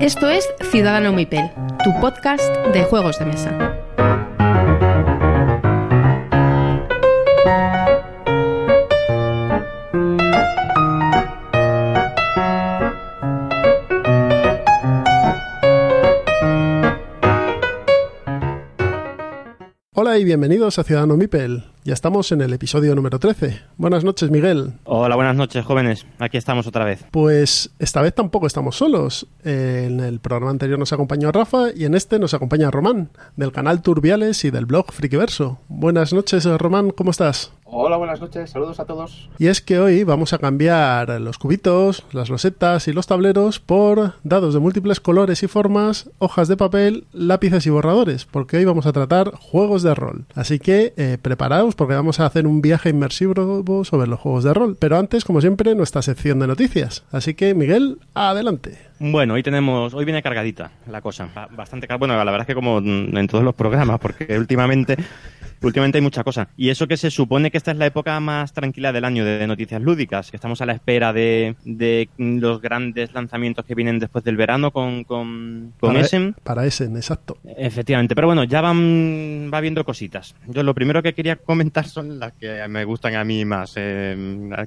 Esto es Ciudadano Mipel, tu podcast de juegos de mesa. Hola y bienvenidos a Ciudadano Mipel. Ya estamos en el episodio número 13. Buenas noches, Miguel. Hola, buenas noches, jóvenes. Aquí estamos otra vez. Pues esta vez tampoco estamos solos. En el programa anterior nos acompañó Rafa y en este nos acompaña Román, del canal Turbiales y del blog Frikiverso. Buenas noches, Román, ¿cómo estás? Hola, buenas noches, saludos a todos. Y es que hoy vamos a cambiar los cubitos, las losetas y los tableros por dados de múltiples colores y formas, hojas de papel, lápices y borradores, porque hoy vamos a tratar juegos de rol. Así que eh, preparaos porque vamos a hacer un viaje inmersivo sobre los juegos de rol. Pero antes, como siempre, nuestra sección de noticias. Así que, Miguel, adelante. Bueno, hoy tenemos, hoy viene cargadita la cosa, bastante cargada. Bueno, la verdad es que como en todos los programas, porque últimamente Últimamente hay mucha cosa. Y eso que se supone que esta es la época más tranquila del año de noticias lúdicas, que estamos a la espera de, de los grandes lanzamientos que vienen después del verano con, con, con para, Essen. Para Essen, exacto. Efectivamente, pero bueno, ya van va viendo cositas. Yo lo primero que quería comentar son las que me gustan a mí más, eh,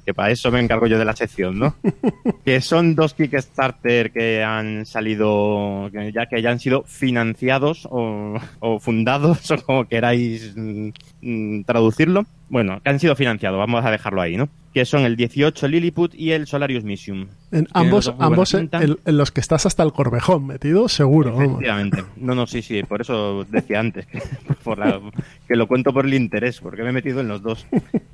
que para eso me encargo yo de la sección, ¿no? que son dos Kickstarter que han salido, ya que ya han sido financiados o, o fundados o como queráis and mm, traducirlo. Bueno, que han sido financiados, vamos a dejarlo ahí, ¿no? Que son el 18 Lilliput y el Solarius Mission. En ambos, ambos en, en, los que estás hasta el corvejón metido, seguro. Efectivamente. Vamos. No, no, sí, sí, por eso decía antes, que, por la, que lo cuento por el interés, porque me he metido en los dos.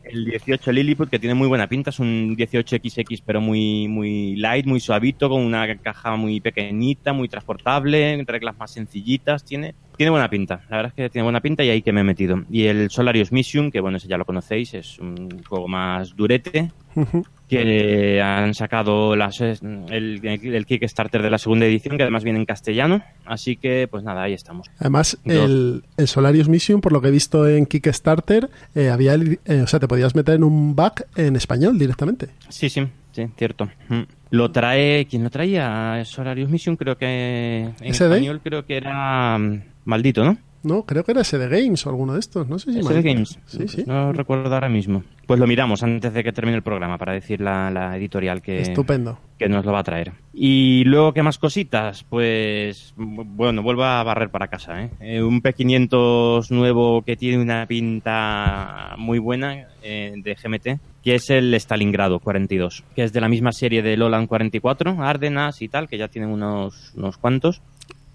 El 18 Lilliput, que tiene muy buena pinta, es un 18XX, pero muy, muy light, muy suavito, con una caja muy pequeñita, muy transportable, reglas más sencillitas, tiene tiene buena pinta, la verdad es que tiene buena pinta y ahí que me he metido. Y el Solarius Mission, que bueno, ese ya lo conocéis, es un juego más durete, uh -huh. que han sacado las, el, el, Kickstarter de la segunda edición, que además viene en castellano, así que pues nada, ahí estamos. Además, el, el, Solarius Mission, por lo que he visto en Kickstarter, eh, había, eh, o sea, te podías meter en un back en español directamente. Sí, sí, sí, cierto. Mm. Lo trae, ¿quién lo traía? Solarius Mission, creo que en ¿SD? español creo que era maldito, ¿no? No, creo que era SD Games o alguno de estos. No sé si SD Games. Sí, sí. No recuerdo ahora mismo. Pues lo miramos antes de que termine el programa para decir la, la editorial que, Estupendo. que nos lo va a traer. Y luego, ¿qué más cositas? Pues, bueno, vuelvo a barrer para casa. ¿eh? Eh, un P500 nuevo que tiene una pinta muy buena eh, de GMT, que es el Stalingrado 42, que es de la misma serie de Lolan 44, Ardenas y tal, que ya tienen unos, unos cuantos.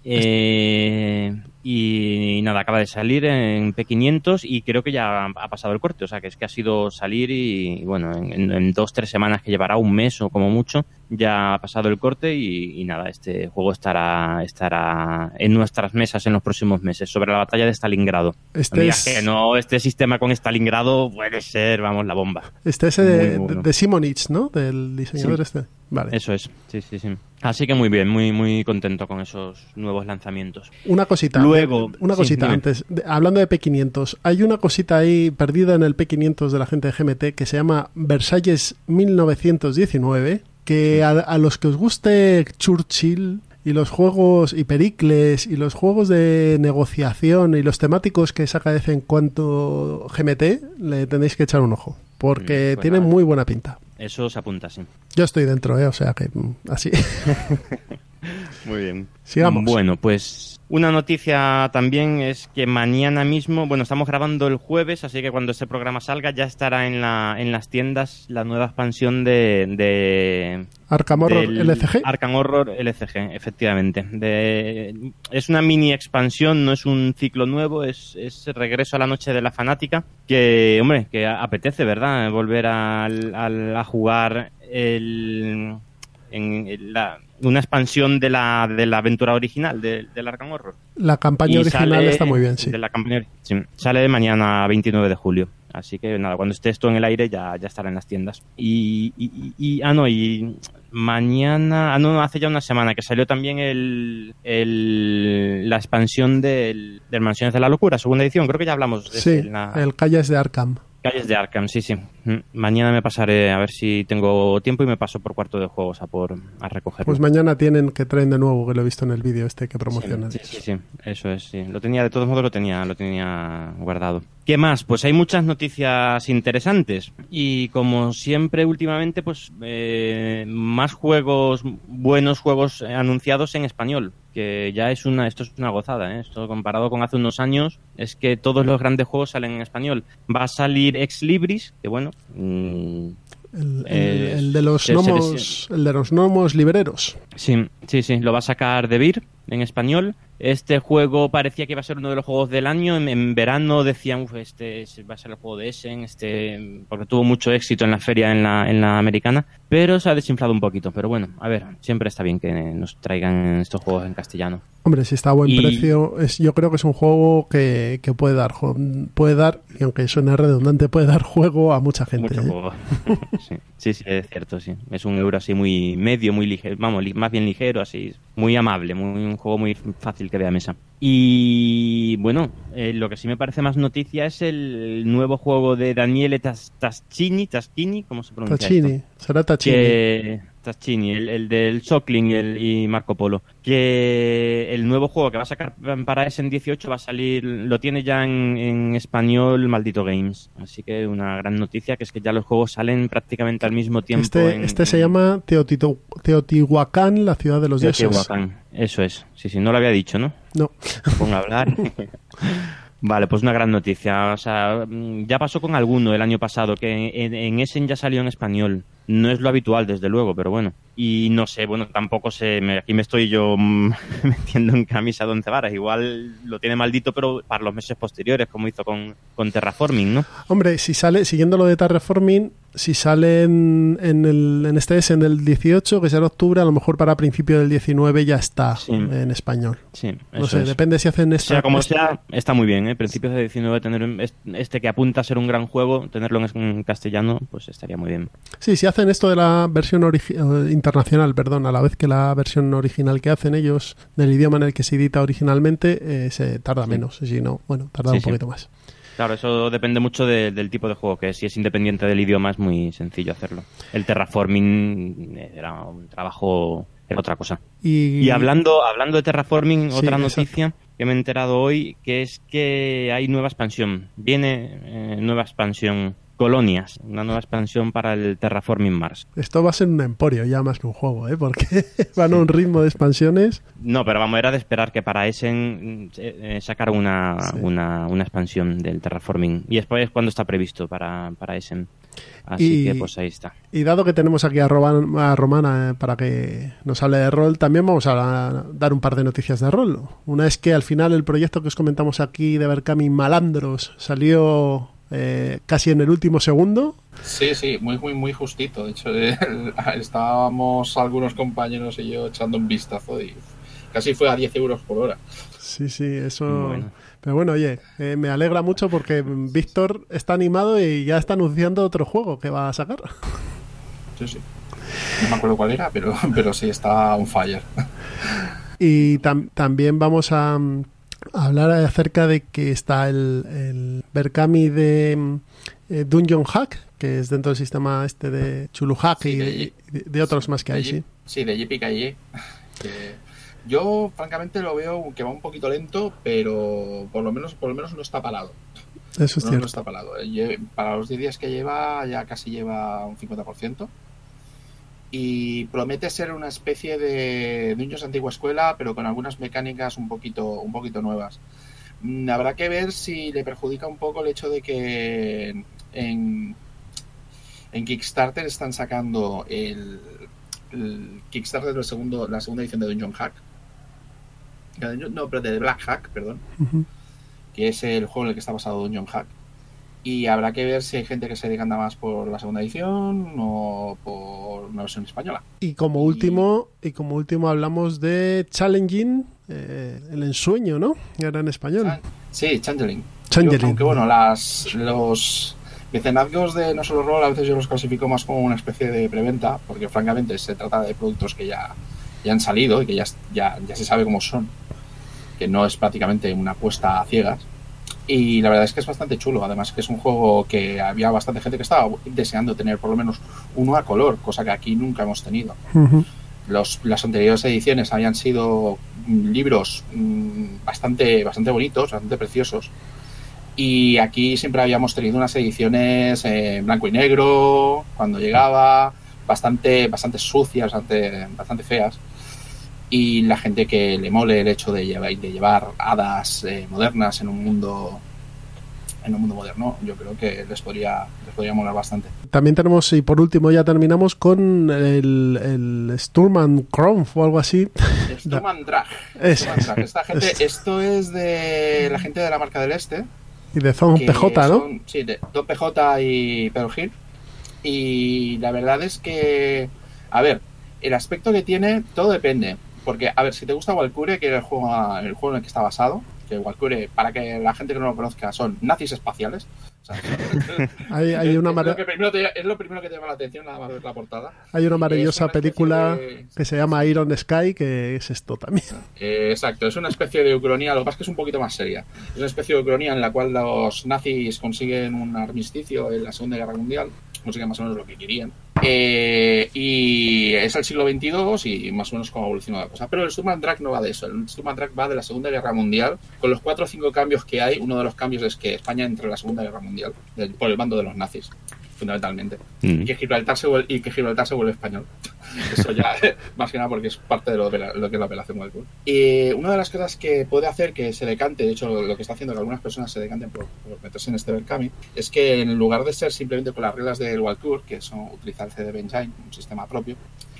Eh, y, nada, acaba de salir en P500 y creo que ya ha pasado el corte. O sea, que es que ha sido salir y, y bueno, en, en, dos, tres semanas que llevará un mes o como mucho, ya ha pasado el corte y, y, nada, este juego estará, estará en nuestras mesas en los próximos meses sobre la batalla de Stalingrado. Este es... que no, este sistema con Stalingrado puede ser, vamos, la bomba. Este es de, bueno. de Simonich, ¿no? Del diseñador sí. este. Vale. Eso es, sí, sí, sí. Así que muy bien, muy, muy contento con esos nuevos lanzamientos. Una cosita. Luego, una cosita antes. De, hablando de P500, hay una cosita ahí perdida en el P500 de la gente de GMT que se llama Versalles 1919. Que a, a los que os guste Churchill y los juegos y Pericles y los juegos de negociación y los temáticos que saca de vez en cuando GMT, le tenéis que echar un ojo. Porque pues tiene muy buena pinta. Eso se apunta, sí. Yo estoy dentro, ¿eh? O sea que mm, así. Muy bien. Sigamos. Bueno, pues una noticia también es que mañana mismo, bueno, estamos grabando el jueves, así que cuando este programa salga ya estará en, la, en las tiendas la nueva expansión de... de Arkham Horror LCG. Arkham Horror LCG, efectivamente. De, es una mini expansión, no es un ciclo nuevo, es, es regreso a la noche de la fanática, que, hombre, que apetece, ¿verdad? Volver a, a, a jugar el, en la, una expansión de la, de la aventura original de, del Arkham Horror. La campaña Y original sale está muy bien, sí. De la campaña, sí. Sale de mañana 29 de julio. Así que nada, cuando esté esto en el aire ya, ya estará en las tiendas. Y, y, y, ah, no, y mañana, ah, no, hace ya una semana que salió también el, el la expansión del, del Mansiones de la Locura, segunda edición. Creo que ya hablamos de Sí, la- el Calles de Arkham. Calles de Arkham, sí, sí. Mm, Mañana me pasaré a ver si tengo tiempo y me paso por cuarto de juegos a por a recogerlo. Pues mañana tienen que traen de nuevo, que lo he visto en el vídeo este que promocionan. Sí, sí, sí, eso es, sí. Lo tenía, de todos modos lo tenía, lo tenía guardado. ¿Qué más? Pues hay muchas noticias interesantes y como siempre últimamente, pues eh, más juegos, buenos juegos anunciados en español, que ya es una, esto es una gozada, ¿eh? Esto comparado con hace unos años, es que todos los grandes juegos salen en español. Va a salir Ex Libris, que bueno... mm, El, el- el de los gnomos, el de los gnomos libereros. Sí, sí, sí, lo va a sacar De Beer en español. Este juego parecía que iba a ser uno de los juegos del año. En, en verano decían, "Uf, este es- va a ser el juego de Essen, este, porque tuvo mucho éxito en la feria en la, en la americana, pero se ha desinflado un poquito. Pero bueno, a ver, siempre está bien que nos traigan estos juegos en castellano. Hombre, si está a buen Y- precio, es, yo creo que es un juego que, que puede dar, puede dar, y aunque suene redundante, puede dar juego a mucha gente. Mucho ¿eh? juego. sí, sí, sí, es cierto, sí. Es un euro así muy medio, muy ligero, vamos, más bien ligero, así, muy amable, muy, un juego muy fácil que vea mesa. Y bueno, eh, lo que sí me parece más noticia es el nuevo juego de Daniele Tas- Taschini, Taschini, ¿cómo se pronuncia? Tachini, esto? será Tachini. que Taschini, el, el del Sockling y, el- y Marco Polo, que el nuevo juego que va a sacar para en 18 va a salir, lo tiene ya en, en español Maldito Games, así que una gran noticia que es que ya los juegos salen prácticamente al mismo tiempo. Este, en- este se llama Teotito- Teotihuacán, la ciudad de los dioses. Teotihuacán. Eso es, sí, sí, no lo había dicho, ¿no? No, a hablar. Vale, pues una gran noticia. O sea, ya pasó con alguno el año pasado, que en, en Essen ya salió en español. No es lo habitual, desde luego, pero bueno. Y no sé, bueno, tampoco sé, me- aquí me estoy yo mm, metiendo en camisa de once varas. Igual lo tiene maldito, pero para los meses posteriores, como hizo con, con Terraforming, ¿no? hombre, si sale, siguiendo lo de Terraforming, si sale en, en, el, en este es en el 18, que será octubre, a lo mejor para principio del 19 ya está Sí. en español. Sí, No sé, es. depende si hacen esta, Sea como sea, está muy bien, ¿eh? Principios de 19 tener este que apunta a ser un gran juego, tenerlo en, en castellano, pues estaría muy bien. Sí, si hacen esto de la versión eh, internacional, perdón, a la vez que la versión original que hacen ellos, del idioma en el que se edita originalmente, eh, se tarda menos. Si no, bueno, tarda Sí, un sí. poquito más. Claro, eso depende mucho de- del tipo de juego que. Si es independiente del idioma es muy sencillo hacerlo. El terraforming era un trabajo, era otra cosa. Y, Y hablando, hablando de terraforming, otra exacto. noticia que me he enterado hoy, que es que hay nueva expansión. Viene eh, nueva expansión Colonias, una nueva expansión para el Terraforming Mars. Esto va a ser un emporio ya más que un juego, ¿eh? Porque van a un ritmo de expansiones. No, pero vamos, era de esperar que para Essen eh, eh, sacar una, Sí. una, una expansión del Terraforming. Y después es cuando está previsto para, para Essen. Así Y- que pues ahí está. Y dado que tenemos aquí a, Roban- a Romana eh, para que nos hable de rol, también vamos a dar un par de noticias de rol. Una es que al final el proyecto que os comentamos aquí de Berkami Malandros salió eh, casi en el último segundo. Sí, sí, muy, muy, muy justito. De hecho, eh, estábamos algunos compañeros y yo echando un vistazo y casi fue a 10 euros por hora. Sí, sí, eso. Bueno. Pero bueno, oye, eh, me alegra mucho porque Víctor está animado y ya está anunciando otro juego que va a sacar. Sí, sí. No me acuerdo cuál era, pero, pero sí, está on fire. Y tam- también vamos a, mm, a hablar acerca de que está el, el Berkami de mm, eh, Dungeon Hack, que es dentro del sistema este de Chulu Hack Sí, y de- de, y de otros más que hay, sí. Sí, de que Yo, francamente, lo veo que va un poquito lento, pero por lo menos, por lo menos no está parado. Eso es No, no cierto. está parado. Eh, Para los 10 días que lleva, ya casi lleva un 50%. Y promete ser una especie de Dungeons antigua escuela, pero con algunas mecánicas un poquito, un poquito nuevas. Mm, Habrá que ver si le perjudica un poco el hecho de que en, en Kickstarter están sacando el, el Kickstarter del segundo, la segunda edición de Dungeon Hack. No, pero de Black Hack, perdón que es el juego en el que está basado Dungeon Hack. Y habrá que ver si hay gente que se decanta más por la segunda edición o por una versión española. Y como Y- último, y como último hablamos de Challenging, eh, el ensueño, ¿no? Era en español. Chan- Sí, Changeling. Changeling. Yo, Aunque bueno, las, los mecenazgos de No Solo Roll a veces yo los clasifico más como una especie de preventa, porque francamente se trata de productos que ya, ya han salido y que ya, ya, ya se sabe cómo son, que no es prácticamente una apuesta a ciegas. Y la verdad es que es bastante chulo. Además que es un juego que había bastante gente que estaba deseando tener por lo menos uno a color, cosa que aquí nunca hemos tenido. Los, las anteriores ediciones habían sido libros mm, bastante, bastante bonitos, bastante preciosos. Y aquí siempre habíamos tenido unas ediciones en blanco y negro, cuando llegaba, bastante, bastante sucias, bastante, bastante feas y la gente que le mole el hecho de llevar, de llevar hadas eh, modernas en un mundo en un mundo moderno, yo creo que les podría, les podría molar bastante. También tenemos, y por último ya terminamos con el, el Sturman o algo así. Sturman Drag. Esta gente, esto es de la gente de la marca del Este. Y de Zon PJ, ¿no? sí, de Don PJ y Pedro Gil. Y la verdad es que, a ver, el aspecto que tiene, todo depende. Porque, a ver, si te gusta Walkure, que es el juego, el juego en el que está basado, que Walkure, para que la gente que no lo conozca, son nazis espaciales. hay, una es, lo primero que te llama la atención nada más ver la portada. Hay una maravillosa película que se llama Iron Sky, que es esto también. Eh, exacto, es una especie de ucronía, lo que pasa es que es un poquito más seria. Es una especie de ucronía en la cual los nazis consiguen un armisticio en la Segunda Guerra Mundial consiguen más o menos lo que querían. Eh, y es el siglo XXII y más o menos cómo evoluciona la cosa. Pero el Sturm Drag no va de eso. El Sturm Drag va de la Segunda Guerra Mundial. Con los cuatro o cinco cambios que hay, uno de los cambios es que España entra en la Segunda Guerra Mundial por el bando de los nazis fundamentalmente. Mm. Y, que Gibraltar se vuelve, y que Gibraltar se vuelve español. Eso ya, más que nada porque es parte de lo, que es la apelación del Y una de las cosas que puede hacer que se decante, de hecho lo que está haciendo que algunas personas se decanten por, meterse en este Berkami, es que en lugar de ser simplemente con las reglas del World Tour, que son utilizar el CD Engine, un sistema propio,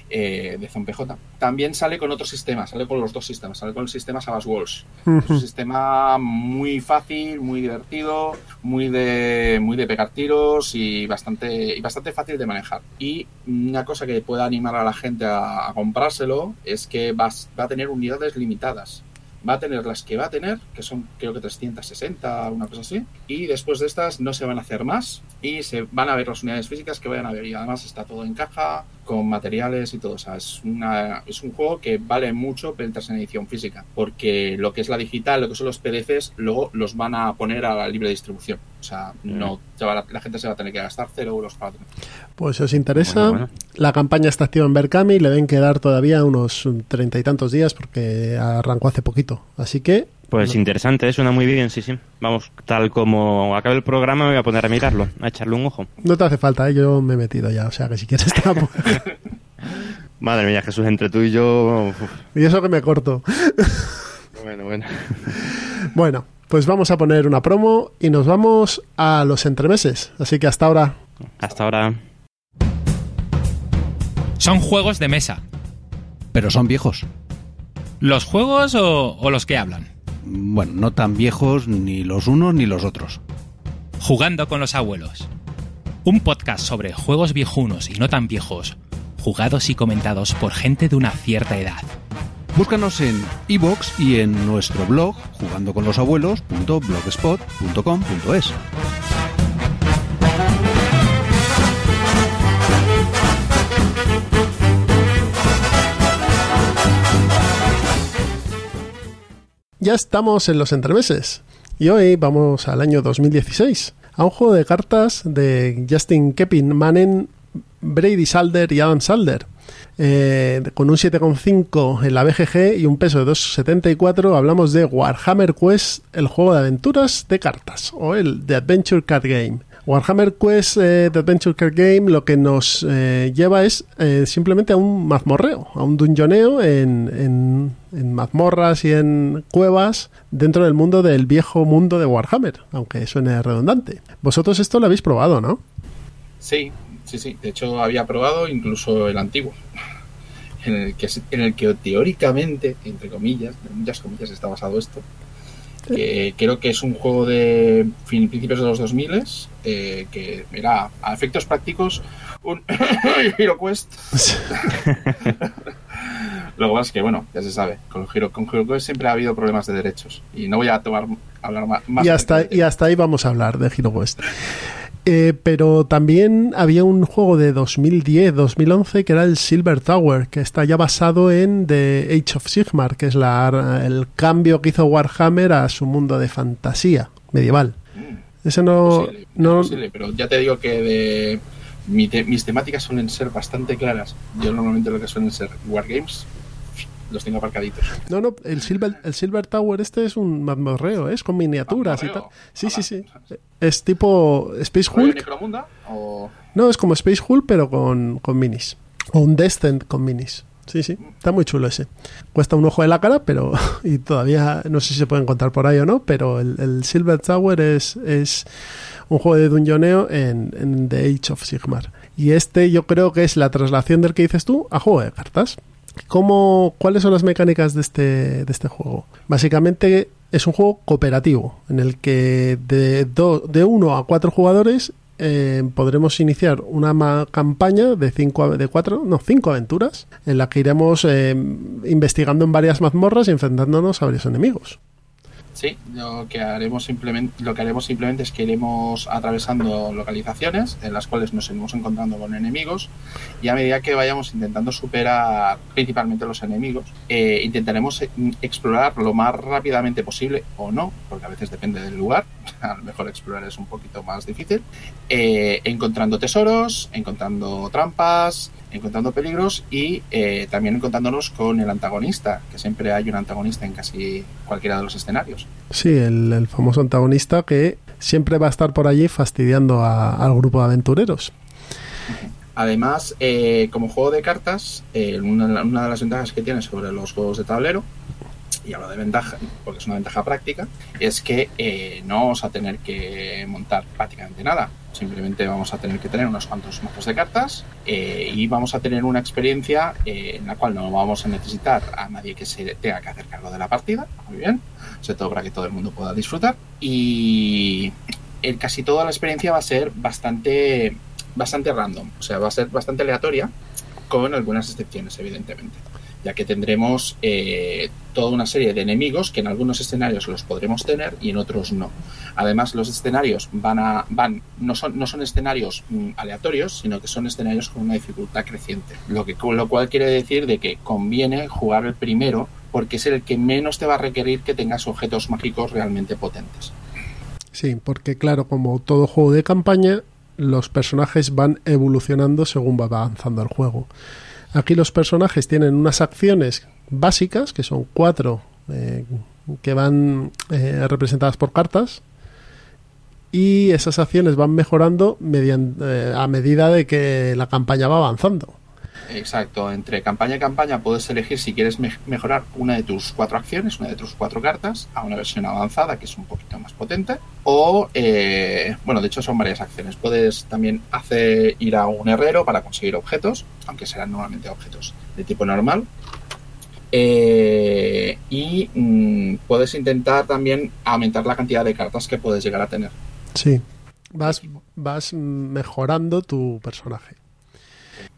eh, de ZonPJ. También sale con otro sistema, sale con los dos sistemas, sale con el sistema Savage Walls. Es un sistema muy fácil, muy divertido, muy de, muy de pegar tiros y bastante, y bastante fácil de manejar. Y una cosa que puede animar a la gente a, comprárselo es que va, va a tener unidades limitadas va a tener las que va a tener, que son creo que 360, una cosa así, y después de estas no se van a hacer más y se van a ver las unidades físicas que vayan a ver y además está todo en caja, con materiales y todo. O sea, es, una, es un juego que vale mucho mientras en edición física, porque lo que es la digital, lo que son los PDFs, luego los van a poner a la libre distribución. O sea, mm. no la, gente se va a tener que gastar cero euros para tener. Pues si os interesa, la campaña está activa en Berkami y le deben quedar todavía unos treinta y tantos días porque arrancó hace poquito. Así que pues interesante, suena muy bien, sí, sí. Vamos, tal como acabe el programa me voy a poner a mirarlo, a echarle un ojo. No te hace falta, ¿eh? yo me he metido ya, o sea que si quieres estamos. Madre mía, Jesús, entre tú y yo... Y eso que me corto. bueno, bueno. bueno, pues vamos a poner una promo y nos vamos a los entremeses. Así que hasta ahora. Hasta ahora. Son juegos de mesa. Pero son viejos. ¿Los juegos o los que hablan? Bueno, no tan viejos ni los unos ni los otros. Jugando con los abuelos. Un podcast sobre juegos viejunos y no tan viejos, jugados y comentados por gente de una cierta edad. Búscanos en iBox y en nuestro blog jugandoconlosabuelos.blogspot.com.es. Ya estamos en los entremeses y hoy vamos al año 2016, a un juego de cartas de Justin Kepin Manen, Brady Salder y Adam Salder. Eh, con un 7,5 en la BGG y un peso de 2,74 hablamos de Warhammer Quest, el juego de aventuras de cartas o el The Adventure Card Game. Warhammer Quest eh, The Adventure Card Game lo que nos eh, lleva es eh, simplemente a un mazmorreo, a un dungeoneo en, en, mazmorras y en cuevas dentro del mundo del viejo mundo de Warhammer, aunque suene redundante. Vosotros esto lo habéis probado, ¿no? Sí, sí, sí. De hecho, había probado incluso el antiguo. En el que, en el que teóricamente, entre comillas, en muchas comillas está basado esto, que creo que es un juego de fin, principios de los 2000 eh, que era a efectos prácticos un Hero Quest. Lo que pasa es que, bueno, ya se sabe, con Hero, con Hero Quest siempre ha habido problemas de derechos y no voy a tomar hablar más. Y hasta, y hasta ahí vamos a hablar de Hero Quest. Eh, pero también había un juego de 2010-2011 que era el Silver Tower, que está ya basado en The Age of Sigmar, que es la, el cambio que hizo Warhammer a su mundo de fantasía. medieval. Mm, Ese no... posible, no posible, pero ya te digo que de mi te- mis temáticas suelen ser bastante claras. Yo normalmente lo que suelen ser wargames los tengo aparcaditos. No, no, el Silver, el Silver Tower este es un mazmorreo, ¿eh? es con miniaturas y tal. Sí, sí, sí. Es tipo Space ¿Rollo Hulk. O... No, es como Space Hulk, pero con, con minis. O un Descent con minis. Sí, sí, está muy chulo ese. Cuesta un ojo de la cara, pero. Y todavía no sé si se puede encontrar por ahí o no, pero el, el Silver Tower es, es un juego de dungeoneo en, en The Age of Sigmar. Y este yo creo que es la traslación del que dices tú a juego de cartas. ¿Cómo, ¿Cuáles son las mecánicas de este, de este juego? Básicamente es un juego cooperativo en el que de, do- de uno a cuatro jugadores eh, podremos iniciar una campaña de cinco de cuatro no cinco aventuras en la que iremos eh, investigando en varias mazmorras y enfrentándonos a varios enemigos. Sí, lo que haremos simplemente, lo que haremos simplemente es que iremos atravesando localizaciones en las cuales nos iremos encontrando con enemigos y a medida que vayamos intentando superar principalmente los enemigos, eh, intentaremos eh, explorar lo más rápidamente posible o no, porque a veces depende del lugar, a lo mejor explorar es un poquito más difícil, eh, encontrando tesoros, encontrando trampas, encontrando peligros y eh, también encontrándonos con el antagonista, que siempre hay un antagonista en casi cualquiera de los escenarios. Sí, el, el famoso antagonista que siempre va a estar por allí fastidiando a- al grupo de aventureros. Además, eh, como juego de cartas, eh, una, una de las ventajas que tiene sobre los juegos de tablero, y hablo de ventaja porque es una ventaja práctica, es que eh, no vamos a tener que montar prácticamente nada. Simplemente vamos a tener que tener unos cuantos mazos de cartas eh, y vamos a tener una experiencia eh, en la cual no vamos a necesitar a nadie que se tenga que hacer cargo de la partida. Muy bien, sobre todo para que todo el mundo pueda disfrutar. Y el, casi toda la experiencia va a ser bastante bastante random, o sea, va a ser bastante aleatoria, con algunas excepciones, evidentemente, ya que tendremos eh, toda una serie de enemigos que en algunos escenarios los podremos tener y en otros no. Además, los escenarios van a, van, no son, no son escenarios mm, aleatorios, sino que son escenarios con una dificultad creciente, lo que lo cual quiere decir de que conviene jugar el primero porque es el que menos te va a requerir que tengas objetos mágicos realmente potentes. Sí, porque claro, como todo juego de campaña, los personajes van evolucionando según va avanzando el juego. Aquí los personajes tienen unas acciones básicas, que son cuatro, eh, que van eh, representadas por cartas, y esas acciones van mejorando eh, a medida de que la campaña va avanzando. Exacto, entre campaña y campaña puedes elegir si quieres me- mejorar una de tus cuatro acciones, una de tus cuatro cartas, a una versión avanzada que es un poquito más potente. O, eh, bueno, de hecho son varias acciones. Puedes también hacer ir a un herrero para conseguir objetos, aunque serán normalmente objetos de tipo normal. Eh, y mm, puedes intentar también aumentar la cantidad de cartas que puedes llegar a tener. Sí, vas, vas mejorando tu personaje.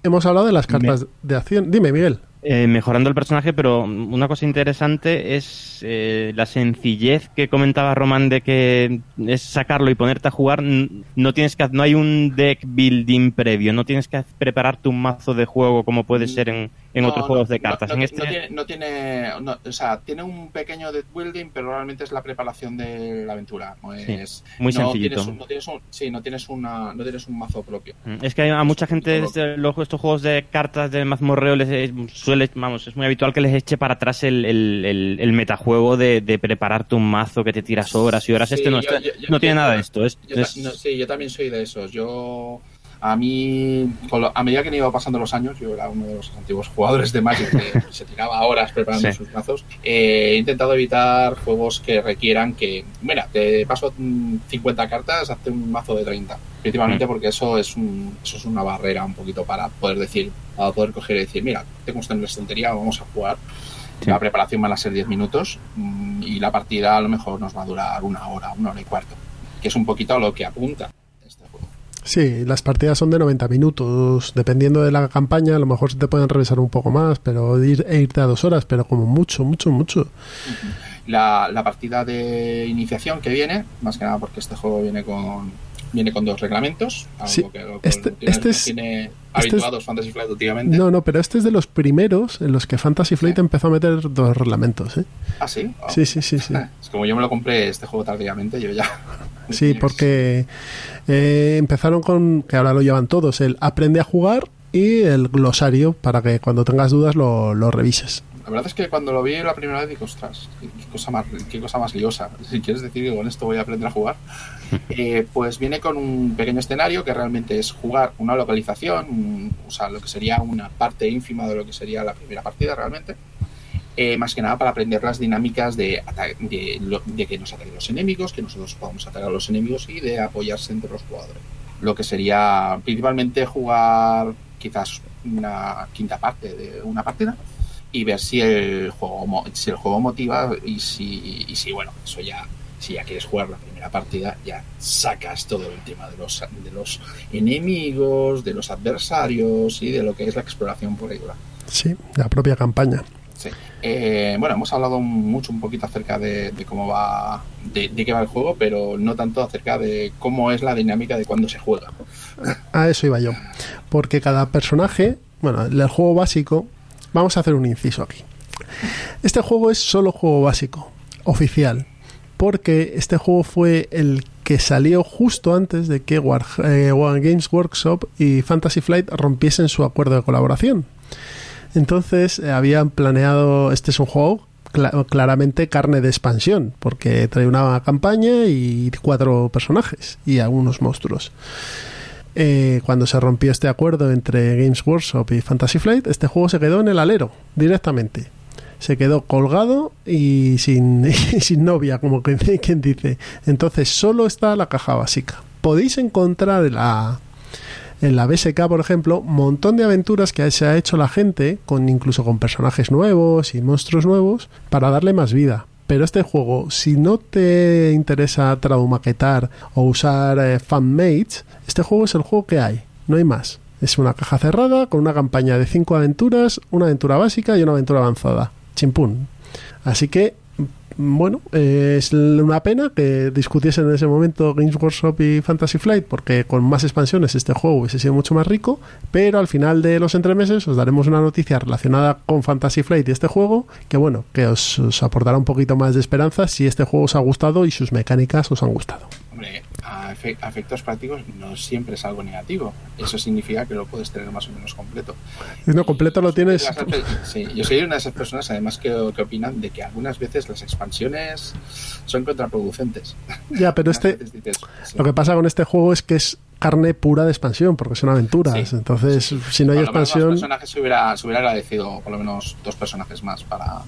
Hemos hablado de las cartas de acción. Dime, Miguel. Eh, mejorando el personaje, pero una cosa interesante es eh, la sencillez que comentaba Roman de que es sacarlo y ponerte a jugar. No tienes que, no hay un deck building previo, no tienes que preparar tu mazo de juego como puede ser en, en No, otros no, juegos de cartas. No, en no este, tiene, no tiene- o sea, tiene un pequeño deck building, pero realmente es la preparación de la aventura. Sí, es, muy sencillito. Tienes un, no tienes un, sí, no tienes, una, no tienes un mazo propio. Mm, Es que hay- a mucha gente desde los, estos juegos de cartas de mazmorreo les suele, vamos, es muy habitual que les eche para atrás el, el, el- el metajuego de, de prepararte un mazo que te tiras horas y horas. Sí, este no, yo- no tiene nada de esto. Es, no, sí, yo también soy de esos. Yo, a mí, a medida que me iba pasando los años, yo era uno de los antiguos jugadores de Magic que se tiraba horas preparando Sí. sus mazos. eh, he intentado evitar juegos que requieran que, mira, te paso mm, 50 cartas, hazte un mazo de 30. Principalmente Mm. porque eso es, un, eso es una barrera un poquito para poder decir, para poder coger y decir, mira, tengo esto en la estantería, vamos a jugar. Sí. La preparación van a ser 10 minutos mm, y la partida a lo mejor nos va a durar una hora, una hora y cuarto, que es un poquito a lo que apunta. Sí, las partidas son de 90 minutos. Dependiendo de la campaña, a lo mejor se te pueden revisar un poco más, pero ir, e irte a dos horas, pero como mucho, mucho, mucho. La, la partida de iniciación que viene, más que nada porque este juego viene con, viene con dos reglamentos, algo Sí, que este- últimamente este es- tiene este habituados Fantasy Flight últimamente. No, no, pero este es de los primeros en los que Fantasy Flight Sí. empezó a meter dos reglamentos, ¿eh? Ah, sí. Ah. Sí, sí, sí, sí. Es como yo me lo compré este juego tardíamente, yo ya. Sí, porque eh, empezaron con, que ahora lo llevan todos, el aprende a jugar y el glosario para que cuando tengas dudas lo, lo revises. La verdad es que cuando lo vi la primera vez digo, ostras, qué, cosa más, qué cosa más liosa. Si quieres decir que con esto voy a aprender a jugar. Eh, pues viene con un pequeño escenario que realmente es jugar una localización, un- o sea, lo que sería una parte ínfima de lo que sería la primera partida realmente. Eh, más que nada para aprender las dinámicas de, de, que nos ataquen los enemigos, que nosotros podamos atacar a los enemigos y de apoyarse entre los jugadores. Lo que sería principalmente jugar quizás una quinta parte de una partida y ver si el juego si el juego motiva y si y si bueno eso ya si ya quieres jugar la primera partida ya sacas todo el tema de los de los enemigos de los adversarios y de lo que es la exploración por ahí Sí, la propia campaña. Sí. Eh, bueno, hemos hablado mucho, un poquito acerca de, de cómo va, de, de qué va el juego, pero no tanto acerca de cómo es la dinámica de cuando se juega. A eso iba yo. Porque cada personaje, bueno, el juego básico, vamos a hacer un inciso aquí. Este juego es solo juego básico, oficial. Porque este juego fue el que salió justo antes de que War, eh, Games Workshop y Fantasy Flight rompiesen su acuerdo de colaboración. Entonces eh, habían planeado, este es un juego cla- claramente carne de expansión, porque trae una campaña y cuatro personajes y algunos monstruos. Eh, cuando se rompió este acuerdo entre Games Workshop y Fantasy Flight, este juego se quedó en el alero directamente. Se quedó colgado y sin, sin novia, como quien, dice. Entonces solo está la caja básica. Podéis encontrar en la, en la BSK, por ejemplo, un montón de aventuras que se ha hecho la gente, con incluso con personajes nuevos y monstruos nuevos, para darle más vida. Pero este juego, si no te interesa traumaquetar o usar eh, fanmates, este juego es el juego que hay, no hay más. Es una caja cerrada con una campaña de cinco aventuras, una aventura básica y una aventura avanzada. Chimpún. Así que, bueno, es una pena que discutiesen en ese momento Games Workshop y Fantasy Flight, porque con más expansiones este juego hubiese sido mucho más rico, pero al final de los entremeses os daremos una noticia relacionada con Fantasy Flight y este juego, que bueno, que os, aportará un poquito más de esperanza si este juego os ha gustado y sus mecánicas os han gustado. A, efe- a efectos prácticos no siempre es algo negativo. Eso significa que lo puedes tener más o menos completo. No, completo lo tienes. Sí, yo soy una de esas personas, además, que, que opinan de que algunas veces las expansiones son contraproducentes. Ya, pero este, dices, sí. lo que pasa con este juego es que es carne pura de expansión, porque son aventuras. Sí. Entonces, si no hay Por menos los expansión, personajes se hubiera, se hubiera agradecido por lo menos dos personajes más para,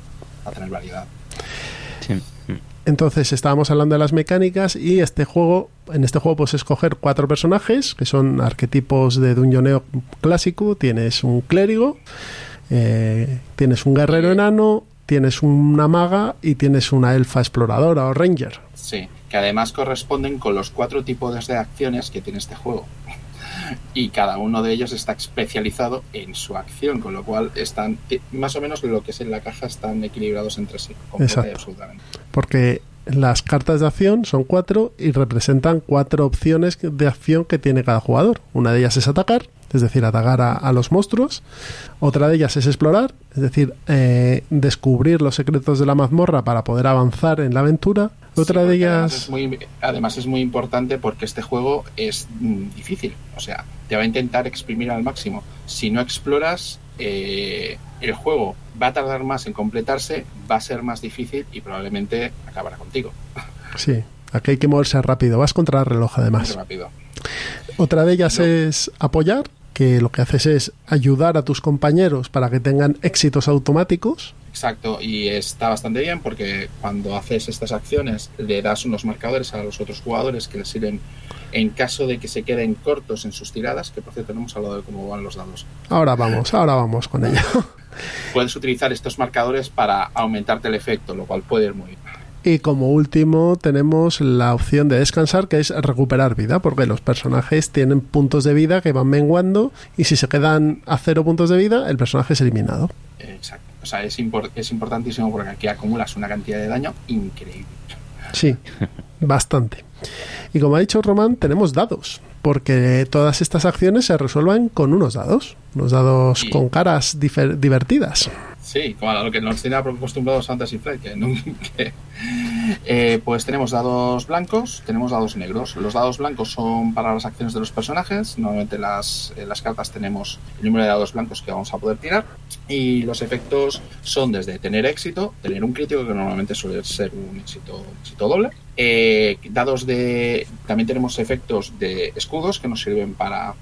para tener variedad. Entonces estábamos hablando de las mecánicas y este juego, en este juego puedes escoger cuatro personajes que son arquetipos de dungeoneo clásico. Tienes un clérigo, eh, tienes un guerrero enano, tienes una maga y tienes una elfa exploradora o ranger. Sí, que además corresponden con los cuatro tipos de acciones que tiene este juego. Y cada uno de ellos está especializado en su acción, con lo cual están ti- más o menos lo que es en la caja están equilibrados entre sí. Exacto. absolutamente. Porque las cartas de acción son cuatro y representan cuatro opciones de acción que tiene cada jugador. Una de ellas es atacar, es decir, atacar a, a los monstruos. Otra de ellas es explorar, es decir, eh, descubrir los secretos de la mazmorra para poder avanzar en la aventura. Otra Sí, de Además ellas... es, muy, además es muy importante porque este juego es mm, difícil. O sea, te va a intentar exprimir al máximo. Si no exploras, eh, el juego va a tardar más en completarse, va a ser más difícil y probablemente acabará contigo. Sí, aquí hay que moverse rápido. Vas contra el reloj Muy además. rápido. Otra de ellas No. es apoyar, que lo que haces es ayudar a tus compañeros para que tengan éxitos automáticos. Exacto, y está bastante bien porque cuando haces estas acciones le das unos marcadores a los otros jugadores que les sirven en caso de que se queden cortos en sus tiradas, que por cierto no hemos hablado de cómo van los dados. Ahora vamos, ahora vamos con ello. Puedes utilizar estos marcadores para aumentarte el efecto, lo cual puede ir muy bien. Y como último tenemos la opción de descansar, que es recuperar vida, porque los personajes tienen puntos de vida que van menguando y si se quedan a cero puntos de vida, el personaje es eliminado. Exacto. O sea, es, es importantísimo porque aquí acumulas una cantidad de daño increíble. Sí. Bastante. Y como ha dicho Román, tenemos dados, porque todas estas acciones se resuelven con unos dados, unos dados Sí. con caras divertidas. Sí, como a lo que nos tiene acostumbrados Fantasy Flight, que, no- Eh, pues tenemos dados blancos, tenemos dados negros. Los dados blancos son para las acciones de los personajes. Normalmente las, en las cartas tenemos el número de dados blancos que vamos a poder tirar. Y los efectos son desde tener éxito, tener un crítico, que normalmente suele ser un éxito, éxito doble. Eh, dados de. También tenemos efectos de escudos que nos sirven para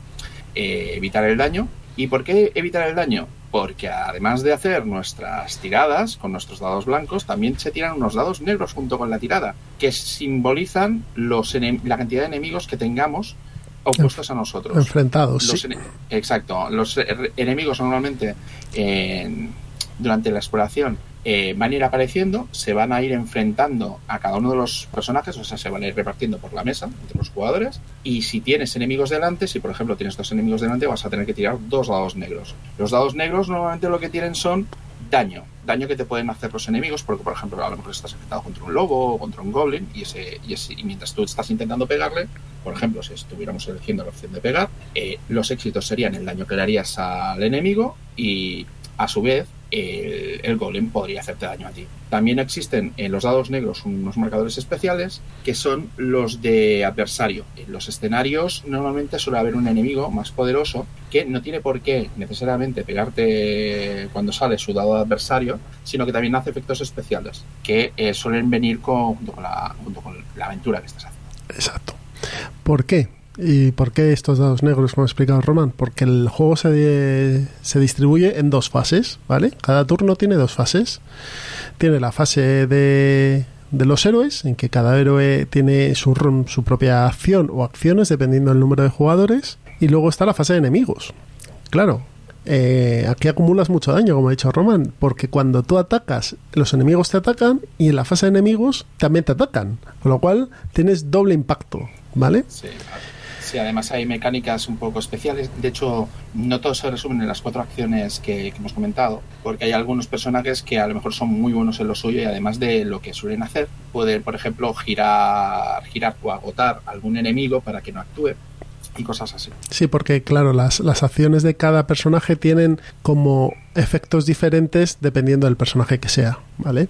eh, evitar el daño. ¿Y por qué evitar el daño? Porque además de hacer nuestras tiradas con nuestros dados blancos, también se tiran unos dados negros junto con la tirada, que simbolizan los la cantidad de enemigos que tengamos opuestos a nosotros. Enfrentados, Los sí. Exacto. Los er- enemigos normalmente en- durante la exploración eh, van a ir apareciendo, se van a ir enfrentando a cada uno de los personajes, o sea, se van a ir repartiendo por la mesa entre los jugadores. Y si tienes enemigos delante, si por ejemplo tienes dos enemigos delante, vas a tener que tirar dos dados negros. Los dados negros normalmente lo que tienen son daño, daño que te pueden hacer los enemigos, porque por ejemplo a lo mejor estás enfrentado contra un lobo o contra un goblin y, ese, y, ese- y mientras tú estás intentando pegarle, por ejemplo, si estuviéramos eligiendo la opción de pegar, eh, los éxitos serían el daño que le harías al enemigo y a su vez el, el golem podría hacerte daño a ti. También existen en los dados negros unos marcadores especiales que son los de adversario. En los escenarios normalmente suele haber un enemigo más poderoso que no tiene por qué necesariamente pegarte cuando sale su dado de adversario, sino que también hace efectos especiales que eh, suelen venir con, junto, con la, junto con la aventura que estás haciendo. Exacto. ¿Por qué? ¿Y por qué estos dados negros, como ha explicado Román? Porque el juego se, se distribuye en dos fases, ¿vale? Cada turno tiene dos fases. Tiene la fase de, de los héroes, en que cada héroe tiene su, su propia acción o acciones, dependiendo del número de jugadores. Y luego está la fase de enemigos. Claro, eh, aquí acumulas mucho daño, como ha dicho Román, porque cuando tú atacas, los enemigos te atacan y en la fase de enemigos también te atacan, con lo cual tienes doble impacto, ¿vale? Sí, sí, además hay mecánicas un poco especiales. De hecho, no todo se resumen en las cuatro acciones que, que hemos comentado, porque hay algunos personajes que a lo mejor son muy buenos en lo suyo y además de lo que suelen hacer, pueden, por ejemplo, girar, girar o agotar algún enemigo para que no actúe y cosas así. Sí, porque claro, las, las acciones de cada personaje tienen como efectos diferentes dependiendo del personaje que sea, ¿vale?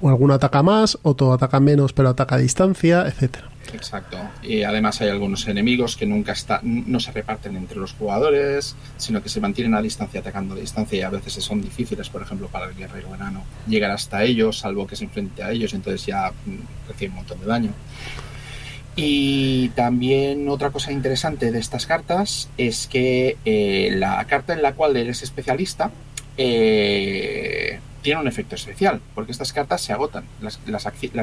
O alguno ataca más, otro ataca menos pero ataca a distancia, etcétera. Exacto. Y además hay algunos enemigos que nunca está, no se reparten entre los jugadores, sino que se mantienen a distancia atacando a distancia y a veces son difíciles, por ejemplo, para el guerrero enano llegar hasta ellos, salvo que se enfrente a ellos, entonces ya mm, recibe un montón de daño. Y también otra cosa interesante de estas cartas es que eh, la carta en la cual eres especialista eh, tiene un efecto especial, porque estas cartas se agotan. Las,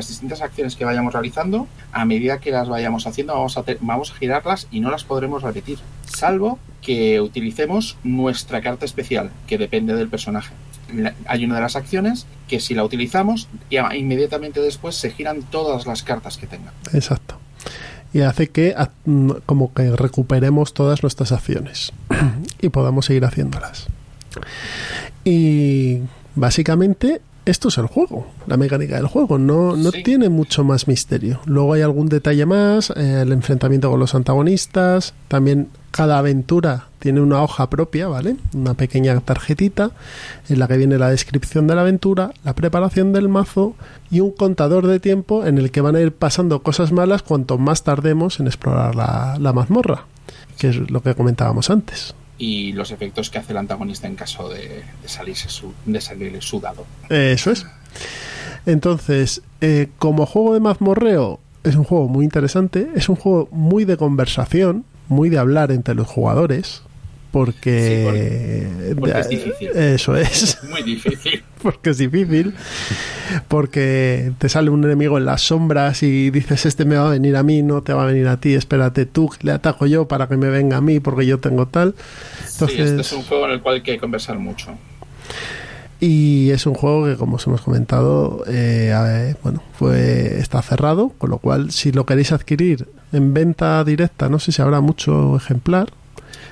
distintas acciones que vayamos realizando, a medida que las vayamos haciendo, vamos a, vamos a girarlas y no las podremos repetir, salvo que utilicemos nuestra carta especial, que depende del personaje. Hay una de las acciones que si la utilizamos, inmediatamente después se giran todas las cartas que tengan. Exacto. Y hace que como que recuperemos todas nuestras acciones y podamos seguir haciéndolas. Y básicamente esto es el juego, la mecánica del juego. No, no Sí. tiene mucho más misterio. Luego hay algún detalle más, eh, el enfrentamiento con los antagonistas. También cada aventura tiene una hoja propia, ¿vale? Una pequeña tarjetita en la que viene la descripción de la aventura, la preparación del mazo y un contador de tiempo en el que van a ir pasando cosas malas cuanto más tardemos en explorar la, la mazmorra, que es lo que comentábamos antes. Y los efectos que hace el antagonista en caso de, salirse su, de salirle su dado. Eso es. Entonces, eh, como juego de mazmorreo, es un juego muy interesante, es un juego muy de conversación, muy de hablar entre los jugadores, porque... Sí, porque es difícil. Eso es. Muy difícil. porque es difícil, porque te sale un enemigo en las sombras y dices, este me va a venir a mí, no te va a venir a ti, espérate tú, le ataco yo para que me venga a mí porque yo tengo tal. Sí, este Entonces, es un juego en el cual hay que conversar mucho. y es un juego que, como os hemos comentado, eh, eh, bueno, fue está cerrado, con lo cual, si lo queréis adquirir en venta directa, no sé si habrá mucho ejemplar,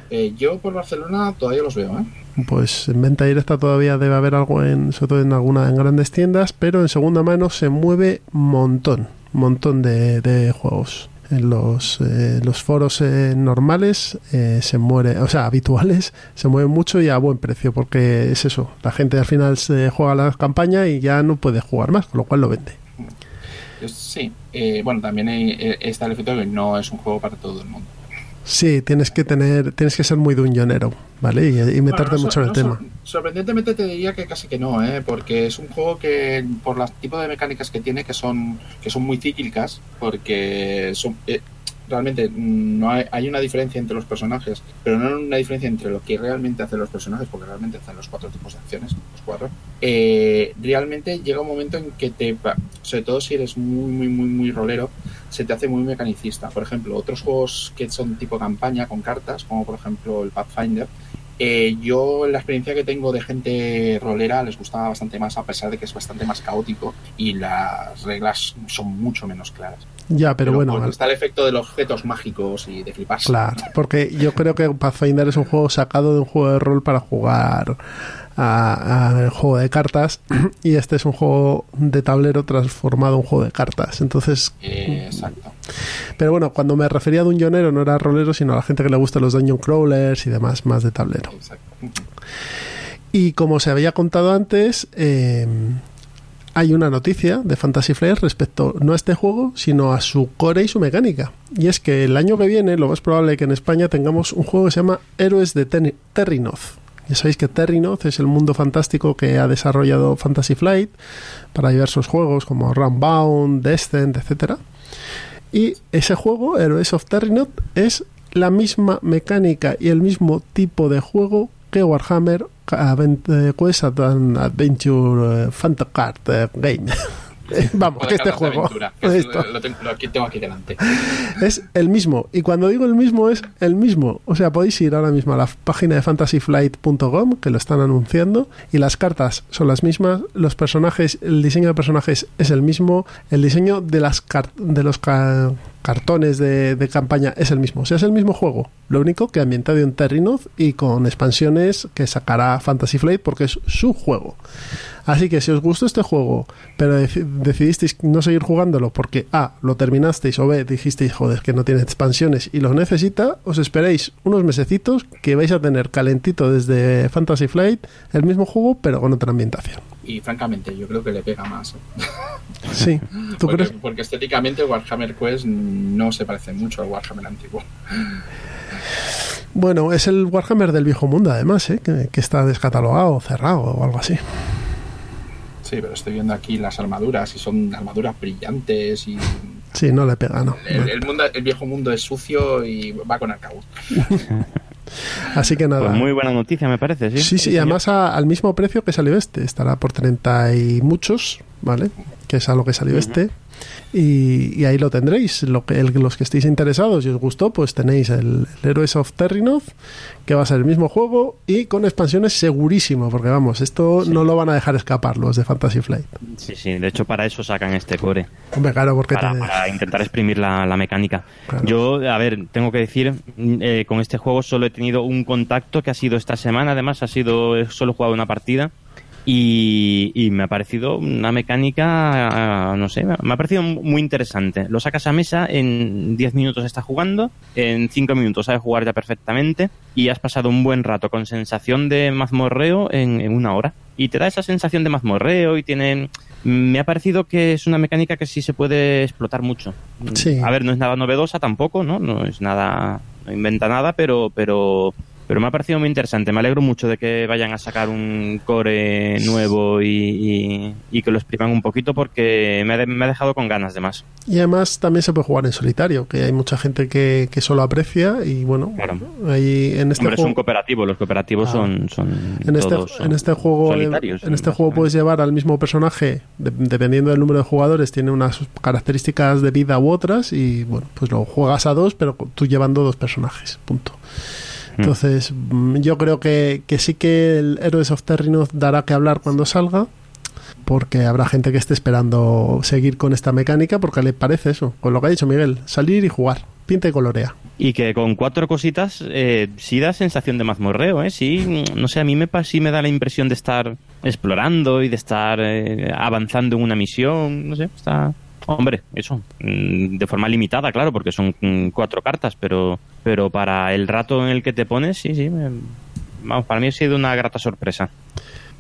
Eh, yo por Barcelona todavía los veo, ¿eh? pues en venta directa todavía debe haber algo en sobre todo en alguna en grandes tiendas pero en segunda mano se mueve montón montón de, de juegos. En los, eh, los foros eh, normales eh, se muere, o sea, habituales, se mueven mucho y a buen precio, porque es eso, la gente al final se juega la campaña y ya no puede jugar más, con lo cual lo vende. Sí, eh, bueno, también hay- está el efecto de que no es un juego para todo el mundo. Sí, tienes que tener, tienes que ser muy dungeonero, ¿vale? Y, y meterte Bueno, no mucho en el tema. sor- sorprendentemente te diría que casi que no, ¿eh? porque es un juego que por los tipos de mecánicas que tiene que son que son muy cíclicas, porque son eh, realmente no hay, hay una diferencia entre los personajes, pero no una diferencia entre lo que realmente hacen los personajes, porque realmente hacen los cuatro tipos de acciones, los cuatro. Eh, realmente llega un momento en que te, sobre todo si eres muy muy muy muy rolero, se te hace muy mecanicista. Por ejemplo, otros juegos que son tipo campaña con cartas, como por ejemplo el Pathfinder, eh, yo la experiencia que tengo de gente rolera les gustaba bastante más a pesar de que es bastante más caótico y las reglas son mucho menos claras. Ya, pero, bueno, está el efecto de los objetos mágicos y de fliparse. Claro, porque yo creo que Pathfinder es un juego sacado de un juego de rol para jugar al juego de cartas y este es un juego de tablero transformado en un juego de cartas. Entonces, Eh, exacto. pero bueno, cuando me refería a dungeonero no era rolero, sino a la gente que le gusta los dungeon crawlers y demás, más de tablero. exacto. Y como se había contado antes, eh, hay una noticia de Fantasy Flight respecto no a este juego, sino a su core y su mecánica. Y es que el año que viene, lo más probable es que en España tengamos un juego que se llama Héroes de Ten- Terrinoth. Ya sabéis que Terrinoth es el mundo fantástico que ha desarrollado Fantasy Flight para diversos juegos como Runbound, Descent, etcétera. Y ese juego, Heroes of Terrinoth, es la misma mecánica y el mismo tipo de juego que Warhammer eh, Quest Adventure eh, Card eh, Game. Vamos, que este juego aventura, que es- lo, tengo, lo tengo aquí delante. es el mismo. Y cuando digo el mismo, es el mismo. O sea, podéis ir ahora mismo a la página de fantasyflight.com, que lo están anunciando, y las cartas son las mismas, los personajes, el diseño de personajes es el mismo, el diseño de, las de los cartones de, campaña es el mismo. O sea, es el mismo juego. Lo único que ambientado en Terrinoth y con expansiones que sacará Fantasy Flight porque es su juego. Así que si os gustó este juego, pero deci- decidisteis no seguir jugándolo porque A, lo terminasteis o B, dijisteis, joder, que no tiene expansiones y lo necesita, os esperéis unos mesecitos que vais a tener calentito desde Fantasy Flight el mismo juego pero con otra ambientación. Y francamente, yo creo que le pega más. ¿eh? Sí, ¿tú porque, crees? porque estéticamente Warhammer Quest no se parece mucho al Warhammer antiguo. Bueno, es el Warhammer del viejo mundo además, ¿eh? que, que está descatalogado, cerrado o algo así. Sí, pero estoy viendo aquí las armaduras y son armaduras brillantes y Sí, no le pega, no. el, el mundo, el viejo mundo es sucio y va con arcaúd. Así que nada. Pues muy buena noticia, me parece, sí. Sí, sí, y además a- al mismo precio que salió este. Estará por 30 y muchos, ¿vale? Que es a lo que salió este. Y, y ahí lo tendréis. Lo que, el- los que estéis interesados y os gustó, pues tenéis el, el Heroes of Terrinoth, que va a ser el mismo juego y con expansiones segurísimo, porque vamos, esto no lo van a dejar escapar los de Fantasy Flight. Sí, sí, de hecho para eso sacan este core, Hombre, claro, porque para, te- para intentar exprimir la, la mecánica. Claro. Yo, a ver, tengo que decir, mm, eh, con este juego solo he tenido un contacto que ha sido esta semana, además ha sido, he solo jugado una partida y, y me ha parecido una mecánica, ah, no sé, me ha parecido muy interesante. Lo sacas a mesa, en 10 minutos estás jugando, en 5 minutos sabes jugar ya perfectamente y has pasado un buen rato con sensación de mazmorreo en, en una hora. Y te da esa sensación de mazmorreo y tiene... Me ha parecido que es una mecánica que sí se puede explotar mucho. Sí. A ver, no es nada novedosa tampoco, ¿no? No es nada... No inventa nada, pero... pero pero me ha parecido muy interesante. Me alegro mucho de que vayan a sacar un core nuevo y, y- y que lo expriman un poquito porque me ha, de- me ha dejado con ganas de más. Y además también se puede jugar en solitario, que hay mucha gente que, que solo aprecia y bueno, Claro. ahí en este Hombre, es juego... un cooperativo. Los cooperativos Ah. son, son En este, todos son en este juego, solitarios. en este juego puedes llevar al mismo personaje, de- dependiendo del número de jugadores, tiene unas características de vida u otras y bueno, pues lo juegas a dos, pero tú llevando dos personajes, punto. Entonces, mm, yo creo que, que sí que el Heroes of Terrinoth dará que hablar cuando salga, porque habrá gente que esté esperando seguir con esta mecánica, porque le parece eso, con lo que ha dicho Miguel, salir y jugar, pinta y colorea. Y que con cuatro cositas eh, sí da sensación de mazmorreo, ¿eh? Sí, mm, no sé, a mí me, sí me da la impresión de estar explorando y de estar eh, avanzando en una misión, no sé, está... Hombre, eso, mm, de forma limitada, claro, porque son mm, cuatro cartas, pero, pero para el rato en el que te pones, sí, sí, me- vamos, para mí ha sido una grata sorpresa.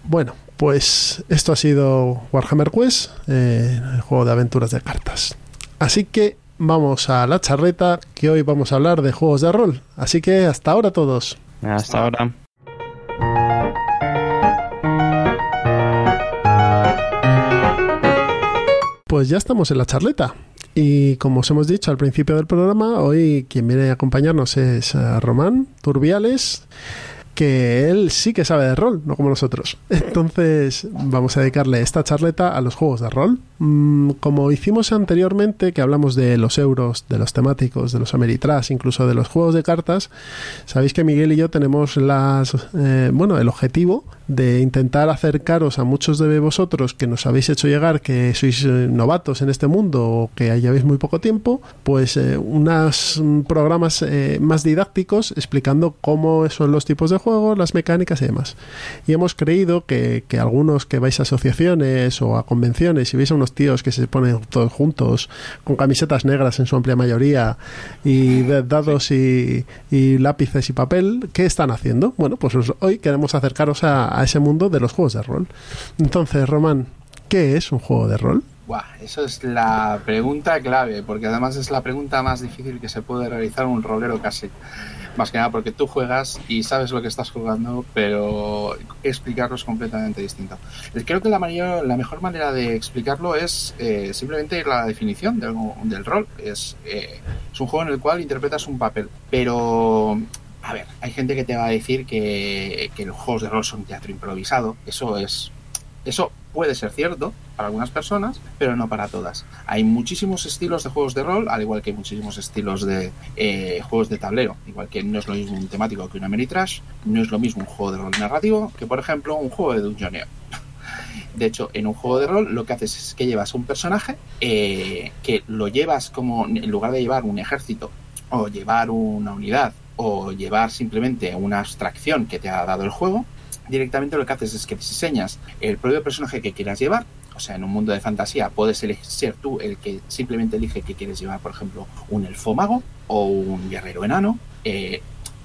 Bueno, pues esto ha sido Warhammer Quest, eh, el juego de aventuras de cartas. Así que vamos a la charreta, que hoy vamos a hablar de juegos de rol. Así que hasta ahora todos. Hasta ahora. Pues ya estamos en la charleta. Y como os hemos dicho al principio del programa, hoy quien viene a acompañarnos es eh, Román Turbiales, que él sí que sabe de rol, no como nosotros. Entonces vamos a dedicarle esta charleta a los juegos de rol. Mm, como hicimos anteriormente, que hablamos de los euros, de los temáticos, de los Ameritrash, incluso de los juegos de cartas, sabéis que Miguel y yo tenemos las, eh, bueno, el objetivo de intentar acercaros a muchos de vosotros que nos habéis hecho llegar que sois eh, novatos en este mundo o que lleváis muy poco tiempo, pues eh, unos mm, programas eh, más didácticos explicando cómo son los tipos de juegos, las mecánicas y demás. Y hemos creído que, que algunos que vais a asociaciones o a convenciones y veis a unos tíos que se ponen todos juntos con camisetas negras en su amplia mayoría y dados y, y lápices y papel, ¿qué están haciendo? Bueno, pues hoy queremos acercaros a, a ese mundo de los juegos de rol. Entonces, Román, ¿qué es un juego de rol? Buah, eso es la pregunta clave, porque además es la pregunta más difícil que se puede realizar un rolero casi. Más que nada porque tú juegas y sabes lo que estás jugando, pero explicarlo es completamente distinto. Creo que la, mejor manera de explicarlo es eh, simplemente ir a la definición del, del rol. Es, eh, es un juego en el cual interpretas un papel, pero a ver, hay gente que te va a decir que, los juegos de rol son teatro improvisado. Eso es. Eso puede ser cierto para algunas personas, pero no para todas. Hay muchísimos estilos de juegos de rol, al igual que muchísimos estilos de eh, juegos de tablero. Igual que no es lo mismo un temático que una Ameritrash, no es lo mismo un juego de rol narrativo que, por ejemplo, un juego de dungeoneo. De hecho, en un juego de rol lo que haces es que llevas un personaje eh, que lo llevas como, en lugar de llevar un ejército o llevar una unidad o llevar simplemente una abstracción que te ha dado el juego, directamente lo que haces es que diseñas el propio personaje que quieras llevar. O sea, en un mundo de fantasía puedes ser tú el que simplemente elige que quieres llevar, por ejemplo, un elfo mago o un guerrero enano, eh,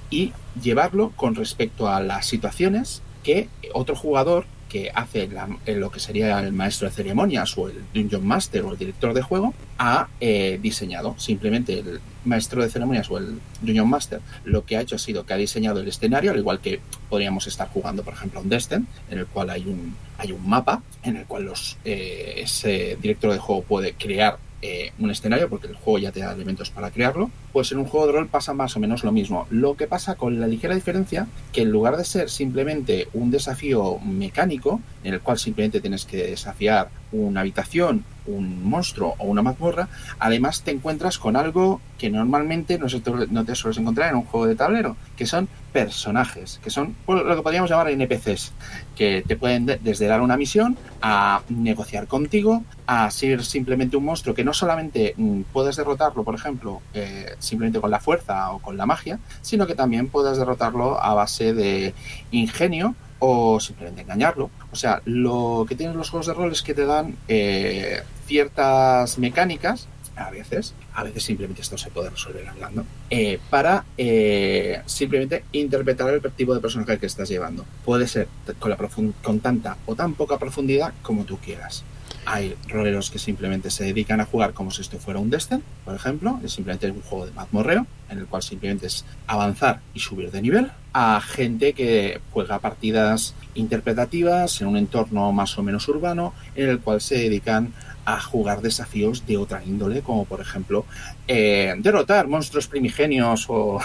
y llevarlo con respecto a las situaciones que otro jugador que hace la, lo que sería el maestro de ceremonias o el Dungeon Master o el director de juego ha eh, diseñado. Simplemente el maestro de ceremonias o el Dungeon Master lo que ha hecho ha sido que ha diseñado el escenario, al igual que podríamos estar jugando, por ejemplo, un Destin, en el cual hay un, hay un mapa en el cual los, eh, ese director de juego puede crear eh, un escenario, porque el juego ya te da elementos para crearlo, pues en un juego de rol pasa más o menos lo mismo. Lo que pasa con la ligera diferencia que en lugar de ser simplemente un desafío mecánico, en el cual simplemente tienes que desafiar una habitación, un monstruo o una mazmorra, además te encuentras con algo que normalmente no, se te, no te sueles encontrar en un juego de tablero, que son personajes, que son lo que podríamos llamar NPCs, que te pueden de desde dar una misión a negociar contigo, a ser simplemente un monstruo que no solamente mm, puedes derrotarlo, por ejemplo, eh, simplemente con la fuerza o con la magia, sino que también puedes derrotarlo a base de ingenio o simplemente engañarlo. O sea, lo que tienen los juegos de rol es que te dan eh, ciertas mecánicas, a veces, a veces simplemente esto se puede resolver hablando, eh, para eh, simplemente interpretar el tipo de personaje que estás llevando. Puede ser con, la con tanta o tan poca profundidad como tú quieras. Hay roleros que simplemente se dedican a jugar como si esto fuera un Destin, por ejemplo, es simplemente un juego de mazmorreo, en el cual simplemente es avanzar y subir de nivel, a gente que juega partidas interpretativas en un entorno más o menos urbano, en el cual se dedican a jugar desafíos de otra índole, como por ejemplo eh, derrotar monstruos primigenios o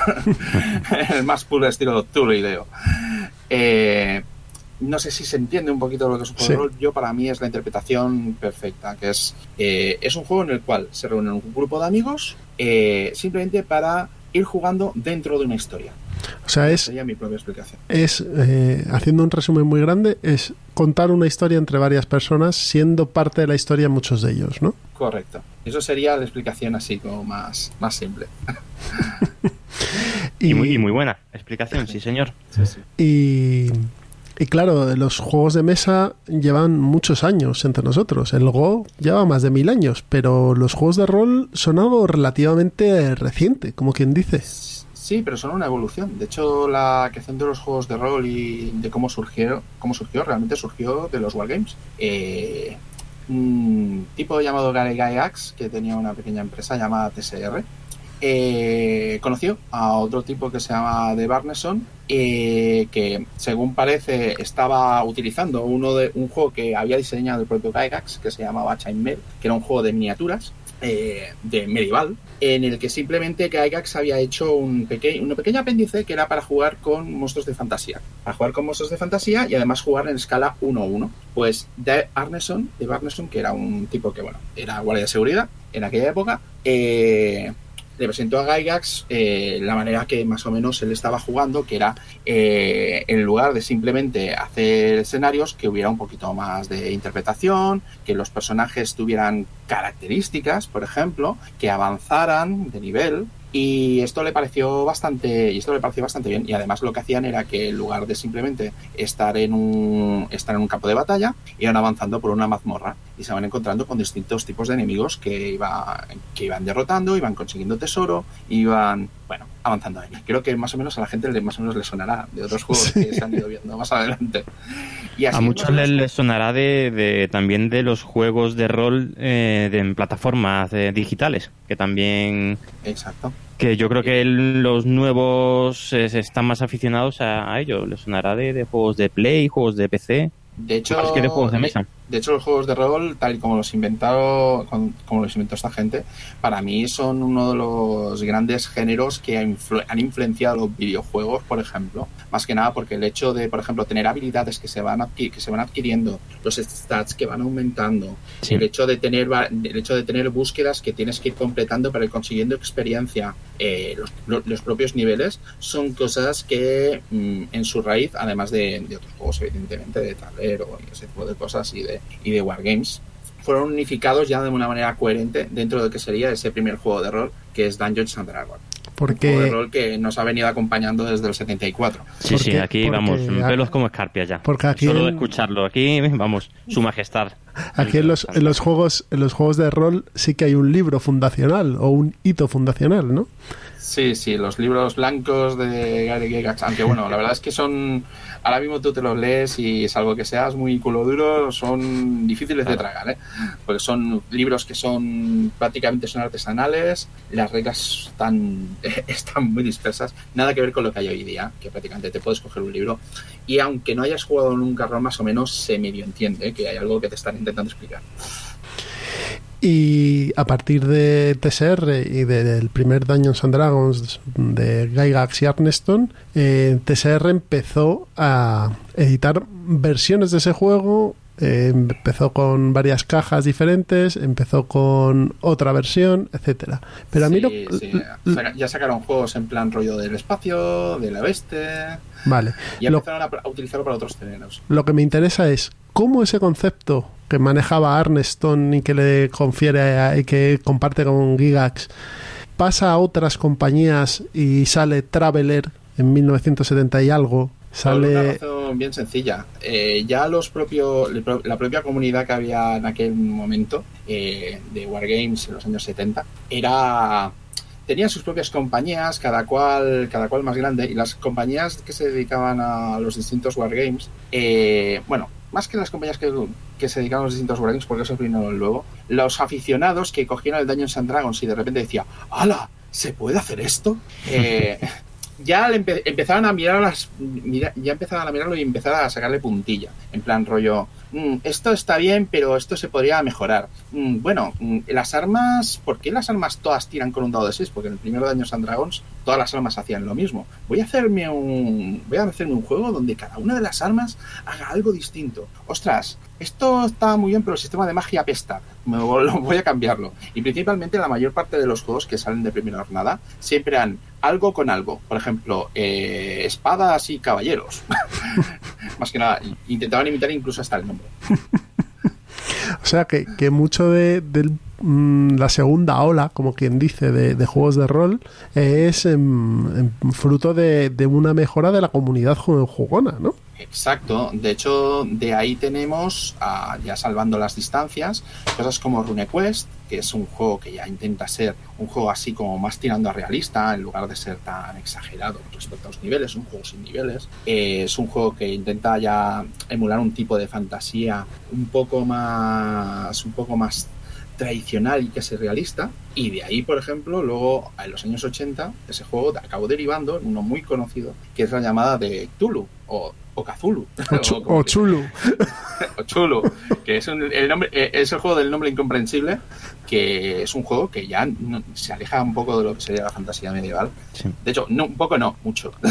el más puro estilo y Leo. Eh, no sé si se entiende un poquito lo que es un juego sí. de rol. Yo, para mí, es la interpretación perfecta, que es, eh, es un juego en el cual se reúnen un grupo de amigos eh, simplemente para ir jugando dentro de una historia. O sea, es. Sería mi propia explicación. Es, eh, haciendo un resumen muy grande, es contar una historia entre varias personas, siendo parte de la historia muchos de ellos, ¿no? Correcto. Eso sería la explicación así como más, más simple. y, y, muy, y, muy, buena explicación, sí, señor. Sí, sí. Y Y claro, los juegos de mesa llevan muchos años entre nosotros. El Go lleva más de mil años, pero los juegos de rol son algo relativamente reciente, como quien dice. Sí, pero son una evolución. De hecho, la creación de los juegos de rol y de cómo surgió, cómo surgió realmente surgió de los wargames. Eh, un tipo llamado Gary Gygax, que tenía una pequeña empresa llamada TSR, eh, conoció a otro tipo que se llama De Barneson, eh, que según parece estaba utilizando uno de un juego que había diseñado el propio Gygax, que se llamaba Chainmail, que era un juego de miniaturas eh, de medieval, en el que simplemente Gygax había hecho un, pequeño un pequeño apéndice que era para jugar con monstruos de fantasía. Para jugar con monstruos de fantasía y además jugar en escala 1-1. Pues de Arneson, de Barneson, que era un tipo que, bueno, era guardia de seguridad en aquella época, eh, le presentó a Gygax eh, la manera que más o menos él estaba jugando, que era eh, en lugar de simplemente hacer escenarios, que hubiera un poquito más de interpretación, que los personajes tuvieran características, por ejemplo, que avanzaran de nivel, y esto le pareció bastante y esto le pareció bastante bien. Y además lo que hacían era que en lugar de simplemente estar en un estar en un campo de batalla iban avanzando por una mazmorra y se van encontrando con distintos tipos de enemigos que iba que iban derrotando iban consiguiendo tesoro iban bueno avanzando ahí creo que más o menos a la gente le, más o menos le sonará de otros juegos que se han ido viendo más adelante y así a muchos les, les sonará de, de, también de los juegos de rol eh, de, en plataformas eh, digitales que también exacto que yo creo que el, los nuevos eh, están más aficionados a, a ello. Les sonará de, de, juegos de Play, juegos de PC. De hecho, más que de juegos de mesa. De hecho, los juegos de rol, tal y como los inventaron, como los inventó esta gente, para mí son uno de los grandes géneros que han, influ han influenciado los videojuegos, por ejemplo. Más que nada porque el hecho de, por ejemplo, tener habilidades que se van, que se van adquiriendo, los stats que van aumentando, sí. el hecho de tener el hecho de tener búsquedas que tienes que ir completando para ir consiguiendo experiencia, eh, los, los, propios niveles, son cosas que mmm, en su raíz, además de, de, otros juegos, evidentemente, de tablero y ese tipo de cosas y de, y de Wargames, fueron unificados ya de una manera coherente dentro de lo que sería ese primer juego de rol que es Dungeons and Dragons. Porque... Un juego de rol que nos ha venido acompañando desde el 74. Sí, sí, aquí porque, vamos, pelos como escarpias ya. Porque aquí Solo de en... escucharlo, aquí vamos, su majestad. Aquí en los, en los juegos en los juegos de rol sí que hay un libro fundacional o un hito fundacional, ¿no? Sí, sí, los libros blancos de Gary Gygax, aunque bueno, la verdad es que son, ahora mismo tú te los lees y salvo que seas muy culo duro, son difíciles de tragar, ¿eh? porque son libros que son prácticamente son artesanales, las reglas están, están muy dispersas, nada que ver con lo que hay hoy día, que prácticamente te puedes coger un libro y aunque no hayas jugado nunca rol, más o menos se medio entiende que hay algo que te están intentando explicar. Y a partir de TSR y del de primer Dungeons and Dragons de Gygax y Arneston, eh, TSR empezó a editar versiones de ese juego. Eh, empezó con varias cajas diferentes, empezó con otra versión, etcétera. Pero a mí sí, lo, sí. ya sacaron juegos en plan rollo del espacio, del oeste. Vale. Y empezaron lo, a, a utilizarlo para otros terrenos. Lo que me interesa es cómo ese concepto que manejaba Arneston y que le confiere a, y que comparte con Gigax pasa a otras compañías y sale Traveler en 1970 y algo. Sale una razón bien sencilla. Eh, ya los propios la propia comunidad que había en aquel momento eh, de Wargames en los años 70 era tenían sus propias compañías, cada cual, cada cual más grande, y las compañías que se dedicaban a los distintos wargames, eh, bueno, más que las compañías que, que se dedicaban a los distintos wargames, porque eso vino luego, los aficionados que cogían el Dungeons and Dragons y de repente decía, ¡Hala! ¿Se puede hacer esto? Eh, ya le empe empezaban a mirar las ya empezaban a mirarlo y empezaban a sacarle puntilla. En plan rollo mmm, esto está bien pero esto se podría mejorar mmm, bueno mmm, las armas ¿por qué las armas todas tiran con un dado de 6? porque en el primer Daños and Dragons todas las armas hacían lo mismo. Voy a hacerme un voy a hacerme un juego donde cada una de las armas haga algo distinto. Ostras esto está muy bien pero el sistema de magia pesta. Me voy a cambiarlo. Y principalmente la mayor parte de los juegos que salen de primera jornada siempre han algo con algo. Por ejemplo, eh, espadas y caballeros. Más que nada, intentaban imitar incluso hasta el nombre. o sea que, que mucho de, mm, la segunda ola, como quien dice, de, de juegos de rol, es em, em, fruto de, de una mejora de la comunidad ju- jugona, ¿no? Exacto, de hecho de ahí tenemos, ah, ya salvando las distancias, cosas como RuneQuest, que es un juego que ya intenta ser un juego así como más tirando a realista, en lugar de ser tan exagerado respecto a los niveles, un juego sin niveles. Eh, es un juego que intenta ya emular un tipo de fantasía un poco más, un poco más tradicional y que sea realista. Y de ahí, por ejemplo, luego en los años 80, ese juego acabó derivando en uno muy conocido, que es la llamada de Tulu o, o Cthulhu. O, chu- o o que- chulo. o Chulu, que es, un- el nombre, eh, es el juego del nombre incomprensible, que es un juego que ya no- se aleja un poco de lo que sería la fantasía medieval. Sí. De hecho, no, un poco no, mucho. Sí,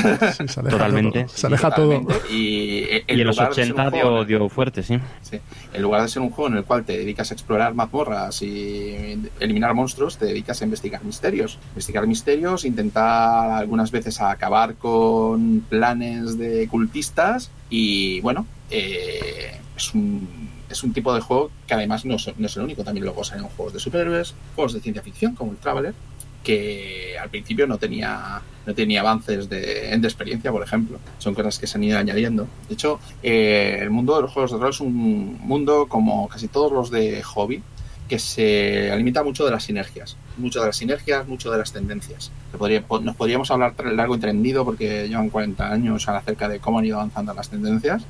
se aleja Totalmente. todo. Se aleja todo. Y, eh, Y en los lugar de ser un 80 juego- dio, dio fuerte, sí. Sí. En lugar de ser un juego en el cual te dedicas a explorar mazmorras y eliminar monstruos, te dedicas a investigar misterios. Investigar misterios, intentar algunas veces acabar con planes de cultistas y bueno, eh, es un es un tipo de juego que además no, es el único, también luego salen juegos de superhéroes, juegos de ciencia ficción como el Traveler, que al principio no tenía no tenía avances de, de experiencia, por ejemplo. Son cosas que se han ido añadiendo. De hecho, eh, el mundo de los juegos de rol es un mundo como casi todos los de hobby que se alimenta mucho de las sinergias, mucho de las sinergias, mucho de las tendencias. Nos podríamos hablar largo y tendido porque llevan 40 años acerca de cómo han ido avanzando las tendencias,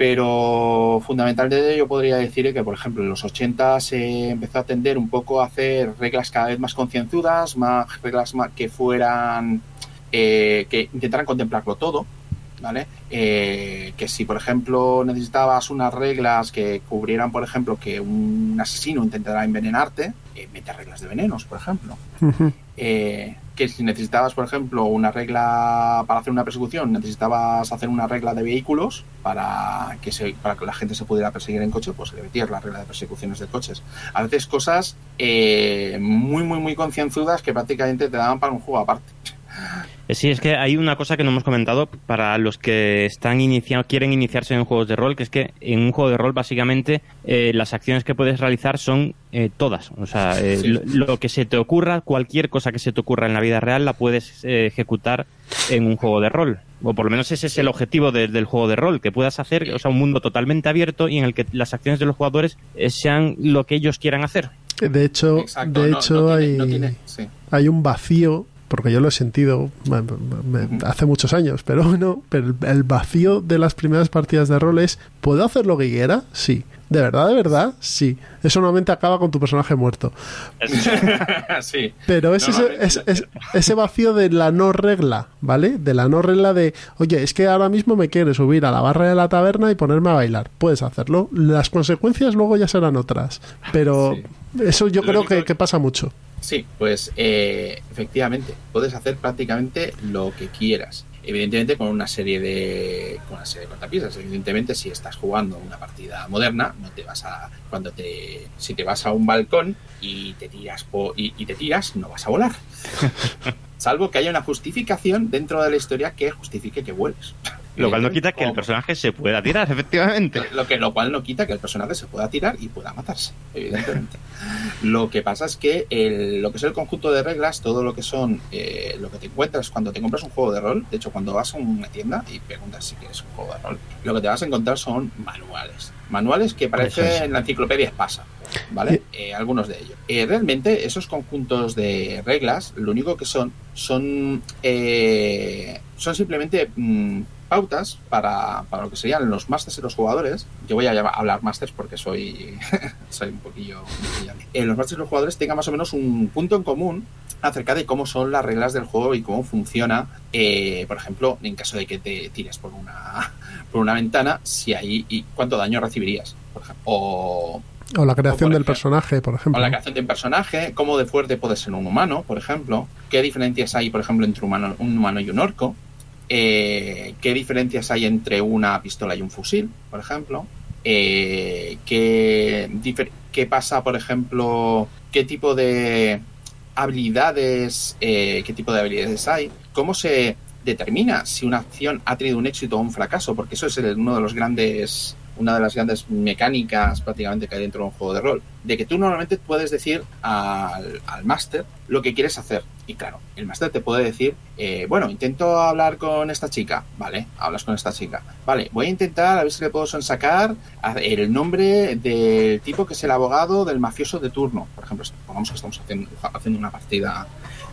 pero fundamentalmente yo podría decir que, por ejemplo, en los 80 se empezó a tender un poco a hacer reglas cada vez más concienzudas, más reglas más que fueran, eh, que intentaran contemplarlo todo, ¿vale? Eh, que si, por ejemplo, necesitabas unas reglas que cubrieran, por ejemplo, que un asesino intentará envenenarte, eh, mete reglas de venenos, por ejemplo. Eh, que si necesitabas, por ejemplo, una regla para hacer una persecución, necesitabas hacer una regla de vehículos para que, se, para que la gente se pudiera perseguir en coche, pues metías la regla de persecuciones de coches. A veces cosas eh, muy, muy, muy concienzudas que prácticamente te daban para un juego aparte. Eh, Sí, es que hay una cosa que no hemos comentado para los que están iniciando, quieren iniciarse en juegos de rol, que es que en un juego de rol básicamente eh, las acciones que puedes realizar son eh, todas. O sea, eh, Sí. lo, lo que se te ocurra, cualquier cosa que se te ocurra en la vida real la puedes eh, ejecutar en un juego de rol. O por lo menos ese es el objetivo de- del juego de rol, que puedas hacer, o sea, un mundo totalmente abierto y en el que las acciones de los jugadores eh, sean lo que ellos quieran hacer. De hecho, Exacto, de no- hecho no tiene- hay, no tiene- sí. hay un vacío, porque yo lo he sentido me- me- Ujú. hace muchos años, pero bueno, pero el- vacío de las primeras partidas de rol es, ¿puedo hacer lo que quiera? Sí. ¿De verdad, de verdad? Sí. Eso normalmente acaba con tu personaje muerto. sí. Pero es ese, Normalmente- es- es- ese vacío de la no regla, ¿vale? De la no regla de, oye, es que ahora mismo me quieres subir a la barra de la taberna y ponerme a bailar. Puedes hacerlo. Las consecuencias luego ya serán otras. Pero Sí. Eso yo Lo creo que pasa mucho. Sí, pues eh, efectivamente, puedes hacer prácticamente lo que quieras. Evidentemente con una serie de con una serie de cortapisas. Evidentemente, si estás jugando una partida moderna, no te vas a cuando te si te vas a un balcón y te tiras po- y, y te tiras, no vas a volar. Salvo que haya una justificación dentro de la historia que justifique que vueles. Lo cual no quita que el personaje se pueda tirar, efectivamente. lo, que, lo cual no quita que el personaje se pueda tirar y pueda matarse, evidentemente. lo que pasa es que el- lo que es el conjunto de reglas, todo lo que son, eh, lo que te encuentras cuando te compras un juego de rol, de hecho cuando vas a una tienda y preguntas si quieres un juego de rol, lo que te vas a encontrar son manuales. Manuales que parecen es. en la enciclopedia Espasa, ¿vale? Eh, algunos de ellos. Eh, realmente esos conjuntos de reglas, lo único que son, son, eh, son simplemente mm, pautas para, para lo que serían los masters y los jugadores. Yo voy a llamar- hablar masters porque soy, soy un poquillo... un Eh, los masters y los jugadores tengan más o menos un punto en común acerca de cómo son las reglas del juego y cómo funciona, eh, por ejemplo, en caso de que te tires por una, por una ventana, si ahí y cuánto daño recibirías, por ejemplo. O, O la creación por del ejemplo, personaje, por o ejemplo. la creación de un personaje, cómo de fuerte puede ser un humano, por ejemplo, qué diferencias hay, por ejemplo, entre humano- un humano y un orco, Eh, qué diferencias hay entre una pistola y un fusil, por ejemplo, Eh, qué, qué pasa, por ejemplo, qué tipo de habilidades, eh, qué tipo de habilidades hay, cómo se determina si una acción ha tenido un éxito o un fracaso, porque eso es el- uno de los grandes una de las grandes mecánicas prácticamente que hay dentro de un juego de rol, de que tú normalmente puedes decir al, al máster lo que quieres hacer. Y claro, el máster te puede decir, eh, bueno, intento hablar con esta chica, vale, hablas con esta chica, vale, voy a intentar a ver si le puedo sacar el nombre del tipo que es el abogado del mafioso de turno, por ejemplo, pongamos que estamos haciendo, haciendo una partida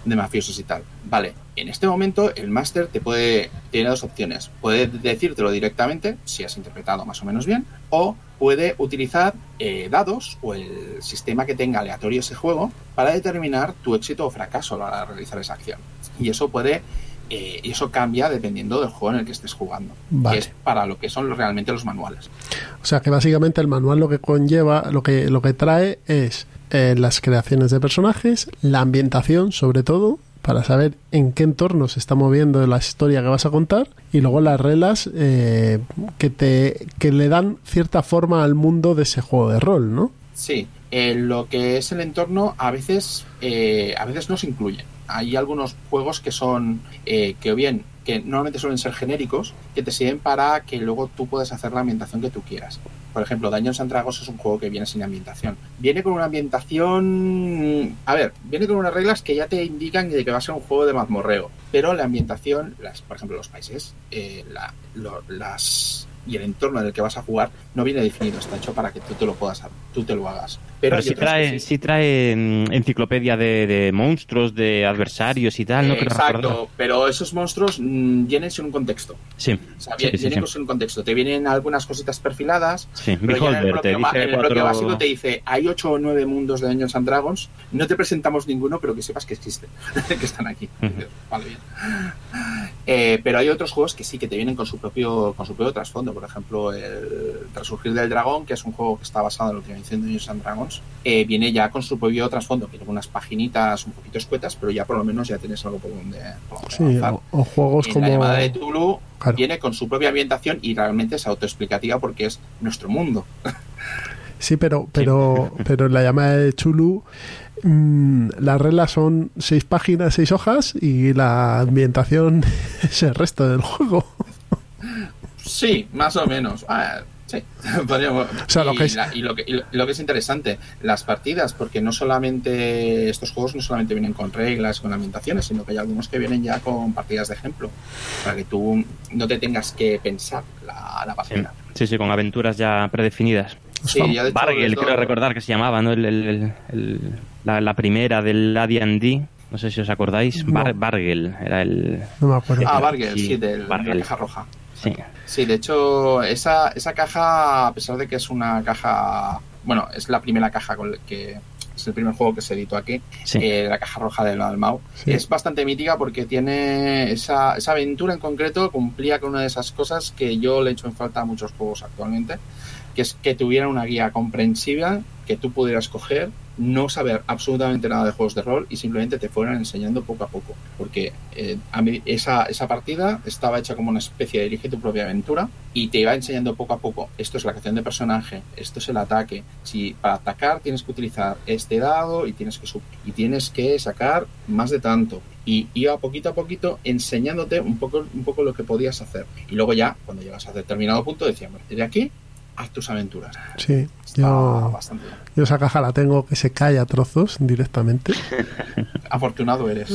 de mafiosos y tal. Vale, en este momento el máster te puede, tiene dos opciones. Puede decírtelo directamente, si has interpretado más o menos bien, o puede utilizar eh, dados o el sistema que tenga aleatorio ese juego para determinar tu éxito o fracaso a la hora de realizar esa acción. Y eso puede eh, y eso cambia dependiendo del juego en el que estés jugando. Vale. es para lo que son realmente los manuales. O sea que básicamente el manual lo que conlleva, lo que, lo que trae es eh, las creaciones de personajes, la ambientación sobre todo, para saber en qué entorno se está moviendo la historia que vas a contar y luego las reglas eh, que te que le dan cierta forma al mundo de ese juego de rol, ¿no? Sí, lo que es el entorno a veces eh, a veces no se incluye. Hay algunos juegos que son eh, que o bien que normalmente suelen ser genéricos que te sirven para que luego tú puedas hacer la ambientación que tú quieras. Por ejemplo, Dungeons and Dragons es un juego que viene sin ambientación. Viene con una ambientación... A ver, viene con unas reglas que ya te indican de que va a ser un juego de mazmorreo. Pero la ambientación, las, por ejemplo, los países, eh, la, las y el entorno en el que vas a jugar no viene definido, está hecho para que tú te lo puedas tú te lo hagas. Pero, Pero sí trae, sí. trae mm, enciclopedia de, de, monstruos, de adversarios y tal, ¿no? Eh, exacto, pero esos monstruos mmm, vienen sin un contexto. Sí. O sea, vienen, sí, vienen sin un contexto. Te vienen algunas cositas perfiladas. Sí, pero ya en el Beholder, te bloque, dice en el cuatro- básico te dice: hay 8 o 9 mundos de Dungeons and Dragons. No te presentamos ninguno, pero que sepas que existen, que están aquí. Vale, bien. Eh, pero hay otros juegos que sí que te vienen con su propio con su propio trasfondo. Por ejemplo, el Resurgir del Dragón, que es un juego que está basado en última edición de Dungeons and Dragons, eh, viene ya con su propio trasfondo. Tiene unas paginitas un poquito escuetas, pero ya por lo menos ya tienes algo por donde, por donde Sí, avanzar. o, o juegos En como... la llamada de Tulu Claro. viene con su propia ambientación y realmente es autoexplicativa porque es nuestro mundo. Sí, pero, pero, pero en la llamada de Chulu mm, las reglas son seis páginas, seis hojas y la ambientación es el resto del juego. Sí, más o menos. Ah, sí, podríamos- sea, lo y, que es- la- y lo que, y lo- que es interesante, las partidas, porque no solamente estos juegos no solamente vienen con reglas, con ambientaciones, sino que hay algunos que vienen ya con partidas de ejemplo, para que tú no te tengas que pensar la, la Sí, partida. sí, sí, con aventuras ya predefinidas. Sí, ya de hecho, Bargel, creo recordar que se llamaba, ¿no? El- el- el- el- la, la primera del AD&D, no sé si os acordáis. No. Bar- Bargel era el... No me acuerdo. Ah, Bargel, Sí, sí, del- de Bargel. la caja roja. Sí, Sí, de hecho, esa, esa caja, a pesar de que es una caja, bueno, es la primera caja con la que es el primer juego que se editó aquí, sí. eh, la caja roja del Almau, Sí. es bastante mítica porque tiene esa, esa aventura en concreto, cumplía con una de esas cosas que yo le echo en falta a muchos juegos actualmente, que es que tuviera una guía comprensiva que tú pudieras coger, no saber absolutamente nada de juegos de rol y simplemente te fueran enseñando poco a poco. Porque eh, a mí esa, esa partida estaba hecha como una especie de dirige tu propia aventura y te iba enseñando poco a poco. Esto es la creación de personaje, esto es el ataque. Si para atacar tienes que utilizar este dado y tienes que, y tienes que sacar más de tanto. Y iba poquito a poquito enseñándote un poco, un poco lo que podías hacer. Y luego ya, cuando llegas a determinado punto, "Bueno, de aquí haz tus aventuras. Sí, Está yo, bastante bien. yo esa caja la tengo que se cae a trozos directamente. Afortunado eres.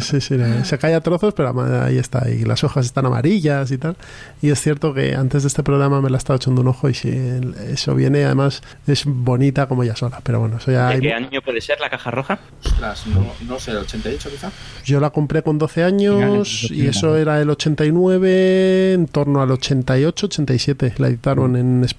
Sí, sí, se cae a trozos, pero ahí está. Y las hojas están amarillas y tal. Y es cierto que antes de este programa me la he estado echando un ojo y sí, el- eso viene, además es bonita como ya sola. Pero bueno, eso ya ¿De hay- qué año puede ser la caja roja? Ostras, no, no sé, el 88 quizá. Yo la compré con 12 años los y eso era el 89, en torno al 88, 87 la editaron en España.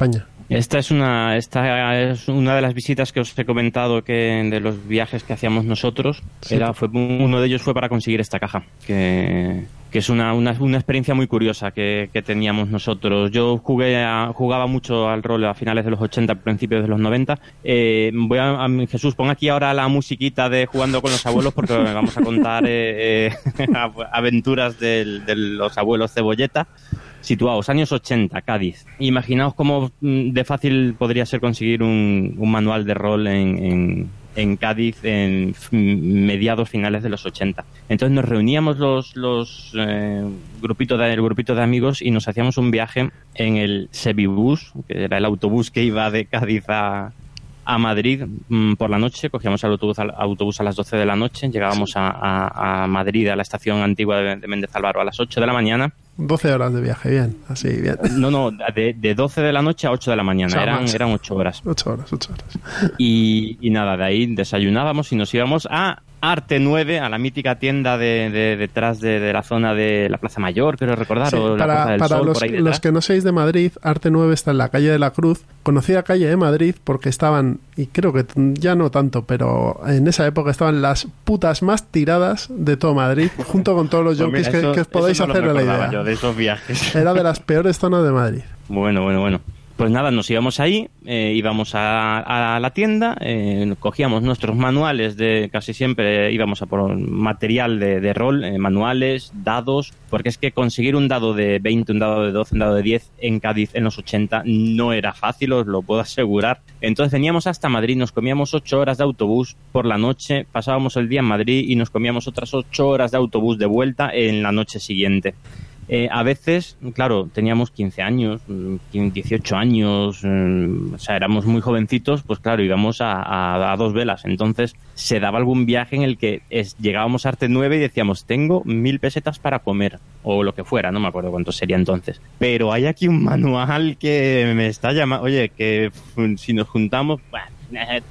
Esta es una esta es una de las visitas que os he comentado que de los viajes que hacíamos nosotros. Sí. era fue uno de ellos fue para conseguir esta caja que, que es una, una, una experiencia muy curiosa que, que teníamos nosotros. Yo jugué a- jugaba mucho al rol a finales de los 80 principios de los 90 Eh, voy a, a- Jesús pon aquí ahora la musiquita de jugando con los abuelos porque vamos a contar eh, eh, aventuras del- de los abuelos cebolleta situados años 80, Cádiz. Imaginaos cómo mm, de fácil podría ser conseguir un, manual de rol en, Cádiz en mediados finales de los 80. Entonces nos reuníamos los, los eh, grupito de, grupito de amigos y nos hacíamos un viaje en el Sebibus, que era el autobús que iba de Cádiz a, a Madrid mm, por la noche, cogíamos el autobús, autobús a las 12 de la noche, llegábamos a, a, Madrid, a la estación antigua de, de Méndez Álvaro a las 8 de la mañana 12 horas de viaje, bien, así, bien. No, no, de, de 12 de la noche a 8 de la mañana, eran, eran 8 horas. 8 horas, 8 horas. Y, y nada, de ahí desayunábamos y nos íbamos a Arte 9, a la mítica tienda de, de detrás de, de, la zona de la Plaza Mayor, quiero recordar, sí, o la para, Plaza del para Sol, los, por ahí los que no seáis de Madrid, Arte 9 está en la calle de la Cruz, conocida calle de Madrid porque estaban, y creo que ya no tanto, pero en esa época estaban las putas más tiradas de todo Madrid, junto con todos los Pues jockeys eso- que, que os no hacer la idea. yo de esos viajes. Era de las peores zonas de Madrid. Bueno, bueno, bueno. Pues nada, nos íbamos ahí, eh, íbamos a, a la tienda, eh, cogíamos nuestros manuales de casi siempre íbamos a por material de, rol, eh, manuales, dados, porque es que conseguir un dado de 20, un dado de 12, un dado de 10 en Cádiz en los 80 no era fácil, os lo puedo asegurar. Entonces veníamos hasta Madrid, nos comíamos 8 horas de autobús por la noche, pasábamos el día en Madrid y nos comíamos otras 8 horas de autobús de vuelta en la noche siguiente. Eh, a veces, claro, teníamos 15 años, mm, 15, 18 años, mm, o sea, éramos muy jovencitos, pues claro, íbamos a, a- dos velas. Entonces se daba algún viaje en el que llegábamos a Arte 9 y decíamos, tengo mil pesetas para comer, o lo que fuera, no me acuerdo cuánto sería entonces. Pero hay aquí un manual que me está llamando, oye, que mm, si nos juntamos, bah,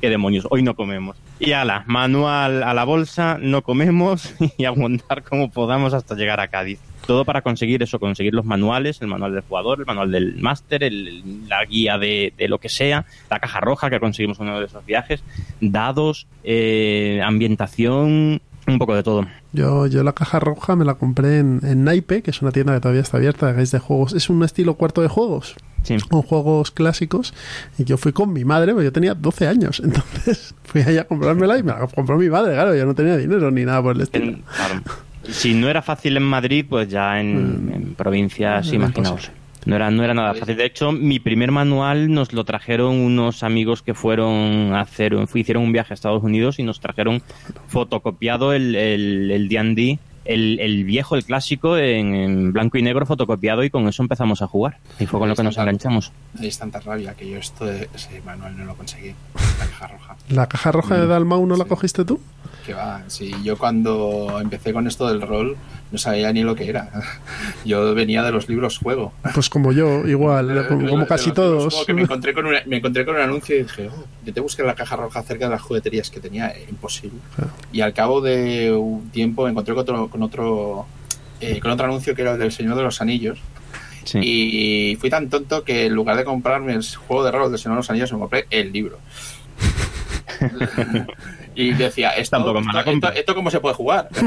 qué demonios, hoy no comemos. Y ala, manual a la bolsa, no comemos y aguantar como podamos hasta llegar a Cádiz. Todo para conseguir eso, conseguir los manuales, el manual del jugador, el manual del máster, la guía de, de lo que sea, la caja roja que conseguimos en uno de esos viajes, dados, eh, ambientación, un poco de todo. Yo, yo la caja roja me la compré en, en Naipe, que es una tienda que todavía está abierta, que es de juegos. Es un estilo cuarto de juegos, Sí. con juegos clásicos. Y yo fui con mi madre, porque yo tenía 12 años. Entonces fui allá a comprármela y me la compró mi madre, claro. Yo no tenía dinero ni nada por el estilo. Claro. Si no era fácil en Madrid, pues ya en, en provincias, Era imaginaos. No era, no era nada fácil. De hecho, mi primer manual nos lo trajeron unos amigos que fueron a hacer, hicieron un viaje a Estados Unidos y nos trajeron fotocopiado el el el D&D, el, el viejo, el clásico, en, en blanco y negro fotocopiado y con eso empezamos a jugar. Y fue con lo que nos enganchamos. Es tanta rabia que yo esto de ese manual no lo conseguí. La caja roja. ¿La caja roja de Dalmau no la cogiste tú? Que va, sí, yo cuando empecé con esto del rol no sabía ni lo que era. Yo venía de los libros juego. Pues como yo, igual, De- como, de- como de casi todos. juego que me encontré con una- me encontré con un anuncio y dije, oh, yo te busqué la caja roja cerca de las jugueterías que tenía, eh, imposible. Claro. Y al cabo de un tiempo me encontré con otro, con otro, eh, con otro anuncio que era el del Señor de los Anillos. Sí. Y fui tan tonto que en lugar de comprarme el juego de rol del Señor de los Anillos, me compré el libro. y decía, esto, Tampoco mala esto, compra. esto- esto cómo se puede jugar.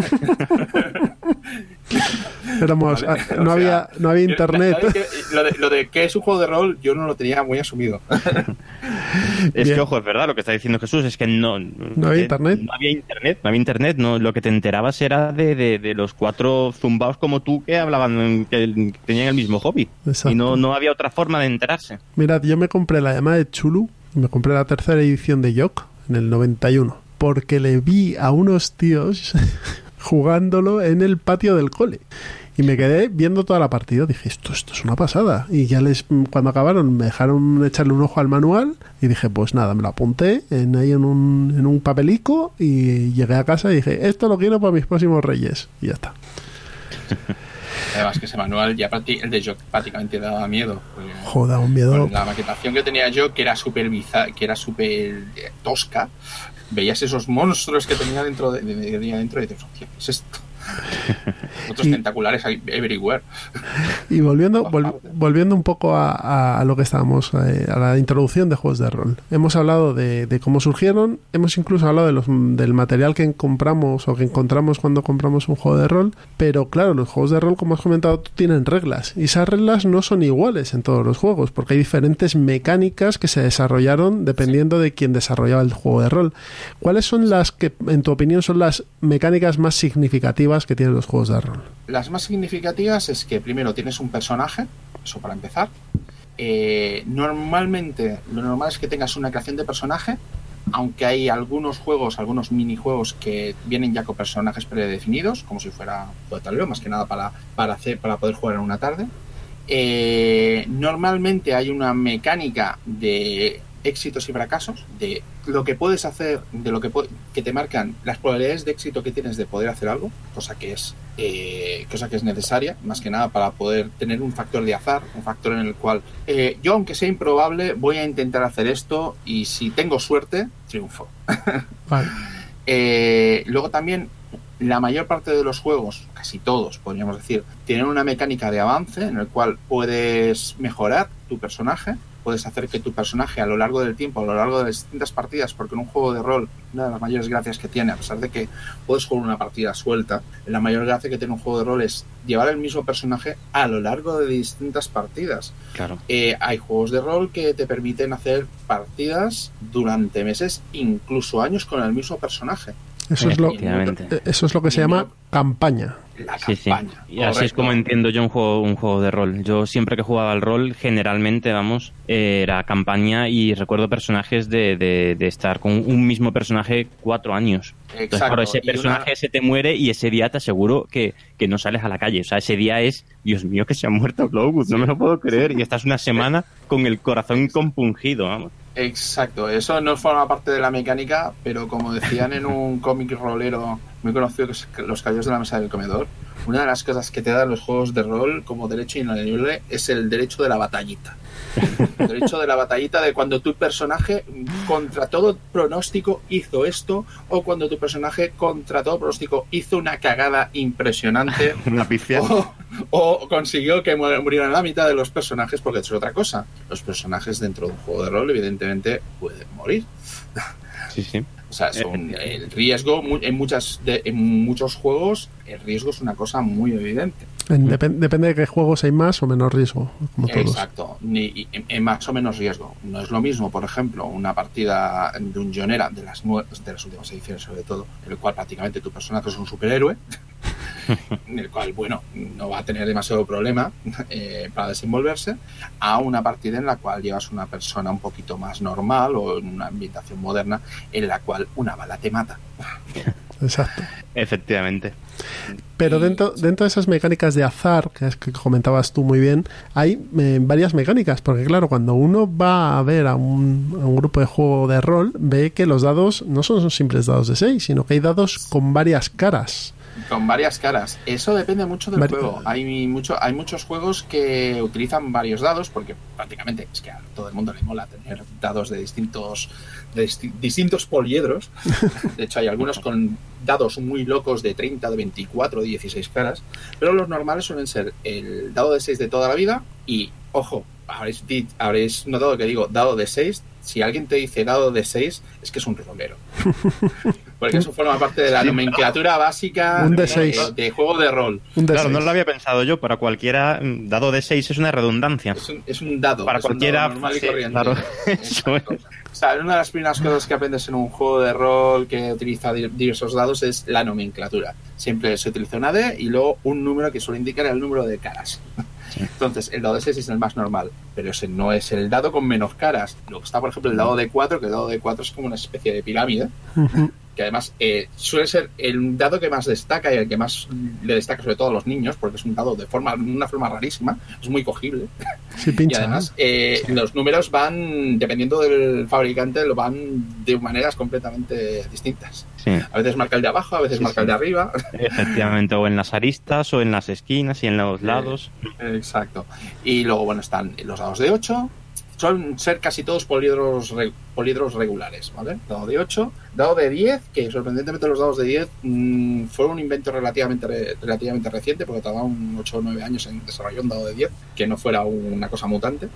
Éramos, Vale, ah, no, sea, había, no había internet. Lo de, lo de que es un juego de rol, yo no lo tenía muy asumido. Es Bien. que, ojo, es verdad lo que está diciendo Jesús, es que no... No había internet. No había internet, no había internet, no, lo que te enterabas era de, de- de los cuatro zumbaos como tú que hablaban, que tenían el mismo hobby. Exacto. Y no, no había otra forma de enterarse. Mirad, yo me compré la llamada de Chulu, me compré la tercera edición de Yok en el 91, porque le vi a unos tíos jugándolo en el patio del cole. Y me quedé viendo toda la partida. Dije, esto, esto es una pasada. Y ya les, cuando acabaron, me dejaron echarle un ojo al manual. Y dije, pues nada, me lo apunté en, ahí en un, en un papelico. Y llegué a casa y dije, esto lo quiero para mis próximos reyes. Y ya está. Además que ese manual ya el de Jock prácticamente daba miedo. Joda, un miedo. la maquetación que tenía yo, que era súper que era súper tosca, veías esos monstruos que tenía dentro de, de- de- de- dentro y dices, ¿qué es esto? Otros Y- tentaculares everywhere. Y volviendo, vol- volviendo un poco a, lo que estábamos, eh, a la introducción de juegos de rol. Hemos hablado de, de cómo surgieron, hemos incluso hablado de los, del material que compramos o que encontramos cuando compramos un juego de rol, pero claro, los juegos de rol, como has comentado, tienen reglas. Y esas reglas no son iguales en todos los juegos, porque hay diferentes mecánicas que se desarrollaron dependiendo de quién desarrollaba el juego de rol. ¿Cuáles son las que, en tu opinión, son las mecánicas más significativas que tienen los juegos de rol? Las más significativas es que primero tienes un personaje, eso para empezar. Eh, normalmente, lo normal es que tengas una creación de personaje aunque hay algunos juegos, algunos minijuegos que vienen ya con personajes predefinidos, como si fuera tablero, más que nada para, para, hacer, para poder jugar en una tarde. Eh, normalmente hay una mecánica de éxitos y fracasos, de lo que puedes hacer, de lo que, que te marcan las probabilidades de éxito que tienes de poder hacer algo, cosa que es eh, cosa que es necesaria, más que nada para poder tener un factor de azar, un factor en el cual eh, yo, aunque sea improbable, voy a intentar hacer esto y si tengo suerte, triunfo. Eh, luego también la mayor parte de los juegos, casi todos podríamos decir, tienen una mecánica de avance en el cual puedes mejorar tu personaje puedes hacer que tu personaje a lo largo del tiempo, a lo largo de distintas partidas, porque en un juego de rol, una de las mayores gracias que tiene, a pesar de que puedes jugar una partida suelta, la mayor gracia que tiene un juego de rol es llevar el mismo personaje a lo largo de distintas partidas. Claro. Eh, hay juegos de rol que te permiten hacer partidas durante meses, incluso años con el mismo personaje. Eso es lo, eso es lo que se llama campaña la campaña. Y así es como entiendo yo un juego, un juego de rol. Yo siempre que jugaba al rol, generalmente, vamos, era campaña y recuerdo personajes de, de, estar con un mismo personaje cuatro años. Exacto. ese personaje se te muere y ese día te aseguro que, que, no sales a la calle. O sea, ese día es, Dios mío, que se ha muerto Glowwood, no me lo puedo creer. Y estás una semana con el corazón compungido, vamos. Exacto, eso no forma parte de la mecánica, pero como decían en un cómic rolero muy conocido que es Los Caballos de la Mesa del Comedor, una de las cosas que te dan los juegos de rol como derecho inalienable es el derecho de la batallita. El derecho de la batallita de cuando tu personaje contra todo pronóstico hizo esto o cuando tu personaje contra todo pronóstico hizo una cagada impresionante. una pifia. O, consiguió que murieran la mitad de los personajes porque es otra cosa. Los personajes dentro de un juego de rol evidentemente pueden morir. Sí, sí. O sea, son, el riesgo en, muchas en muchos juegos, el riesgo es una cosa muy evidente. Depende de qué juegos hay más o menos riesgo, como todos. Exacto, ni, en, más o menos riesgo. No es lo mismo, por ejemplo, una partida de un Jonera de las, de las últimas ediciones, sobre todo, en el cual prácticamente tu personaje es un superhéroe, en el cual, bueno, no va a tener demasiado problema eh, para desenvolverse, a una partida en la cual llevas una persona un poquito más normal o en una ambientación moderna en la cual una bala te mata. Exacto. Efectivamente. Pero dentro, dentro de esas mecánicas de azar, que es que comentabas tú muy bien, hay eh, varias mecánicas, porque claro, cuando uno va a ver a un, a un, grupo de juego de rol, ve que los dados no son simples dados de 6, sino que hay dados con varias caras. Con varias caras. Eso depende mucho del juego. Hay, mucho, hay muchos juegos que utilizan varios dados, porque prácticamente es que a todo el mundo le mola tener dados de distintos, de distintos poliedros. De hecho, hay algunos con dados muy locos de 30, de 24, de 16 caras. Pero los normales suelen ser el dado de 6 de toda la vida y, ojo, habréis, habréis notado que digo dado de 6. Si alguien te dice dado de 6, es que es un rolero. Porque eso forma parte de la nomenclatura básica de, juego de rol. Claro, no lo había pensado yo. Para cualquiera, dado de 6 es una redundancia. Es un, dado. Para cualquiera. normal y corriente. O sea, una de las primeras cosas que aprendes en un juego de rol que utiliza diversos dados es la nomenclatura. Siempre se utiliza una D y luego un número que suele indicar el número de caras. Entonces, el dado de 6 es el más normal, pero ese no es el dado con menos caras. Luego está, por ejemplo, el dado de 4, que el dado de 4 es como una especie de pirámide que además eh, suele ser el dado que más destaca y el que más le destaca sobre todo a los niños, porque es un dado de forma, una forma rarísima, es muy cogible. y además eh, los números van, dependiendo del fabricante, lo van de maneras completamente distintas. A veces marca el de abajo, a veces marca el de arriba. Efectivamente, o en las aristas, o en las esquinas y en los lados. exacto. Y luego, bueno, están los dados de 8, suelen ser casi todos poliedros, poliedros regulares, ¿vale? Dado de 8, dado de 10, que sorprendentemente los dados de 10 mmm, fueron un invento relativamente, relativamente reciente, porque tardaron 8 o 9 años en desarrollar un dado de 10, que no fuera una cosa mutante.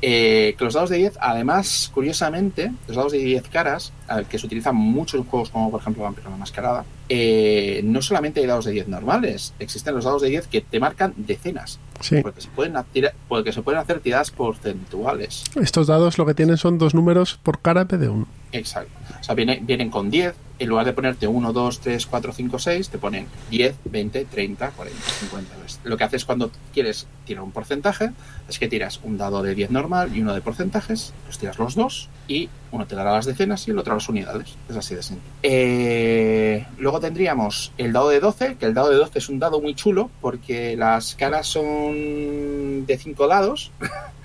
Eh, que los dados de 10, además, curiosamente, los dados de 10 caras, que se utilizan mucho en juegos como por ejemplo Vampiro la Mascarada, eh, no solamente hay dados de 10 normales, existen los dados de 10 que te marcan decenas. Porque, se pueden porque se pueden hacer tiradas porcentuales. Estos dados lo que tienen son dos números por cara en vez de uno. Exacto. O sea, viene, vienen con 10. En lugar de ponerte 1, 2, 3, 4, 5, 6, te ponen 10, 20, 30, 40, 50. ¿ves? Lo que haces cuando quieres tirar un porcentaje es que tiras un dado de 10 normal y uno de porcentajes, los tiras los dos y uno te dará las decenas y el otro las unidades. Es así de simple. Eh, luego tendríamos el dado de 12, que el dado de 12 es un dado muy chulo porque las caras son de 5 dados.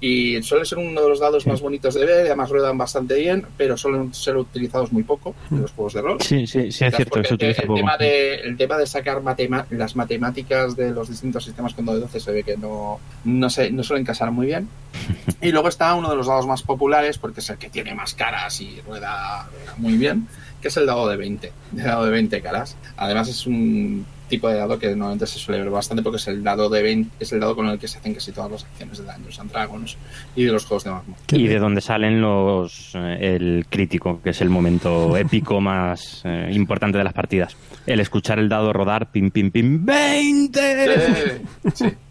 y suele ser uno de los dados más bonitos de ver, además ruedan bastante bien, pero suelen ser utilizados muy poco en los juegos de rol. Sí, sí, sí, es cierto, se utiliza el, poco. tema de, el tema de sacar matema- las matemáticas de los distintos sistemas con dado de 12 se ve que no, no, se, no suelen casar muy bien. Y luego está uno de los dados más populares, porque es el que tiene más caras y rueda, rueda muy bien, que es el dado de 20, el dado de 20 caras. Además es un tipo de dado que normalmente se suele ver bastante porque es el dado de 20, es el dado con el que se hacen casi todas las acciones de Dungeons and Dragons y de los juegos de Magma. Y de donde salen los eh, el crítico, que es el momento épico más eh, importante de las partidas. El escuchar el dado rodar pim pim pim 20. Sí, sí.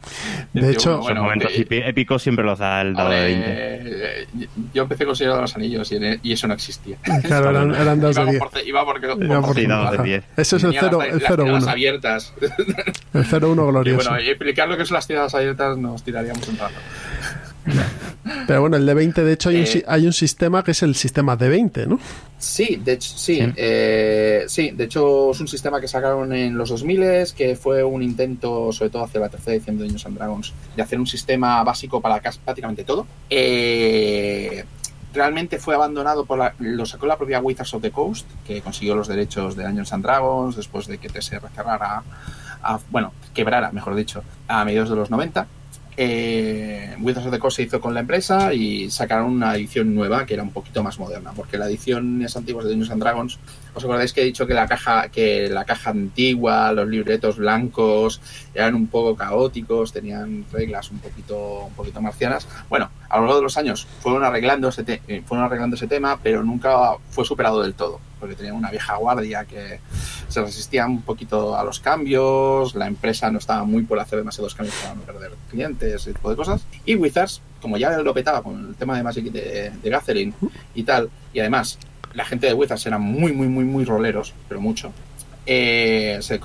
De hecho, bueno, los momentos eh, épicos siempre los da el dado ver, de 20. Eh, yo empecé con Señor de los Anillos y, e, y eso no existía. Claro, eran, eran dos de 10. Iba porque, iba porque, por, por, por, sí, dados de 10. Eso es el 0-1 abiertas. El 0 1 Y glorioso. bueno, y explicar lo que son las tiradas abiertas nos tiraríamos un rato. Pero bueno, el de 20, de hecho, hay, un, Eh, si- hay un sistema que es el sistema de 20, ¿no? Sí, de hecho, sí, Sí. eh, sí, de hecho es un sistema que sacaron en los 2000 que fue un intento, sobre todo hacia la tercera edición de Dungeons and Dragons, de hacer un sistema básico para casi prácticamente todo. Eh, realmente fue abandonado por la, lo sacó la propia Wizards of the Coast, que consiguió los derechos de Dungeons and Dragons después de que TSR cerrara, a- bueno, quebrara, mejor dicho, a mediados de los 90. Eh, Wizards of the Coast se hizo con la empresa y sacaron una edición nueva que era un poquito más moderna, porque la edición es antigua de Dungeons and Dragons, ¿os acordáis que he dicho que la caja, que la caja antigua, los libretos blancos eran un poco caóticos, tenían reglas un poquito, un poquito marcianas? Bueno, a lo largo de los años fueron arreglando ese, te- eh, fueron arreglando ese tema, pero nunca fue superado del todo, porque tenían una vieja guardia que se resistía un poquito a los cambios, la empresa no estaba muy por hacer demasiados cambios para no perder clientes, ese tipo de cosas. Y Wizards, como ya lo petaba con el tema de Magic de, de Gathering y tal, y además la gente de Wizards eran muy, muy, muy, muy roleros, pero mucho. eh, se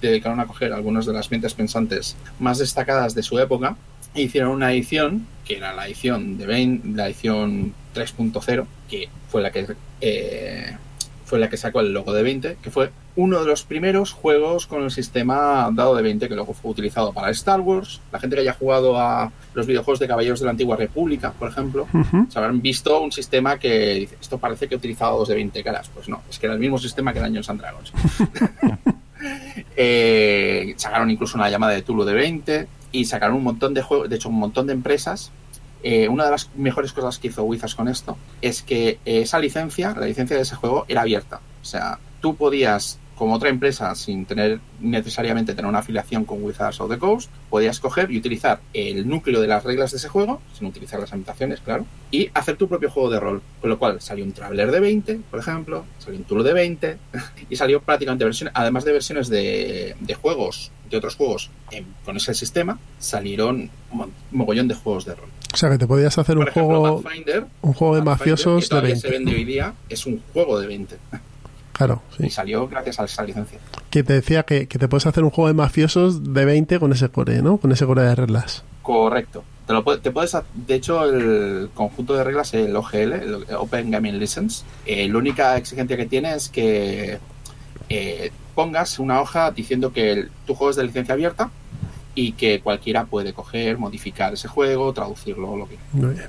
dedicaron a coger algunas de las mentes pensantes más destacadas de su época e hicieron una edición que era la edición de 20, la edición 3.0 que fue la que eh, fue la que sacó el logo de 20 que fue uno de los primeros juegos con el sistema dado de 20 que luego fue utilizado para Star Wars la gente que haya jugado a los videojuegos de Caballeros de la Antigua República por ejemplo Ujú. se habrán visto un sistema que dice, esto parece que he utilizado dos de 20 caras. Pues no, es que era el mismo sistema que Dungeons and Dragons. Eh, sacaron incluso una llamada de Tulu de 20 y sacaron un montón de juegos, de hecho un montón de empresas. Eh, una de las mejores cosas que hizo Wizards con esto es que esa licencia, la licencia de ese juego, era abierta. O sea, tú podías, como otra empresa, sin tener necesariamente tener una afiliación con Wizards of the Coast, podías coger y utilizar el núcleo de las reglas de ese juego, sin utilizar las ambientaciones, claro, y hacer tu propio juego de rol. Con lo cual salió un Traveler de 20, por ejemplo, salió un Tulu de 20, y salió prácticamente versiones, además de versiones de, juegos, de otros juegos con ese sistema, salieron un mo- mogollón de juegos de rol. O sea, que te podías hacer un ejemplo, juego, Pathfinder, un juego de mafiosos que de todavía se 20. vende hoy día, es un juego de 20. Claro, sí. Y salió gracias a esa licencia. Que te decía que, que te puedes hacer un juego de mafiosos de 20 con ese core, ¿no? Con ese core de reglas. Correcto. Te, lo te puedes, de hecho, el conjunto de reglas, el OGL, el Open Gaming License, eh, la única exigencia que tiene es que eh, pongas una hoja diciendo que el- tu juego es de licencia abierta y que cualquiera puede coger, modificar ese juego, traducirlo, lo que Muy bien.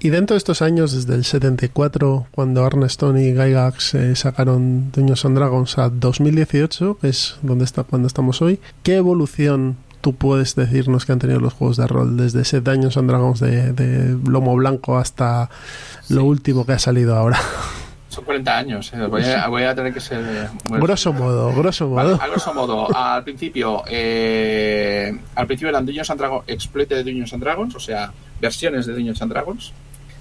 Y dentro de estos años, desde el 74, cuando Arneston y Gygax eh, sacaron Dungeons and Dragons a 2018, que es donde está cuando estamos hoy, ¿qué evolución tú puedes decirnos que han tenido los juegos de rol desde ese Dungeons and Dragons de, de lomo blanco hasta lo último que ha salido ahora? Son 40 años, eh, voy, a, voy a tener que ser... eh, bueno, grosso modo, grosso Vale, modo. a grosso modo, al principio, eh, al principio eran Dungeons and Dragons, exploite de Dungeons and Dragons, o sea, versiones de Dungeons and Dragons.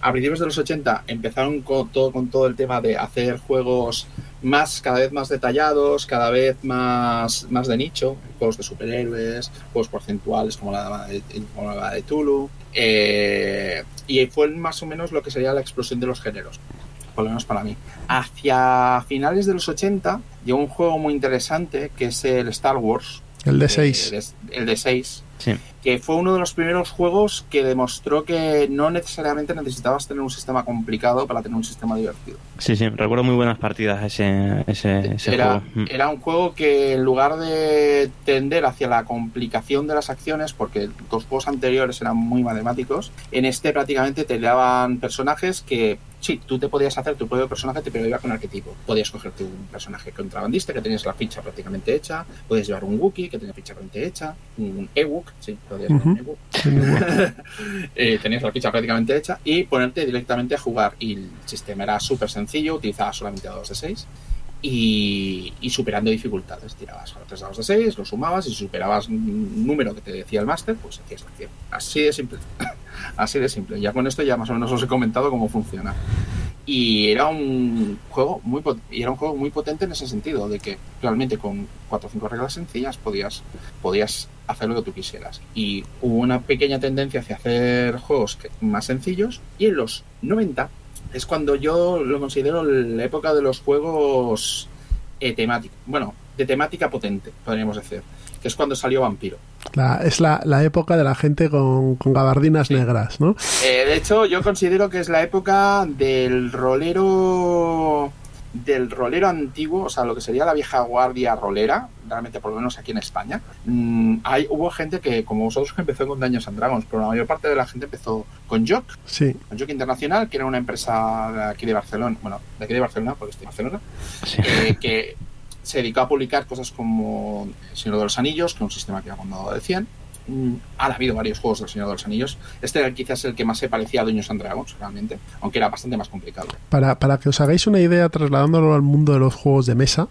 A principios de los 80 empezaron con todo, con todo el tema de hacer juegos más, cada vez más detallados, cada vez más, más de nicho, juegos de superhéroes, juegos porcentuales como la de, como la de Tulu. eh, y fue más o menos lo que sería la explosión de los géneros. Por lo menos para mí. Hacia finales de los 80 llegó un juego muy interesante que es el Star Wars. El de eh, 6. el de 6, Sí. que fue uno de los primeros juegos que demostró que no necesariamente necesitabas tener un sistema complicado para tener un sistema divertido. Sí, sí, recuerdo muy buenas partidas ese, ese, ese Era, juego. Mm. era un juego que en lugar de tender hacia la complicación de las acciones, porque los juegos anteriores eran muy matemáticos, en este prácticamente te daban personajes que sí, tú te podías hacer tu propio personaje, pero iba con arquetipo. Podías cogerte un personaje contrabandista que tenías la ficha prácticamente hecha, podías llevar un Wookiee que tenía ficha prácticamente hecha, un Ewok, sí, podías llevar un Ujú. Ewok. Eh, tenías la ficha prácticamente hecha y ponerte directamente a jugar. Y el sistema era súper sencillo, utilizabas solamente dados de 6 y, y superando dificultades. Tirabas a los tres dados de 6, los sumabas y si superabas un número que te decía el máster, pues hacías la acción. Así de simple. Así de simple. Ya con esto ya más o menos os he comentado cómo funciona. Y era un juego muy era un juego muy potente en ese sentido, de que realmente con cuatro o cinco reglas sencillas podías, podías hacer lo que tú quisieras. Y hubo una pequeña tendencia hacia hacer juegos más sencillos, y en los 90 es cuando yo lo considero la época de los juegos eh, temáticos. Bueno, de temática potente, podríamos decir. Que es cuando salió Vampiro. La- es la, la época de la gente con, con gabardinas Sí. negras, ¿no? Eh, de hecho, yo considero que es la época del rolero del rolero antiguo, o sea, lo que sería la vieja guardia rolera, realmente por lo menos aquí en España. Mm, hay, hubo gente que, como vosotros, que empezó con Daños and Dragons, pero la mayor parte de la gente empezó con Jock, Sí. con Jock Internacional, que era una empresa de aquí de Barcelona, bueno, de aquí de Barcelona, porque estoy en Barcelona, Sí. eh, que se dedicó a publicar cosas como El Señor de los Anillos, que es un sistema que ha rondado de 100. Mm, Han habido varios juegos del Señor de los Anillos. Este era quizás el que más se parecía a Dungeons and Dragons, realmente, aunque era bastante más complicado. Para, para que os hagáis una idea, trasladándolo al mundo de los juegos de mesa,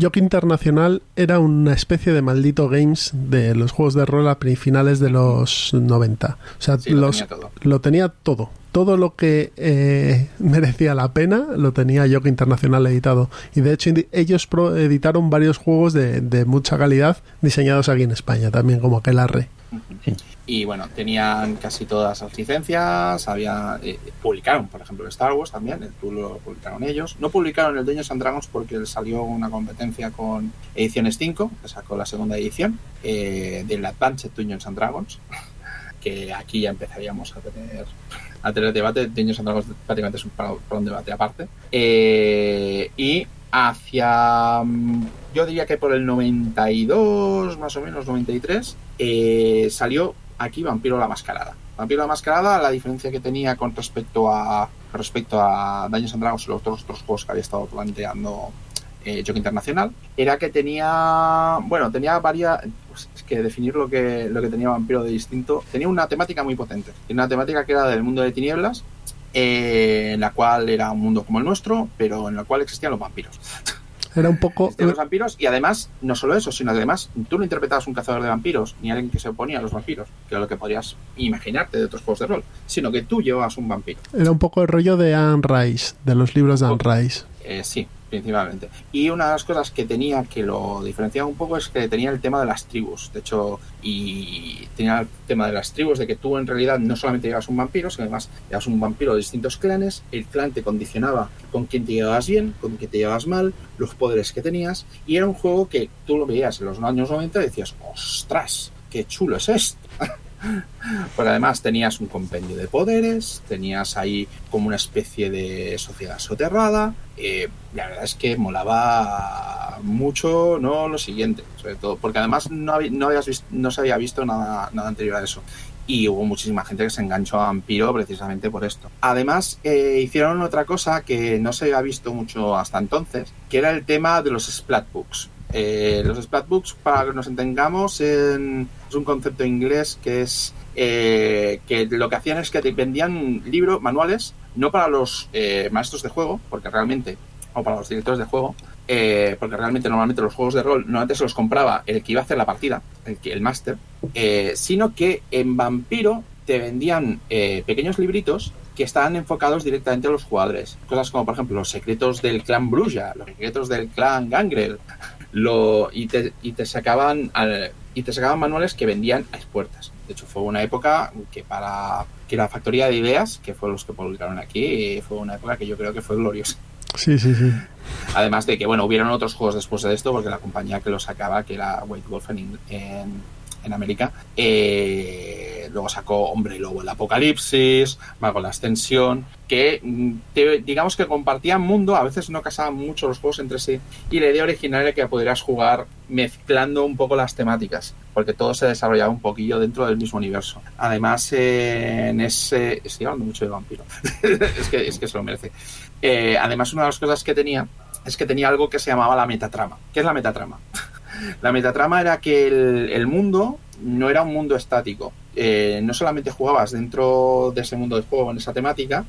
Jock Internacional era una especie de maldito games de los juegos de rol a finales de los 90. O sea, Sí, lo los, tenía todo. lo tenía todo. Todo lo que eh, merecía la pena lo tenía Jock Internacional editado. Y de hecho, ellos pro- editaron varios juegos de, de mucha calidad diseñados aquí en España, también como Aquelarre. Y bueno, tenían casi todas las licencias, había eh, publicaron, por ejemplo, Star Wars también, el tú lo publicaron ellos. No publicaron el Dungeons and Dragons porque salió una competencia con Ediciones 5, que sacó la segunda edición eh, del Advanced Dungeons and Dragons, que aquí ya empezaríamos a tener a tener debate. Dungeons and Dragons prácticamente es un, para, debate aparte. Eh, y hacia mm, yo diría que por el 92 más o menos 93 eh, salió aquí Vampiro la Mascarada. Vampiro la Mascarada la diferencia que tenía con respecto a respecto a Dungeons and Dragons y los otros, otros juegos que había estado planteando eh, Internacional era que tenía bueno tenía varias pues, es que definir lo que lo que tenía Vampiro de distinto tenía una temática muy potente. Tenía una temática que era del mundo de tinieblas eh, en la cual era un mundo como el nuestro pero en la cual existían los vampiros Era un poco... de los vampiros y además no solo eso sino además tú no interpretabas un cazador de vampiros ni alguien que se oponía a los vampiros que era lo que podrías imaginarte de otros juegos de rol sino que tú llevabas un vampiro Era un poco el rollo de Anne Rice, de los libros de Anne Rice. Eh, sí principalmente. Y una de las cosas que tenía que lo diferenciaba un poco es que tenía el tema de las tribus. De hecho y tenía el tema de las tribus de que tú en realidad no solamente llevas un vampiro sino además llevas un vampiro de distintos clanes. El clan te condicionaba con quién te llevabas bien con quién te llevabas mal los poderes que tenías. Y era un juego que tú lo veías en los años 90 y decías ostras qué chulo es esto pero además tenías un compendio de poderes, tenías ahí como una especie de sociedad soterrada. la verdad es que molaba mucho, no lo siguiente, sobre todo, porque además no, habí- no, habías vis- no se había visto nada, nada anterior a eso. Y hubo muchísima gente que se enganchó a Vampiro precisamente por esto. Además, eh, hicieron otra cosa que no se había visto mucho hasta entonces, que era el tema de los Splatbooks. Eh, los Splatbooks, para que nos entendamos, en- es un concepto inglés que es eh, que lo que hacían es que te vendían libros, manuales, no para los eh, maestros de juego, porque realmente, o para los directores de juego, eh, porque realmente normalmente los juegos de rol normalmente se los compraba el que iba a hacer la partida, el, el máster, eh, sino que en Vampiro te vendían eh, pequeños libritos que estaban enfocados directamente a los jugadores. Cosas como, por ejemplo, los secretos del clan Bruja, los secretos del clan Gangrel, lo, y, te, y te sacaban al- y te sacaban manuales que vendían a expuertas. De hecho, fue una época que para que la factoría de ideas, que fue los que publicaron aquí, fue una época que yo creo que fue gloriosa. Sí, sí, sí. Además de que, bueno, hubieron otros juegos después de esto, porque la compañía que lo sacaba, que era White Wolf en, en, en América, eh, luego sacó Hombre y Lobo el Apocalipsis, Mago la Ascensión, que mm, digamos que compartían mundo, a veces no casaban mucho los juegos entre sí, y la idea original era que podrías jugar mezclando un poco las temáticas, porque todo se desarrollaba un poquillo dentro del mismo universo. Además, eh, en ese... Estoy hablando mucho de vampiro, es, que, es que se lo merece. Eh, además, una de las cosas que tenía es que tenía algo que se llamaba la metatrama. ¿Qué es la metatrama? La metatrama era que el mundo no era un mundo estático. Eh, no solamente jugabas dentro de ese mundo de juego, en esa temática,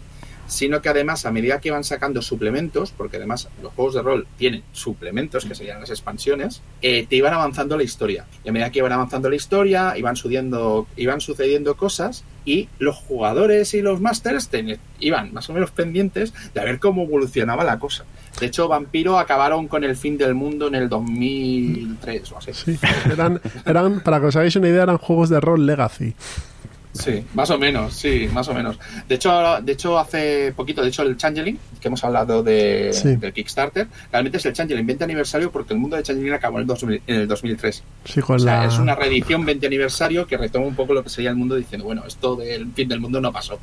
sino que además, a medida que iban sacando suplementos, porque además los juegos de rol tienen suplementos, que serían las expansiones, eh, te iban avanzando la historia. Y a medida que iban avanzando la historia, iban sucediendo, iban sucediendo cosas y los jugadores y los masters iban más o menos pendientes de ver cómo evolucionaba la cosa. De hecho, Vampiro acabaron con el fin del mundo en el 2003 o así. Sí, eran, eran, para que os hagáis una idea, eran juegos de rol Legacy. Sí, más o menos, sí, más o menos. De hecho, de hecho hace poquito, de hecho el Changeling, que hemos hablado de, Sí. del Kickstarter, realmente es el Changeling 20 aniversario porque el mundo de Changeling acabó en el, 2000 en el 2003. Sí, con O sea, la... es una reedición 20 aniversario que retoma un poco lo que sería el mundo diciendo, bueno, esto del fin del mundo no pasó.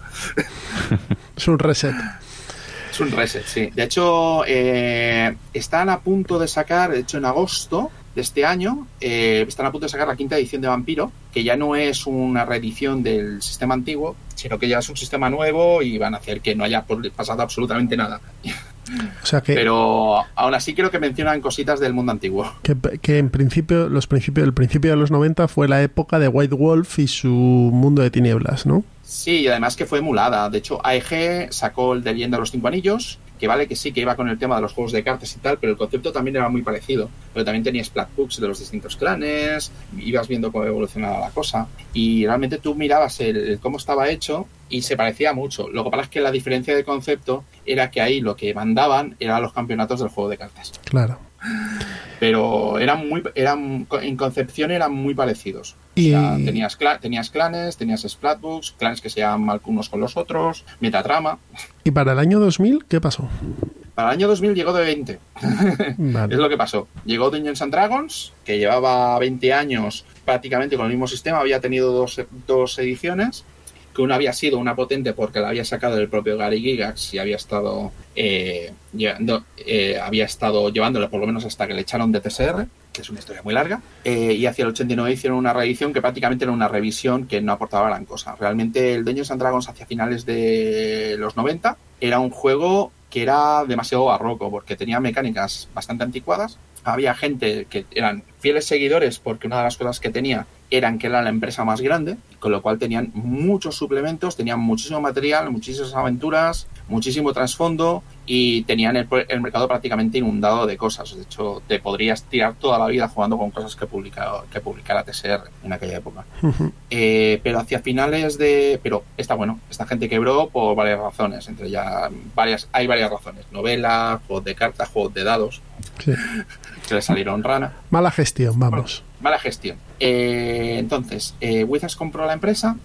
es un reset. Es un reset, sí. De hecho, eh, están a punto de sacar, de hecho en agosto de este año, eh, están a punto de sacar la quinta edición de Vampiro, que ya no es una reedición del sistema antiguo, sino que ya es un sistema nuevo y van a hacer que no haya pasado absolutamente nada. O sea que, Pero aún así creo que mencionan cositas del mundo antiguo. que, que en principio, los principios, el principio de los 90 fue la época de White Wolf y su mundo de tinieblas, ¿no? Sí, y además que fue emulada. De hecho, AEG sacó el de Leyenda de los Cinco Anillos, que vale que sí, que iba con el tema de los juegos de cartas y tal, pero el concepto también era muy parecido. Pero también tenía splatbooks de los distintos clanes, ibas viendo cómo evolucionaba la cosa, y realmente tú mirabas el, el cómo estaba hecho y se parecía mucho. Lo que pasa es que la diferencia de concepto era que ahí lo que mandaban eran los campeonatos del juego de cartas. Claro. Pero eran muy, eran, en concepción eran muy parecidos. Y- O sea, tenías, tenías clanes, tenías splatbooks, clanes que se llaman mal unos con los otros, metatrama. ¿Y para el año 2000 qué pasó? Para el año 2000 llegó de 20. Vale. Es lo que pasó. Llegó Dungeons and Dragons, que llevaba 20 años prácticamente con el mismo sistema, había tenido dos, dos ediciones, que una había sido una potente porque la había sacado el propio Gary Gigax y había estado eh, llevando, eh, había estado llevándole por lo menos hasta que le echaron de TSR, que es una historia muy larga, eh, y hacia el 89 hicieron una reedición que prácticamente era una revisión que no aportaba gran cosa. Realmente el Dungeons and Dragons hacia finales de los 90 era un juego que era demasiado barroco porque tenía mecánicas bastante anticuadas. Había gente que eran fieles seguidores porque una de las cosas que tenía eran que era la empresa más grande, con lo cual tenían muchos suplementos, tenían muchísimo material, muchísimas aventuras, muchísimo trasfondo y tenían el, el mercado prácticamente inundado de cosas. De hecho, te podrías tirar toda la vida jugando con cosas que, publica, que publicara TSR en aquella época. Eh, pero hacia finales de. Pero está bueno, esta gente quebró por varias razones. Entre ya varias, hay varias razones: novelas, juegos de cartas, juegos de dados, Sí. que le salieron rana. Mala gestión, vamos. Mala gestión. Eh, entonces, eh, Wizards compró la empresa,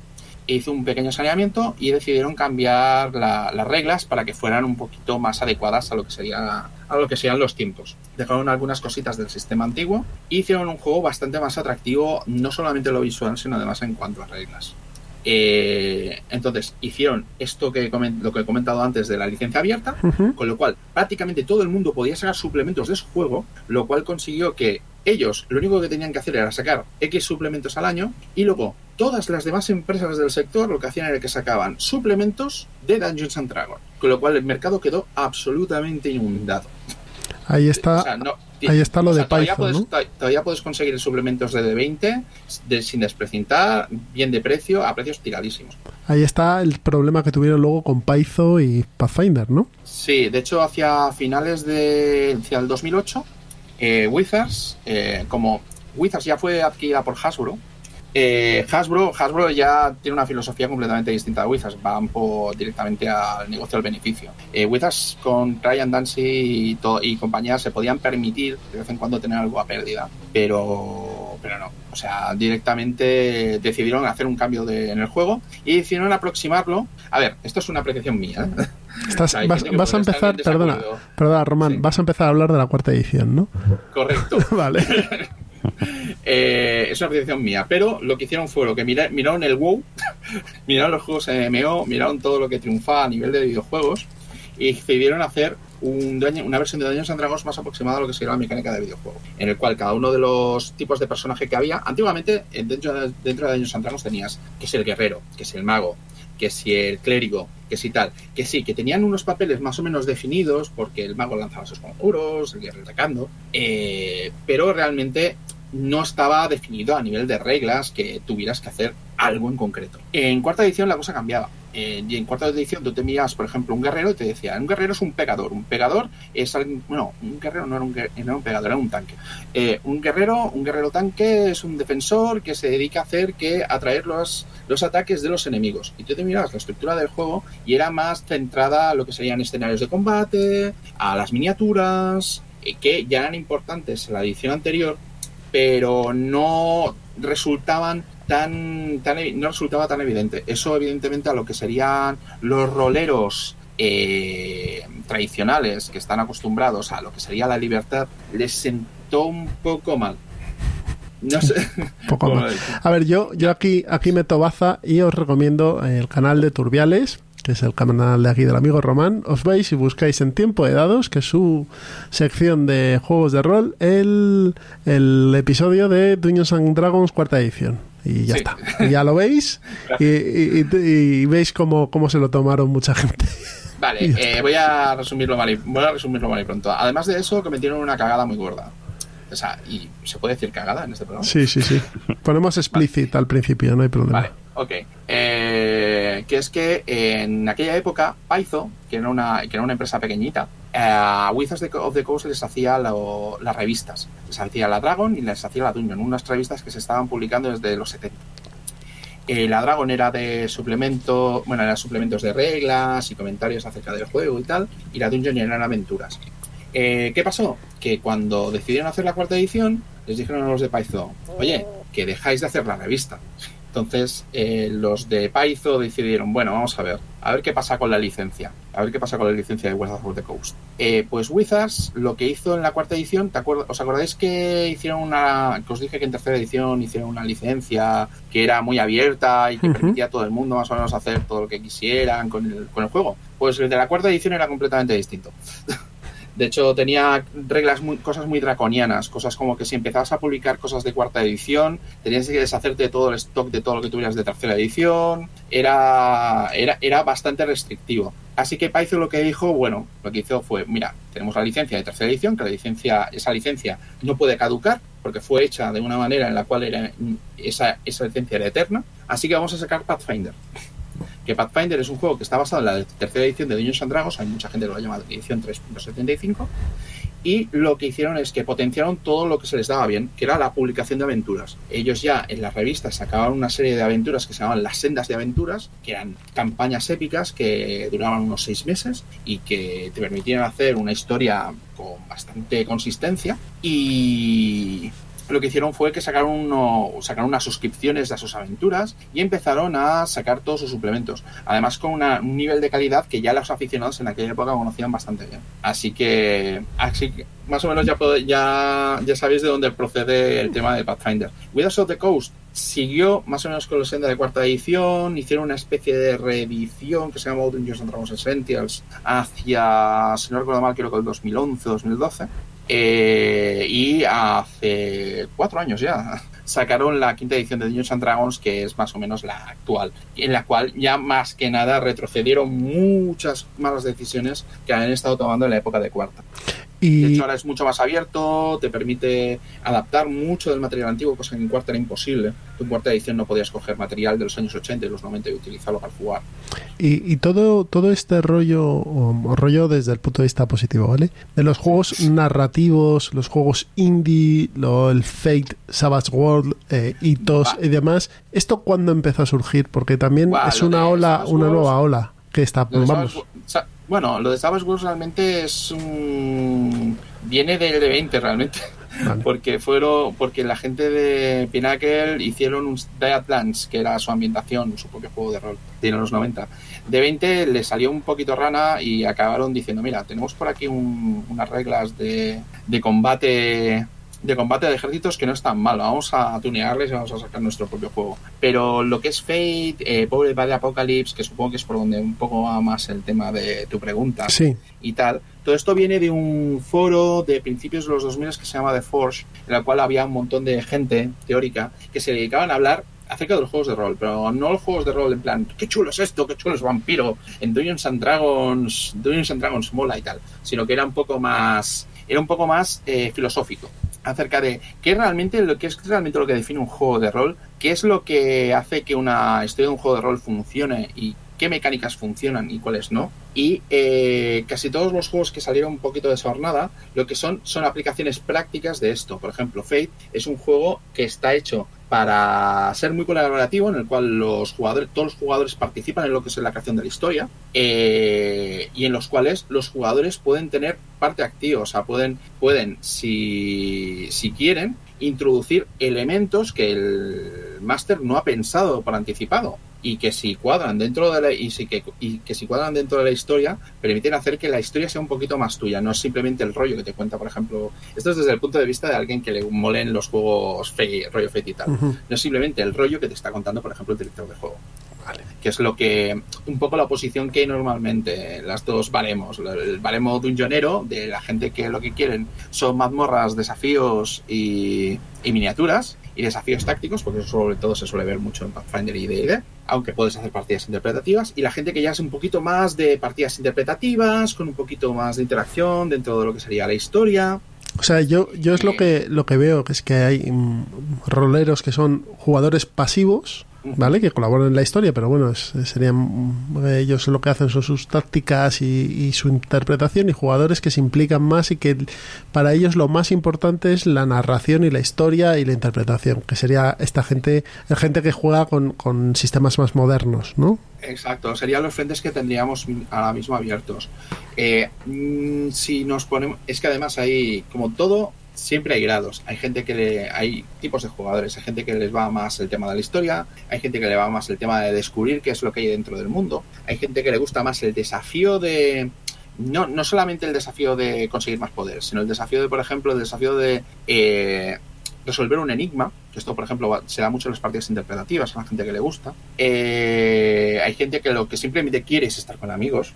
hizo un pequeño saneamiento y decidieron cambiar la- las reglas para que fueran un poquito más adecuadas a lo que sería a lo que serían los tiempos. Dejaron algunas cositas del sistema antiguo y hicieron un juego bastante más atractivo, no solamente en lo visual, sino además en cuanto a reglas. Eh, entonces, hicieron esto que lo que he comentado antes de la licencia abierta, con lo cual prácticamente todo el mundo podía sacar suplementos de su juego, lo cual consiguió que ellos lo único que tenían que hacer era sacar X suplementos al año y luego todas las demás empresas del sector lo que hacían era que sacaban suplementos de Dungeons and Dragons, con lo cual el mercado quedó absolutamente inundado. Ahí está. O sea, no- ahí está lo o sea, de todavía Python, puedes, ¿no? to- Todavía puedes conseguir suplementos de D20 de- sin desprecintar, bien de precio, a precios tiradísimos. Ahí está el problema que tuvieron luego con Python y Pathfinder, ¿no? Sí, de hecho, hacia finales de. hacia el 2008, eh, Wizards, eh, como Wizards ya fue adquirida por Hasbro, eh, Hasbro, Hasbro ya tiene una filosofía completamente distinta de Wizards, van por, directamente al negocio del beneficio. Eh, Wizards con Ryan Dancy y, y compañía se podían permitir de vez en cuando tener algo a pérdida, pero pero no. O sea, directamente decidieron hacer un cambio de, en el juego y decidieron aproximarlo. A ver, esto es una apreciación mía. ¿eh? Estás- hay vas, vas a empezar, perdona, perdona, Román, Sí. vas a empezar a hablar de la cuarta edición, ¿no? Correcto. Vale. Eh, es una apreciación mía, pero lo que hicieron fue lo que mira- miraron el WoW, miraron los juegos MMO, miraron todo lo que triunfaba a nivel de videojuegos y decidieron hacer una versión de Dungeons and Dragons más aproximada a lo que sería la mecánica de videojuego, en el cual cada uno de los tipos de personaje que había, antiguamente dentro de, dentro de and Dragons tenías que es el guerrero, que es el mago, que si el clérigo, que si tal, que sí, que tenían unos papeles más o menos definidos, porque el mago lanzaba sus conjuros, el guerrero atacando, eh, pero realmente no estaba definido a nivel de reglas que tuvieras que hacer algo en concreto. En cuarta edición la cosa cambiaba. Eh, y en cuarta edición tú te miras, por ejemplo, un guerrero y te decía, un guerrero es un pegador. Un pegador es alguien, bueno, un guerrero no era un, guer- no era un pegador, era un tanque. Eh, un guerrero, un guerrero tanque es un defensor que se dedica a hacer que atraer los, los ataques de los enemigos. Y tú te mirabas la estructura del juego y era más centrada a lo que serían escenarios de combate, a las miniaturas, eh, que ya eran importantes en la edición anterior, pero no resultaban tan, tan no resultaba tan evidente. Eso evidentemente a lo que serían los roleros eh, tradicionales que están acostumbrados a lo que sería la libertad les sentó un poco mal. No sé. Poco decir. A ver, yo, yo aquí, aquí meto baza y os recomiendo el canal de Turbiales, que es el canal de aquí del amigo Román. Os vais y buscáis en Tiempo de Dados, que es su sección de juegos de rol, el, el episodio de Dungeons and Dragons cuarta edición. Y ya Sí. está. Y ya lo veis y, y- y- veis cómo, cómo se lo tomaron mucha gente. Vale, eh, voy a resumirlo mal y, voy a resumirlo mal y pronto. Además de eso, cometieron una cagada muy gorda. O sea, y se puede decir cagada en este programa. Sí, sí, sí. Ponemos explicit al principio, no hay problema. Vale, ok. Eh, que es que en aquella época, Paizo, que era una, que era una empresa pequeñita, a Wizards of the Coast les hacía las revistas. Les hacía la Dragon y les hacía la Dungeon, unas revistas que se estaban publicando desde los 70. Eh, la Dragon era de suplemento, bueno, eran suplementos de reglas y comentarios acerca del juego y tal, y la Dungeon eran aventuras. Eh, ¿Qué pasó? Que cuando decidieron hacer la cuarta edición, les dijeron a los de Paizo, oye, que dejáis de hacer la revista. Entonces, eh, los de Paizo decidieron, bueno, vamos a ver, a ver qué pasa con la licencia, a ver qué pasa con la licencia de Wizards of the Coast. Eh, pues Wizards lo que hizo en la cuarta edición, ¿te acuerdas? ¿os acordáis que hicieron una, que os dije que en tercera edición hicieron una licencia que era muy abierta y que permitía a todo el mundo más o menos hacer todo lo que quisieran con el, con el juego? Pues el de la cuarta edición era completamente distinto. De hecho, tenía reglas, muy, cosas muy draconianas, cosas como que si empezabas a publicar cosas de cuarta edición, tenías que deshacerte de todo el stock de todo lo que tuvieras de tercera edición, era, era, era bastante restrictivo. Así que Python lo que dijo, bueno, lo que hizo fue, mira, tenemos la licencia de tercera edición, que la licencia, esa licencia no puede caducar, porque fue hecha de una manera en la cual era, esa, esa licencia era eterna, así que vamos a sacar Pathfinder que Pathfinder es un juego que está basado en la tercera edición de Dungeons and Dragons, hay mucha gente que lo llama edición 3.75, y lo que hicieron es que potenciaron todo lo que se les daba bien, que era la publicación de aventuras. Ellos ya en las revistas sacaban una serie de aventuras que se llamaban las sendas de aventuras, que eran campañas épicas que duraban unos seis meses y que te permitían hacer una historia con bastante consistencia y lo que hicieron fue que sacaron, uno, sacaron unas suscripciones de sus aventuras y empezaron a sacar todos sus suplementos. Además, con una- un nivel de calidad que ya los aficionados en aquella época conocían bastante bien. Así que, así que más o menos ya, ya, ya sabéis de dónde procede el tema de Pathfinder. Wizards of the Coast siguió más o menos con la senda de cuarta edición, hicieron una especie de reedición que se llamó Dungeons and Dragons Essentials hacia, si no recuerdo mal, creo que el 2011 o 2012. Eh, y hace cuatro años ya sacaron la quinta edición de Dungeons and Dragons, que es más o menos la actual, en la cual ya más que nada retrocedieron muchas malas decisiones que han estado tomando en la época de cuarta. De hecho, ahora es mucho más abierto, te permite adaptar mucho del material antiguo, cosa que en cuarta era imposible. En cuarta edición no podías coger material de los años 80 y los 90 y utilizarlo para jugar. y, y todo, todo este rollo, o, rollo desde el punto de vista positivo, ¿vale? De los juegos narrativos, los juegos indie, lo, el Fate, Savage World, eh, hitos Va. y demás, ¿esto cuándo empezó a surgir? Porque también es una ola, una nueva ola que está, vamos, bueno, lo de Savage Wars realmente es un... viene del de 20 realmente. Vale. porque fueron porque la gente de Pinnacle hicieron un Deadlands que era su ambientación su propio juego de rol de los 90 de 20 le salió un poquito rana y acabaron diciendo mira tenemos por aquí un- unas reglas de, de combate de combate de ejércitos que no es tan malo. Vamos a tunearles y vamos a sacar nuestro propio juego. Pero lo que es Fate eh, Pobre Valley Apocalypse que supongo que es por donde un poco va más el tema de tu pregunta Sí, y tal. Todo esto viene de un foro de principios de los 2000 que se llama The Forge, en el cual había un montón de gente teórica que se dedicaban a hablar acerca de los juegos de rol, pero no los juegos de rol en plan, qué chulo es esto, qué chulo es Vampiro, en Dungeons and Dragons, Dungeons and Dragons Mola y tal, sino que era un poco más, era un poco más eh, filosófico acerca de qué es realmente lo que es realmente lo que define un juego de rol, qué es lo que hace que una historia de un juego de rol funcione y qué mecánicas funcionan y cuáles no. Y eh, casi todos los juegos que salieron un poquito de esa jornada, lo que son son aplicaciones prácticas de esto. Por ejemplo, Fate es un juego que está hecho para ser muy colaborativo, en el cual los jugadores, todos los jugadores participan en lo que es la creación de la historia, eh, y en los cuales los jugadores pueden tener parte activa, o sea, pueden, pueden si, si quieren, introducir elementos que el máster no ha pensado por anticipado y que si cuadran dentro de la, y, si que, y que si cuadran dentro de la historia permiten hacer que la historia sea un poquito más tuya no es simplemente el rollo que te cuenta por ejemplo esto es desde el punto de vista de alguien que le molen los juegos fe, rollo Fate y tal. Ujú. no es simplemente el rollo que te está contando por ejemplo el director de juego. Que es lo que un poco la oposición que hay normalmente las dos baremos el baremo dungeonero de la gente que lo que quieren son mazmorras desafíos y, y miniaturas y desafíos tácticos porque eso sobre todo se suele ver mucho en Pathfinder y D&D aunque puedes hacer partidas interpretativas y la gente que ya es un poquito más de partidas interpretativas con un poquito más de interacción dentro de lo que sería la historia. O sea, yo, yo es lo que, lo que veo, que es que hay mm, roleros que son jugadores pasivos, ¿vale? Que colaboran en la historia, pero bueno, es- serían mm, ellos lo que hacen son sus tácticas y, su interpretación y jugadores que se implican más y que para ellos lo más importante es la narración y la historia y la interpretación, que sería esta gente, gente que juega con, con sistemas más modernos, ¿no? Exacto, serían los frentes que tendríamos ahora mismo abiertos. Eh, mm, si nos ponemos, es que además hay, como todo, siempre hay grados. Hay gente que le, hay tipos de jugadores, hay gente que les va más el tema de la historia, hay gente que le va más el tema de descubrir qué es lo que hay dentro del mundo, hay gente que le gusta más el desafío de no, no solamente el desafío de conseguir más poder, sino el desafío de, por ejemplo, el desafío de eh, resolver un enigma, que esto, por ejemplo, se da mucho en las partidas interpretativas, a la gente que le gusta. Eh, hay gente que lo que simplemente quiere es estar con amigos,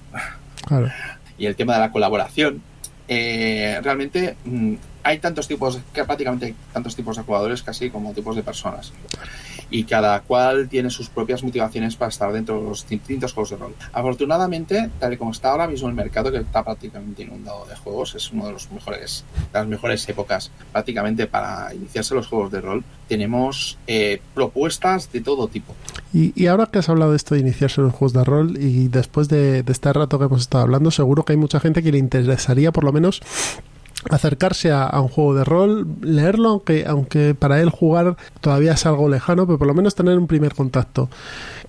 Claro. y el tema de la colaboración. Eh, realmente mm, hay tantos tipos, que prácticamente hay tantos tipos de jugadores casi como tipos de personas. Y cada cual tiene sus propias motivaciones para estar dentro de los distintos juegos de rol. Afortunadamente, tal y como está ahora mismo el mercado, que está prácticamente inundado de juegos, es uno de los las mejores épocas prácticamente para iniciarse los juegos de rol. Tenemos eh, propuestas de todo tipo. Y, ahora que has hablado de esto de iniciarse los juegos de rol y después de, de este rato que hemos estado hablando, seguro que hay mucha gente que le interesaría por lo menos acercarse a, a un juego de rol, leerlo, aunque, aunque para él jugar todavía es algo lejano, pero por lo menos tener un primer contacto.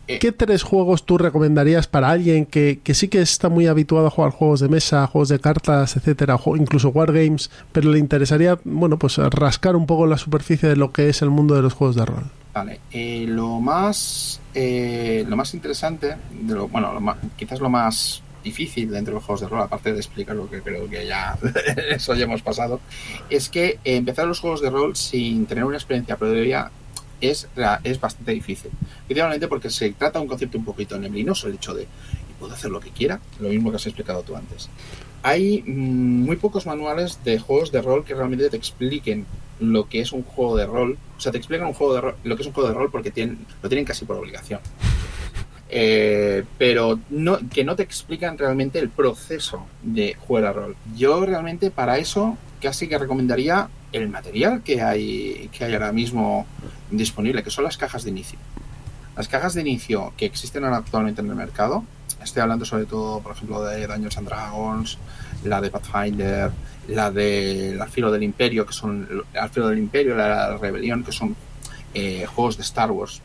Eh, ¿Qué tres juegos tú recomendarías para alguien que, que sí que está muy habituado a jugar juegos de mesa, juegos de cartas, etcétera, incluso wargames, pero le interesaría, bueno, pues rascar un poco la superficie de lo que es el mundo de los juegos de rol? Vale, eh, lo más eh, lo más interesante, de lo, bueno, lo más- quizás lo más difícil dentro de los juegos de rol, aparte de explicar lo que creo que ya eso ya hemos pasado, es que eh, empezar los juegos de rol sin tener una experiencia previa es, es bastante difícil. Principalmente porque se trata de un concepto un poquito neblinoso, el hecho de "¿Y puedo hacer lo que quiera, lo mismo que has explicado tú antes. Hay mm, muy pocos manuales de juegos de rol que realmente te expliquen lo que es un juego de rol. O sea, te explican un juego de rol, lo que es un juego de rol porque tienen, lo tienen casi por obligación. Eh, pero no, que no te explican realmente el proceso de jugar a rol. Yo realmente para eso casi que recomendaría el material que hay, que hay ahora mismo disponible, que son las cajas de inicio. Las cajas de inicio que existen ahora actualmente en el mercado, estoy hablando sobre todo, por ejemplo, de Dungeons and Dragons, la de Pathfinder, la de Al filo del Imperio, que son Al filo del Imperio, la de la Rebelión, que son eh, juegos de Star Wars.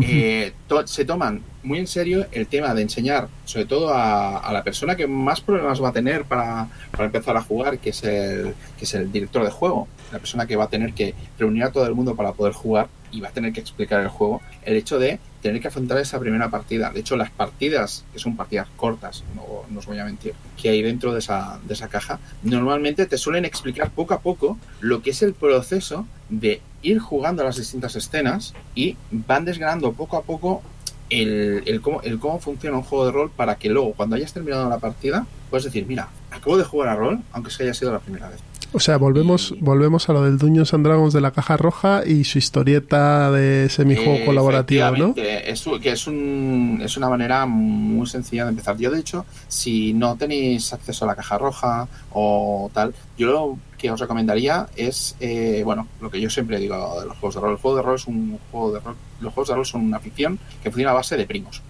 Eh, se toman muy en serio el tema de enseñar, sobre todo a, a la persona que más problemas va a tener para, para empezar a jugar, que es, el, que es el director de juego, la persona que va a tener que reunir a todo el mundo para poder jugar y va a tener que explicar el juego, el hecho de tener que afrontar esa primera partida. De hecho, las partidas, que son partidas cortas, no, no os voy a mentir, que hay dentro de esa, de esa caja, normalmente te suelen explicar poco a poco lo que es el proceso de ir jugando a las distintas escenas y van desgranando poco a poco el, el cómo, el cómo funciona un juego de rol para que luego, cuando hayas terminado la partida, puedes decir, mira, acabo de jugar a rol, aunque se haya sido la primera vez. O sea, volvemos, Y- volvemos a lo del Dungeons and Dragons de la caja roja y su historieta de semijuego Eh, colaborativo, ¿no? Es, que es, un, es una manera muy sencilla de empezar. Yo, de hecho, si no tenéis acceso a la caja roja o tal, yo lo que os recomendaría es, eh, bueno, lo que yo siempre digo de los juegos de rol. El juego de rol es un juego de rol. Los juegos de rol son una ficción que funciona a base de primos.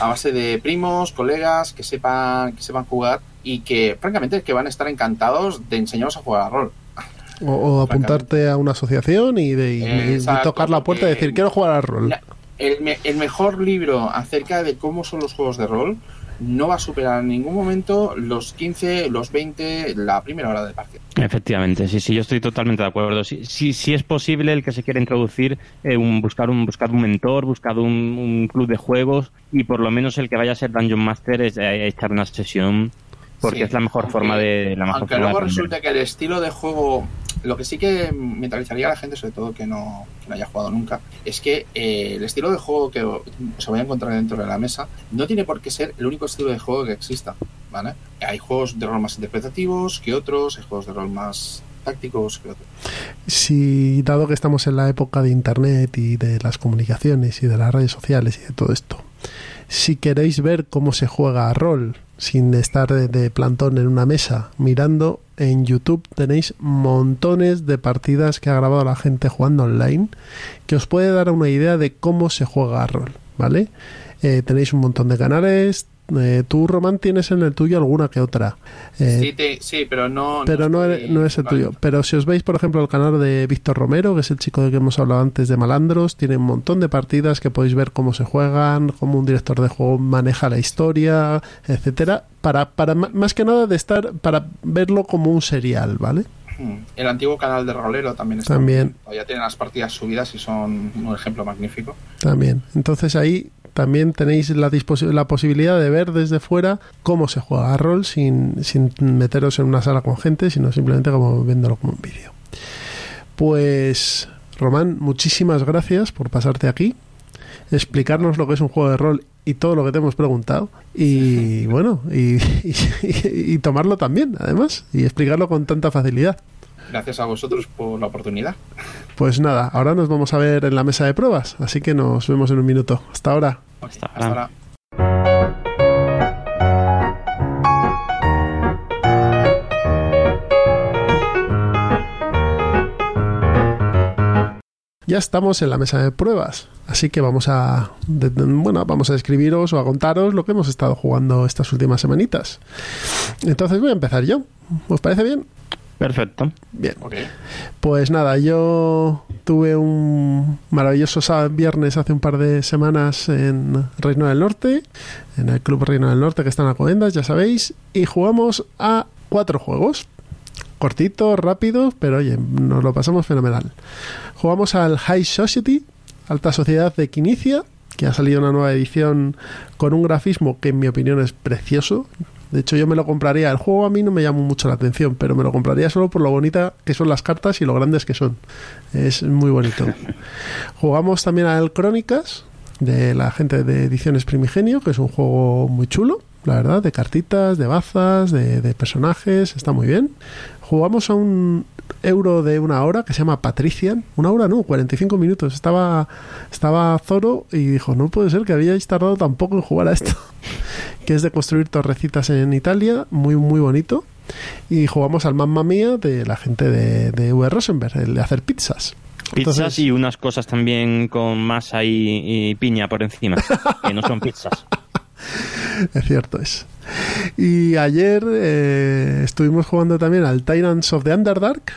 A base de primos, colegas que sepan, que sepan jugar y que, francamente, que van a estar encantados de enseñaros a jugar a rol. O, o apuntarte a una asociación y, de, y- y Exacto, tocar la puerta y decir, quiero jugar al rol. La- el, me- el mejor libro acerca de cómo son los juegos de rol no va a superar en ningún momento los 15, los 20, la primera hora de partida. Efectivamente, sí, sí, yo estoy totalmente de acuerdo. Si, si, si es posible el que se quiera introducir, eh, un, buscar, un, buscar un mentor, buscar un, un club de juegos y por lo menos el que vaya a ser Dungeon Master es eh, echar una sesión porque Sí, es la mejor aunque- forma de la mejor Aunque forma luego resulta que el estilo de juego, lo que sí que mentalizaría a la gente, sobre todo que no, que no haya jugado nunca, es que eh, el estilo de juego que se vaya a encontrar dentro de la mesa no tiene por qué ser el único estilo de juego que exista. ¿vale? Hay juegos de rol más interpretativos que otros, hay juegos de rol más tácticos que otros. Si, dado que estamos en la época de Internet y de las comunicaciones y de las redes sociales y de todo esto, si queréis ver cómo se juega a rol sin estar de, plantón en una mesa mirando, en YouTube tenéis montones de partidas que ha grabado la gente jugando online que os puede dar una idea de cómo se juega a rol, ¿vale? Eh, tenéis un montón de canales. Eh, tú, Román, tienes en el tuyo alguna que otra. Eh, sí, te- sí, pero no. pero no, estoy es- no es el tuyo. Pero si os veis, por ejemplo, el canal de Víctor Romero, que es el chico de que hemos hablado antes de Malandros, tiene un montón de partidas que podéis ver cómo se juegan, cómo un director de juego maneja la historia, etcétera, para, para más que nada de estar, para verlo como un serial, ¿vale? Mm. El antiguo canal de Rolero también está. También. Todavía tienen las partidas subidas y son un ejemplo magnífico. También. Entonces ahí también tenéis la, la posibilidad de ver desde fuera cómo se juega a rol sin, sin meteros en una sala con gente, sino simplemente como viéndolo como un vídeo. Pues, Román, muchísimas gracias por pasarte aquí, explicarnos lo que es un juego de rol y todo lo que te hemos preguntado. Y bueno, y, y- y tomarlo también, además, y explicarlo con tanta facilidad. Gracias a vosotros por la oportunidad. Pues nada, ahora nos vamos a ver en la mesa de pruebas, así que nos vemos en un minuto. Hasta ahora. Hasta Hasta ahora. ahora. Ya estamos en la mesa de pruebas, así que vamos a de- de- bueno, vamos a describiros o a contaros lo que hemos estado jugando estas últimas semanitas. Entonces voy a empezar yo. ¿Os parece bien? Perfecto. Bien. Pues nada, yo tuve un maravilloso sábado viernes hace un par de semanas en Reino del Norte, en el Club Reino del Norte que está en Alcobendas, ya sabéis, y jugamos a cuatro juegos. Cortitos, rápidos, pero oye, nos lo pasamos fenomenal. Jugamos al High Society, Alta Sociedad de Quinicia, que ha salido una nueva edición con un grafismo que en mi opinión es precioso. De hecho, yo me lo compraría. El juego a mí no me llama mucho la atención, pero me lo compraría solo por lo bonita que son las cartas y lo grandes que son. Es muy bonito. Jugamos también al Crónicas, de la gente de Ediciones Primigenio, que es un juego muy chulo, la verdad, de cartitas, de bazas, de, de personajes, está muy bien. Jugamos a un euro de una hora que se llama Patrician. Una hora no, 45 minutos. Estaba, estaba Zoro y dijo, no puede ser que habíais tardado tan poco en jugar a esto. que es de construir torrecitas en Italia, muy, muy bonito. Y jugamos al Mamma Mía de la gente de, de V. Rosenberg, el de hacer pizzas. Pizzas Entonces- y unas cosas también con masa y, y piña por encima, que no son pizzas. Es cierto es. Y ayer eh, estuvimos jugando también al Tyrants of the Underdark,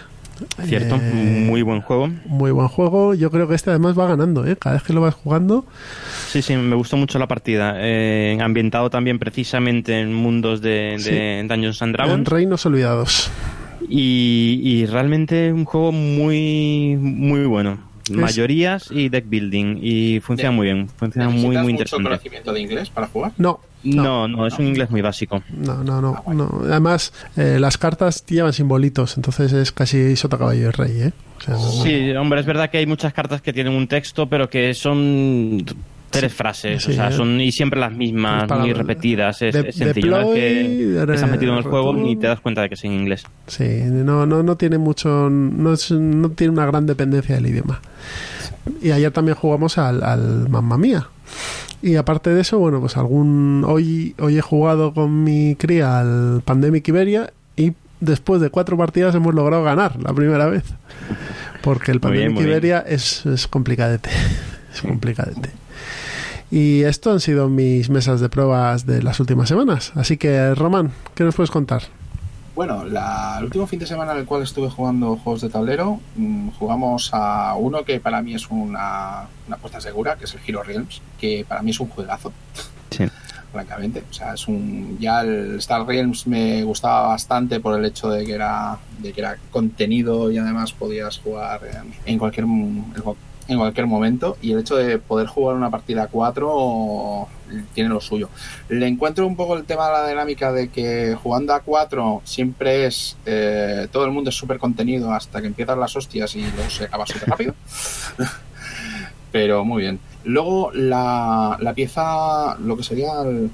Cierto, Eh, muy buen juego. Muy buen juego. Yo creo que este además va ganando, ¿eh? Cada vez que lo vas jugando. Sí, sí, me gustó mucho la partida. Eh, ambientado también precisamente en mundos de, de Dungeons and En Dragons. Reinos Olvidados. Y, y realmente un juego muy, muy bueno. Mayorías y deck building. Y funciona De- muy bien. Funciona muy, ¿Necesitas muy mucho interesante. conocimiento de inglés para jugar? No. No, no, es un inglés muy básico. No, no, no. Ah, no. Además, eh, las cartas llevan simbolitos, entonces es casi sota caballo de rey, ¿eh? O sea, no- no- Sí, hombre, es verdad que hay muchas cartas que tienen un texto, pero que son tres frases, sí, o sea, eh. son y siempre las mismas, Para- muy repetidas. Es, de- es sencillo. Es que deploy, estás metido en el juego y te das cuenta de que es en inglés. Sí, no, no, no tiene mucho, no, es- no tiene una gran dependencia del idioma. Y ayer también jugamos al, al Mamma Mía. Y aparte de eso, bueno, pues algún hoy hoy he jugado con mi cría al Pandemic Iberia y después de cuatro partidas hemos logrado ganar la primera vez. Porque el Muy bien, Pandemic bien. Iberia es, es complicadete. Es complicadete. Y esto han sido mis mesas de pruebas de las últimas semanas. Así que, Román, ¿qué nos puedes contar? Bueno, la- el último fin de semana en el cual estuve jugando juegos de tablero, mm, jugamos a uno que para mí es una, una apuesta segura, que es el Hero Realms, que para mí es un juegazo, Sí. francamente. O sea, es un. Ya el Star Realms me gustaba bastante por el hecho de que era, de que era contenido y además podías jugar en, en cualquier en en cualquier momento. Y el hecho de poder jugar una partida a 4 tiene lo suyo. Le encuentro un poco el tema de la dinámica de que jugando a 4 siempre es. eh, todo el mundo es súper contenido hasta que empiezan las hostias y luego se acaba súper rápido. Pero muy bien. Luego la, la pieza, lo que sería el,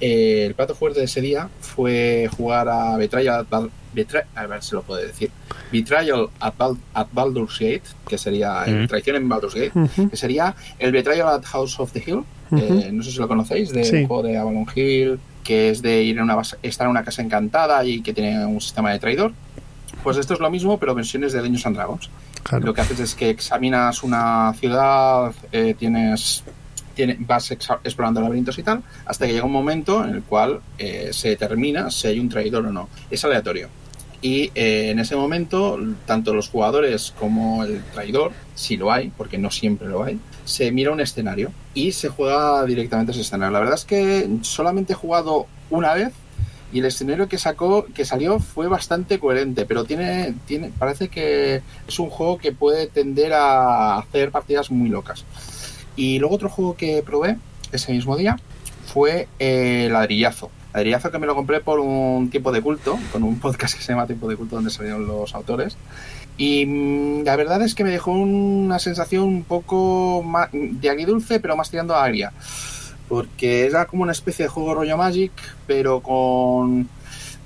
eh, el plato fuerte de ese día fue jugar a Betrayal at, Bal- Betra- a ver si lo puedo decir. Betrayal at, Bal- at Baldur's Gate, que sería traición en Baldur's Gate, que sería el Betrayal at House of the Hill. eh, no sé si lo conocéis, de Sí. un juego de Avalon Hill, que es de ir a una base- estar en una casa encantada y que tiene un sistema de traidor. Pues esto es lo mismo, pero versiones de Dungeons and Dragons. Claro. Lo que haces es que examinas una ciudad, eh, tienes, tiene- vas explorando laberintos y tal, hasta que llega un momento en el cual eh, se determina si hay un traidor o no. Es aleatorio. Y eh, en ese momento, tanto los jugadores como el traidor, si lo hay, porque no siempre lo hay, se mira un escenario y se juega directamente ese escenario. La verdad es que solamente he jugado una vez y el escenario que sacó, que salió fue bastante coherente, pero tiene, tiene, parece que es un juego que puede tender a hacer partidas muy locas. Y luego otro juego que probé ese mismo día fue eh, Ladrillazo. Ladrillazo que me lo compré por un tiempo de culto, con un podcast que se llama Tiempo de culto donde salieron los autores. Y mm, la verdad es que me dejó una sensación un poco de agridulce, pero más tirando a agria. Porque era como una especie de juego rollo Magic, pero con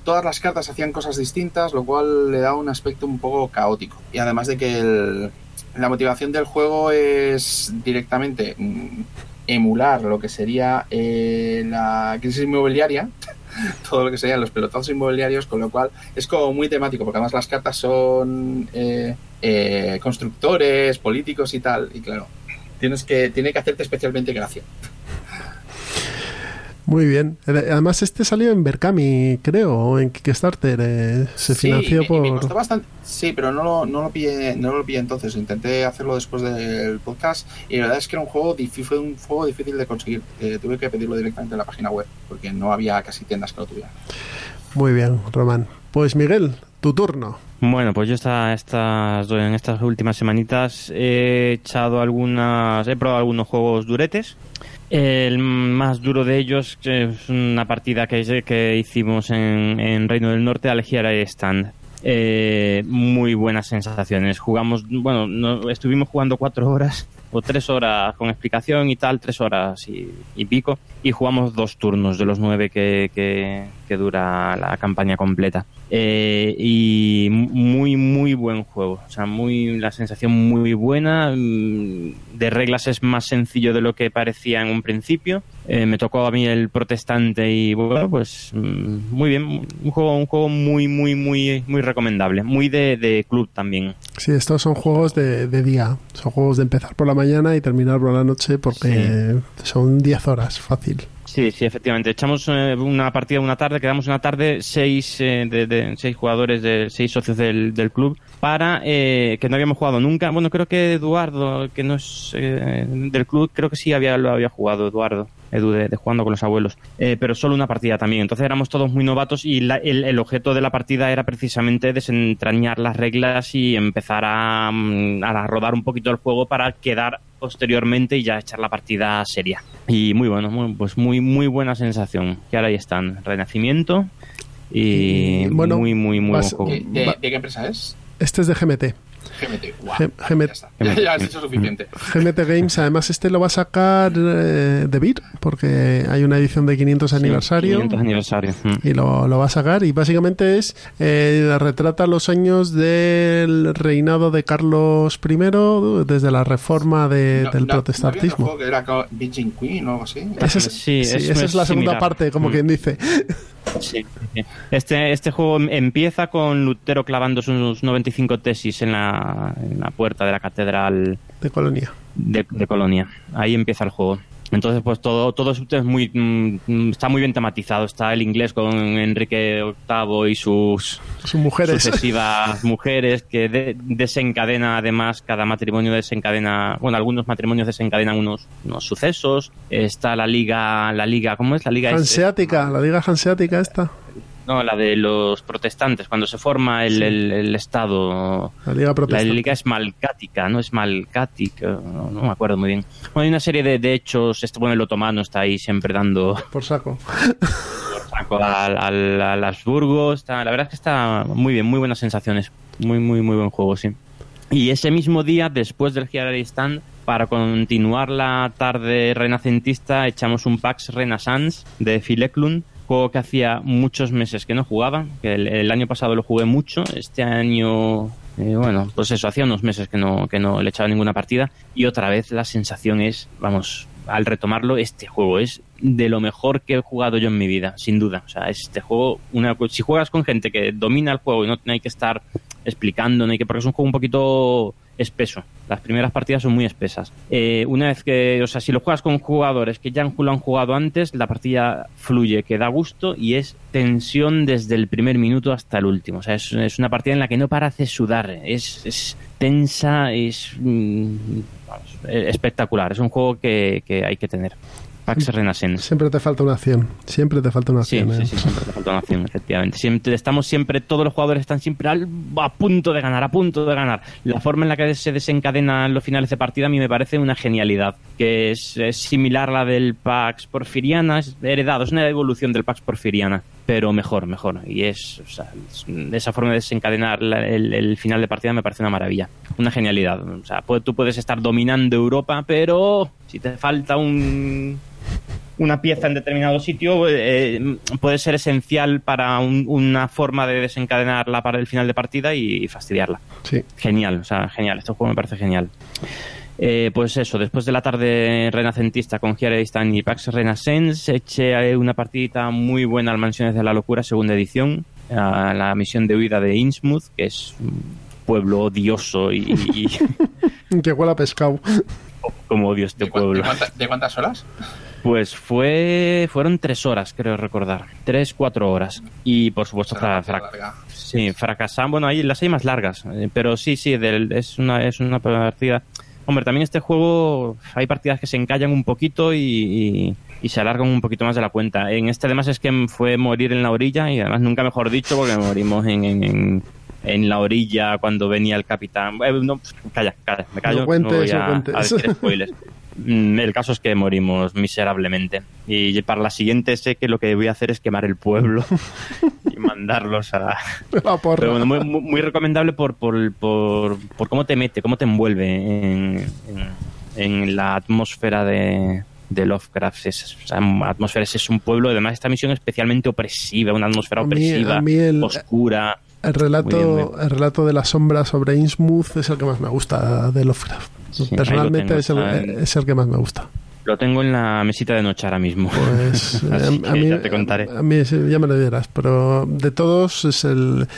todas las cartas hacían cosas distintas, lo cual le da un aspecto un poco caótico. Y además de que el- la motivación del juego es directamente mm, emular lo que sería eh, la crisis inmobiliaria, todo lo que serían los pelotazos inmobiliarios, con lo cual es como muy temático, porque además las cartas son eh, eh, constructores, políticos y tal, y claro, tienes que, tiene que hacerte especialmente gracia. Muy bien. Además, este salió en Berkami, creo, o en Kickstarter. eh, se Sí, financió y me- y me por. costó bastante. Sí, pero no lo, no lo pillé, no lo pillé entonces. Intenté hacerlo después del podcast y la verdad es que era un juego difícil, fue un juego difícil de conseguir. Eh, tuve que pedirlo directamente en la página web porque no había casi tiendas que lo tuvieran. Muy bien, Román. Pues Miguel, tu turno. Bueno, pues yo esta, estas, en estas últimas semanitas he echado algunas, he probado algunos juegos duretes. El más duro de ellos es una partida que, hicimos en, en Reino del Norte, Algiera y Stand. Eh, muy buenas sensaciones. Jugamos, bueno, no- estuvimos jugando cuatro horas o tres horas con explicación y tal, tres horas y, y pico. Y jugamos dos turnos de los nueve que, que- que dura la campaña completa. Eh, y muy, muy buen juego. O sea, muy, la sensación muy buena. Mm, De reglas es más sencillo de lo que parecía en un principio. Eh, me tocó a mí el protestante y bueno, pues mm, muy bien. Un juego, un juego muy, muy, muy, muy recomendable. Muy de, de club también. Sí, estos son juegos de, de día. Son juegos de empezar por la mañana y terminar por la noche porque son 10 horas, fácil. Sí, sí, efectivamente. Echamos eh, una partida una tarde, quedamos una tarde seis, eh, de, seis jugadores, de seis socios del, club, para eh, que no habíamos jugado nunca. Bueno, creo que Eduardo, que no es eh, del club, creo que sí había, lo había jugado, Eduardo. Edu de, de jugando con los abuelos, Eh, pero solo una partida también. Entonces éramos todos muy novatos y la- el, el objeto de la partida era precisamente desentrañar las reglas y empezar a, mm, a rodar un poquito el juego para quedar posteriormente y ya echar la partida seria. Y muy bueno, muy- pues muy muy buena sensación. Que ahora ahí están, Renacimiento y Y, bueno, muy muy muy vas- buen ¿De, juego. de- de qué empresa es? Este es de GMT. GMT. G- vale, GMT. Ya, está. Ya, ya has hecho suficiente. GMT Games, además este lo va a sacar eh, de Beer, porque hay una edición de 500 Sí, aniversario. 500 aniversario. mm. Y lo, lo va a sacar y básicamente es eh, retrata los años del reinado de Carlos I desde la reforma de- No- del no- ¿no protestantismo. juego que era Virgin Queen o algo así? Esa es, Sí, sí, es- esa es es la segunda similar. parte, como Mm. quien dice. Sí, sí. Este, este juego empieza con Lutero clavando sus 95 tesis en la, en la puerta de la catedral De Colonia. de, de Colonia. Ahí empieza el juego. Entonces, pues todo, todo es muy, mm, está muy bien tematizado. Está el inglés con Enrique VIII y sus Sus mujeres. sucesivas mujeres que de- desencadena además cada matrimonio desencadena bueno algunos matrimonios desencadenan unos, unos sucesos está la liga la liga cómo es la liga este? Hanseática, la liga hanseática esta. No la de los protestantes cuando se forma el, Sí. el- el estado La liga la protestante. liga es malcática, no es malcática, no, no me acuerdo muy bien. Bueno, hay una serie de, de hechos, este bueno, el otomano está ahí siempre dando Por saco. por saco al, al, al Habsburgo, está, la verdad es que está muy bien, muy buenas sensaciones, muy, muy, muy buen juego, sí. Y ese mismo día, después del Hierarchy Stand, para continuar la tarde renacentista, echamos un PAX Renaissance de Phil Eklund, juego que hacía muchos meses que no jugaba, que el, año pasado lo jugué mucho, este año, eh, bueno, pues eso, hacía unos meses que no, que no le echaba ninguna partida, y otra vez la sensación es, vamos, al retomarlo, este juego es de lo mejor que he jugado yo en mi vida, sin duda. O sea, este juego, una, si juegas con gente que domina el juego y no hay que estar hay que, porque es un juego un poquito espeso. Las primeras partidas son muy espesas. Eh, una vez que, o sea, si lo juegas con jugadores que ya lo han jugado antes, la partida fluye, que da gusto y es tensión desde el primer minuto hasta el último. O sea, es, es una partida en la que no para de sudar, es, es tensa, es mm, eh, espectacular. Es un juego que, que hay que tener. Pax Renaissance. Siempre te falta una acción. Siempre te falta una Sí, acción. sí, ¿eh? sí, siempre te falta una acción, efectivamente. Siempre, estamos siempre, todos los jugadores están siempre al- a punto de ganar, a punto de ganar. La forma en la que se desencadenan los finales de partida a mí me parece una genialidad, que es, es similar a la del Pax Porfiriana, es heredado, es una evolución del Pax Porfiriana, pero mejor, mejor. Y es, o sea, es- esa forma de desencadenar la- el, el final de partida me parece una maravilla, una genialidad. O sea, pu- tú puedes estar dominando Europa, pero si te falta un una pieza en determinado sitio eh, puede ser esencial para un- una forma de desencadenarla para el final de partida y, fastidiarla. Sí. Genial, o sea, genial. Este juego me parece genial. Eh, pues eso, después de la tarde renacentista con Stan y Pax Renaissance, eché una partidita muy buena al Mansiones de la Locura, segunda edición, a la misión de huida de Innsmouth, que es un pueblo odioso y, y Que huele a pescado. como odio este ¿De, de pueblo. cuánta- de cuántas horas? Pues fue fueron tres horas, creo recordar. Tres, cuatro horas. Y por supuesto, fra- fra- sí, fracasamos. Bueno, ahí las hay más largas. eh, Pero sí, sí, del- es, una, es una partida. Hombre, también este juego hay partidas que se encallan un poquito y, y- y se alargan un poquito más de la cuenta. En este además es que fue morir en la orilla y además nunca mejor dicho porque morimos en, en, en- en la orilla cuando venía el capitán. Eh, no, calla, calla, me callo. No cuentes, voy no a- cuentes. a decir spoilers. Mm, El caso es que morimos miserablemente. Y para la siguiente sé que lo que voy a hacer es quemar el pueblo y mandarlos a... La porra. Pero bueno, muy, muy- recomendable por, por, por, por cómo te mete, cómo te envuelve en, en- en la atmósfera de, de Lovecraft. Es, o sea, atmósfera es, es un pueblo, además esta misión es especialmente opresiva, una atmósfera A mí- opresiva, a mí el- oscura. El relato, bien, el relato de la sombra sobre Innsmouth es el que más me gusta de Lovecraft. Sí, Personalmente lo es, el, es que más me gusta. Lo tengo en la mesita de noche ahora mismo. Pues eh, Así a, que mí, ya te contaré. a mí ya me lo dirás, pero de todos es el,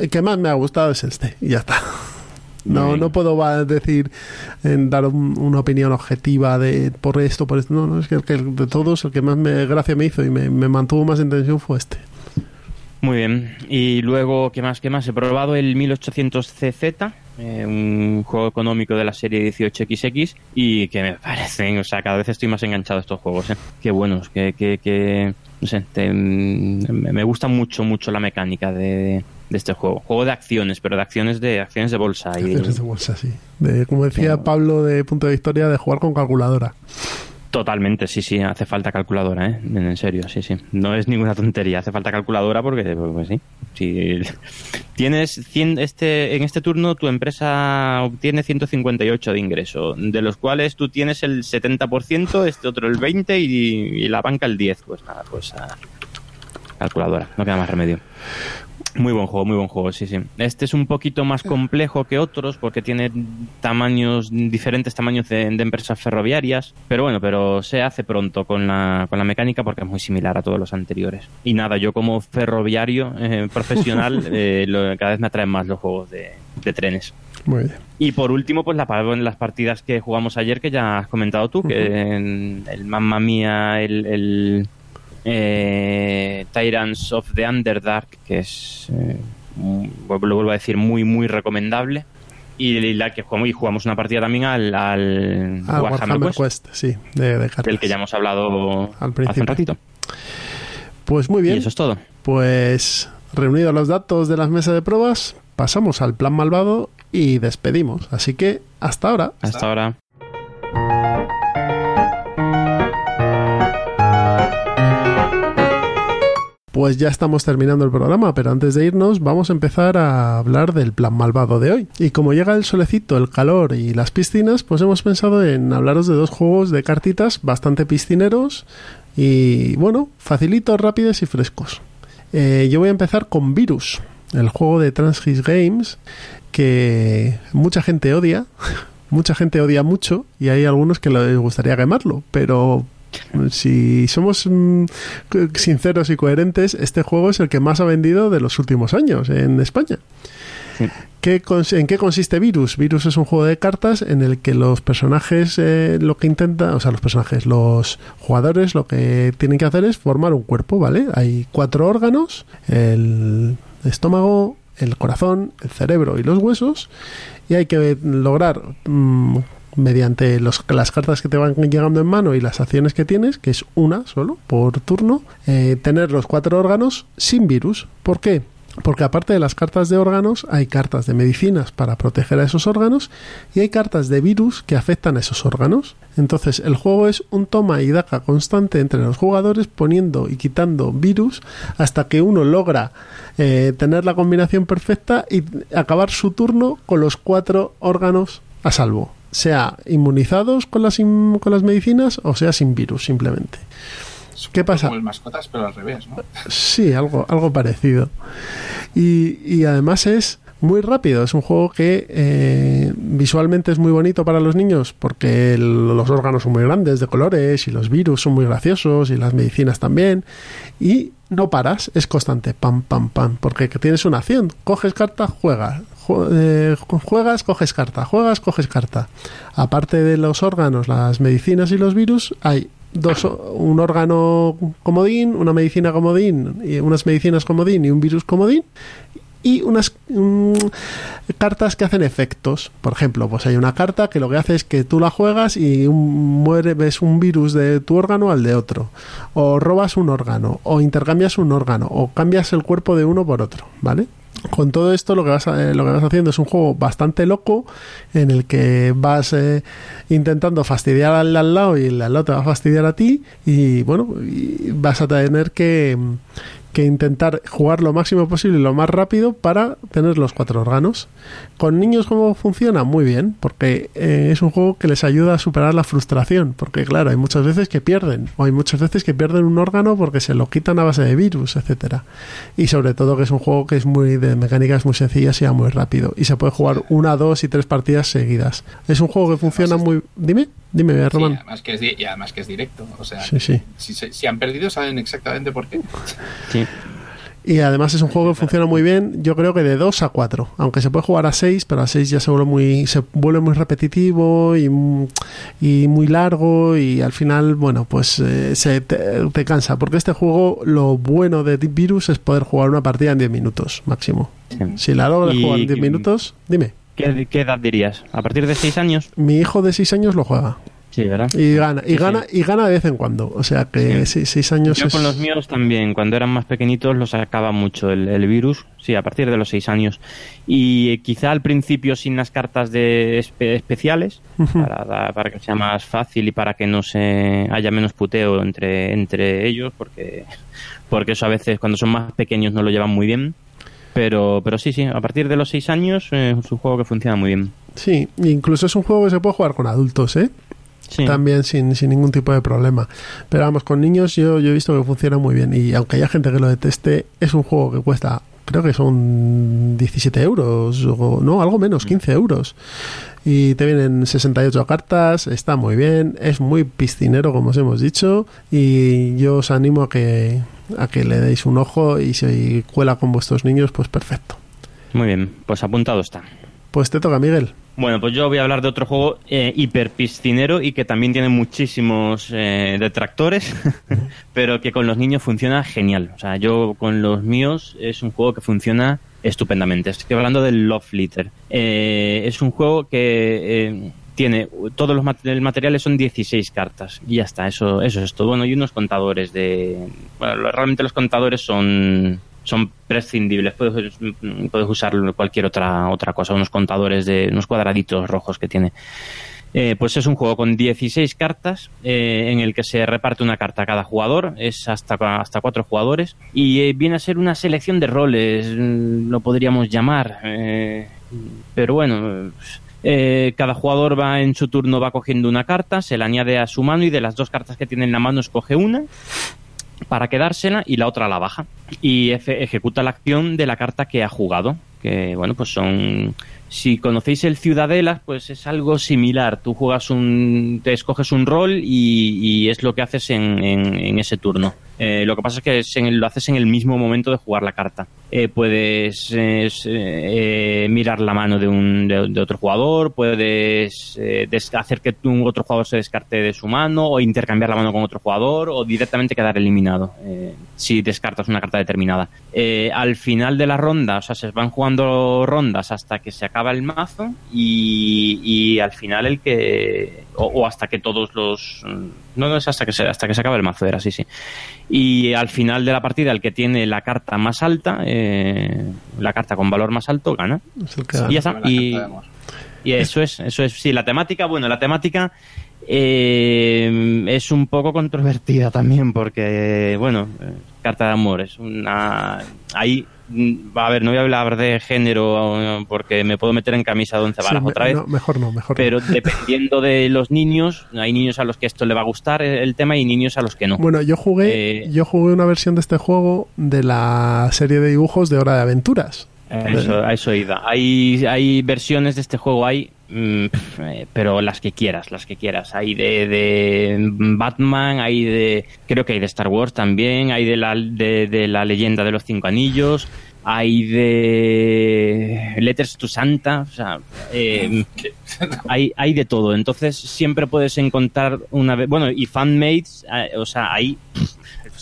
el que más me ha gustado es este y ya está. No, no puedo decir, en dar un- una opinión objetiva de por esto, por esto. No, no, es que, el que de todos el que más me, gracia me hizo y me, me mantuvo más en tensión fue este. Muy bien. Y luego, ¿qué más? ¿Qué más? He probado el 1800CZ, eh, un juego económico de la serie 18XX y que me parecen, o sea, cada vez estoy más enganchado a estos juegos, ¿eh? Qué buenos, que, que, que no sé, te- mm, me me gusta mucho, mucho la mecánica de, de este juego. Juego de acciones, pero de acciones de acciones de bolsa. Y, Acciones de bolsa, sí. De, como decía Pablo de Punto de Historia, de jugar con calculadora. Totalmente, sí, sí, hace falta calculadora, ¿eh? En serio, sí, sí. No es ninguna tontería, hace falta calculadora porque, pues, pues sí. Si tienes 100, este, en este turno tu empresa obtiene 158 de ingreso, de los cuales tú tienes el 70%, este otro el 20% y, la banca el 10%. Pues nada, pues ah, calculadora, no queda más remedio. Muy buen juego, muy buen juego, sí, sí. Este es un poquito más complejo que otros porque tiene tamaños, diferentes tamaños de, de empresas ferroviarias. Pero bueno, pero se hace pronto con la, con la mecánica porque es muy similar a todos los anteriores. Y nada, yo como ferroviario eh, profesional eh, lo- cada vez me atraen más los juegos de, de trenes. Muy bien. Y por último, pues la, las partidas que jugamos ayer, que ya has comentado tú, que en el Mamma Mía, el, el eh, Tyrants of the Underdark, que es, eh, lo vuelvo a decir, muy, muy recomendable. Y la que jugamos, y jugamos una partida también al, al Ah, Warhammer Warhammer Quest, Quest, sí, de, de del que ya hemos hablado Al hace un ratito. Pues muy Y bien. eso es todo. Pues reunidos los datos de las mesas de pruebas, pasamos al plan malvado y despedimos. Así que hasta ahora. Hasta ahora. Pues ya estamos terminando el programa, pero antes de irnos vamos a empezar a hablar del plan malvado de hoy. Y como llega el solecito, el calor y las piscinas, pues hemos pensado en hablaros de dos juegos de cartitas bastante piscineros y bueno, facilitos, rápidos y frescos. Eh, yo voy a empezar con Virus, el juego de Transgis Games que mucha gente odia, mucha gente odia mucho y hay algunos que les gustaría quemarlo, pero si somos mm, sinceros y coherentes, este juego es el que más ha vendido de los últimos años en España. Sí. ¿Qué cons- ¿En qué consiste Virus? Virus es un juego de cartas en el que los personajes eh, lo que intentan, o sea, los personajes, los jugadores lo que tienen que hacer es formar un cuerpo, ¿vale? Hay cuatro órganos, el estómago, el corazón, el cerebro y los huesos, y hay que lograr mm, mediante las cartas que te van llegando en mano y las acciones que tienes, que es una solo por turno, eh, tener los cuatro órganos sin virus. ¿Por qué? Porque aparte de las cartas de órganos, hay cartas de medicinas para proteger a esos órganos y hay cartas de virus que afectan a esos órganos. Entonces, el juego es un toma y daca constante entre los jugadores poniendo y quitando virus hasta que uno logra eh, tener la combinación perfecta y acabar su turno con los cuatro órganos a salvo. Sea inmunizados con las, in- con las medicinas o sea sin virus simplemente. ¿Qué pasa? Como el mascotas, pero al revés, ¿no? Sí, algo, algo parecido. Y, y además es muy rápido. Es un juego que eh, visualmente es muy bonito para los niños porque el- los órganos son muy grandes, de colores, y los virus son muy graciosos, y las medicinas también. Y no paras, es constante, pam, pam, pam, porque que tienes una acción. Coges carta, juegas. Eh, juegas, coges carta, juegas, coges carta. Aparte de los órganos, las medicinas y los virus, hay dos un órgano comodín, una medicina comodín, y unas medicinas comodín y un virus comodín y unas mm, cartas que hacen efectos. Por ejemplo, pues hay una carta que lo que hace es que tú la juegas y un, muere, ves un virus de tu órgano al de otro. O robas un órgano, o intercambias un órgano, o cambias el cuerpo de uno por otro, ¿vale? Con todo esto lo que vas eh, lo que vas haciendo es un juego bastante loco en el que vas eh, intentando fastidiar al al lado y el al lado te va a fastidiar a ti y bueno y vas a tener que que intentar jugar lo máximo posible y lo más rápido para tener los cuatro órganos. Con niños, ¿cómo funciona? Muy bien, porque eh, es un juego que les ayuda a superar la frustración, porque claro, hay muchas veces que pierden, o hay muchas veces que pierden un órgano porque se lo quitan a base de virus, etcétera. Y sobre todo que es un juego que es muy de mecánicas muy sencillas y va muy rápido. Y se puede jugar una, dos y tres partidas seguidas. Es un juego que funciona muy... Dime, dime, Sí, Román. además que es y además que es directo. O sea, Sí, sí. Si, se- si han perdido, saben exactamente por qué. Sí. Y además es un juego que funciona muy bien, yo creo que de 2 a 4, aunque se puede jugar a 6, pero a 6 ya se vuelve muy, se vuelve muy repetitivo y, y muy largo y al final, bueno, pues eh, se te, te, cansa, porque este juego lo bueno de Deep Virus es poder jugar una partida en 10 minutos máximo. Sí. Si la logras jugar en 10 minutos, dime. ¿Qué, ¿Qué edad dirías? ¿A partir de 6 años? Mi hijo de 6 años lo juega. Sí, ¿verdad? Y gana, y Sí, gana, sí. y gana de vez en cuando. O sea que sí, seis años Yo es... con los míos también, cuando eran más pequeñitos los sacaba mucho el, el virus, sí, a partir de los seis años. Y eh, quizá al principio sin las cartas de espe- especiales, Ujú. para, da- para que sea más fácil y para que no se haya menos puteo entre, entre ellos, porque, porque eso a veces cuando son más pequeños no lo llevan muy bien. Pero, pero sí, sí, a partir de los seis años eh, es un juego que funciona muy bien. Sí, incluso es un juego que se puede jugar con adultos, ¿eh? Sí. También sin, sin ningún tipo de problema. Pero vamos, con niños yo, yo he visto que funciona muy bien. Y aunque haya gente que lo deteste, es un juego que cuesta, creo que son 17 euros, o no, algo menos, 15 euros. Y te vienen 68 cartas, está muy bien, es muy piscinero, como os hemos dicho. Y yo os animo a que, a que le deis un ojo y si cuela con vuestros niños, pues perfecto. Muy bien, pues apuntado está. Pues te toca, Miguel. Bueno, pues yo voy a hablar de otro juego eh, hiper piscinero y que también tiene muchísimos eh, detractores, pero que con los niños funciona genial. O sea, yo con los míos es un juego que funciona estupendamente. Estoy hablando del Love Litter. Eh, es un juego que eh, tiene todos los materiales son 16 cartas y ya está. Eso, eso es todo. Bueno, y unos contadores de. Realmente los contadores son son prescindibles. Puedes, puedes usar cualquier otra otra cosa, unos contadores de unos cuadraditos rojos que tiene. Eh, pues es un juego con 16 cartas eh, en el que se reparte una carta a cada jugador, es hasta, hasta cuatro jugadores y eh, viene a ser una selección de roles, mm, lo podríamos llamar. eh, pero bueno, eh, cada jugador va en su turno va cogiendo una carta, se la añade a su mano y de las dos cartas que tiene en la mano escoge una para quedársela y la otra la baja. Y efe- ejecuta la acción de la carta que ha jugado que bueno pues son si conocéis el Ciudadelas pues es algo similar. Tú juegas un te escoges un rol y, es lo que haces en- en ese turno Eh, lo que pasa es que lo haces en el mismo momento de jugar la carta Eh, puedes eh, eh, mirar la mano de, un, de, otro jugador puedes eh, hacer que un otro jugador se descarte de su mano o intercambiar la mano con otro jugador o directamente quedar eliminado si descartas una carta determinada. Al final de la ronda, o sea, se van jugando rondas hasta que se acaba el mazo y, y al final el que o, hasta que todos los no no es hasta que se hasta que se acaba el mazo era sí sí y al final de la partida el que tiene la carta más alta eh, la carta con valor más alto gana. Y ya está. Y, y eso es, eso es, sí, la temática, bueno, la temática eh, es un poco controvertida también porque, bueno, eh, carta de amor es una... Ahí, a ver, no voy a hablar de género eh, porque me puedo meter en camisa de once varas otra vez. no, mejor no, mejor no. Pero dependiendo de los niños, hay niños a los que esto le va a gustar el tema y niños a los que no. Bueno, yo jugué, Eh, yo jugué una versión de este juego de la serie de dibujos de Hora de Aventuras. Eso, a eso iba. Hay, hay versiones de este juego, hay, mm, pero las que quieras, las que quieras. Hay de, de Batman, hay de, creo que hay de Star Wars también, hay de la, de, de la leyenda de los cinco anillos, hay de Letters to Santa, o sea, eh, hay, hay de todo. Entonces siempre puedes encontrar una vez, bueno, y fanmates, eh, o sea, hay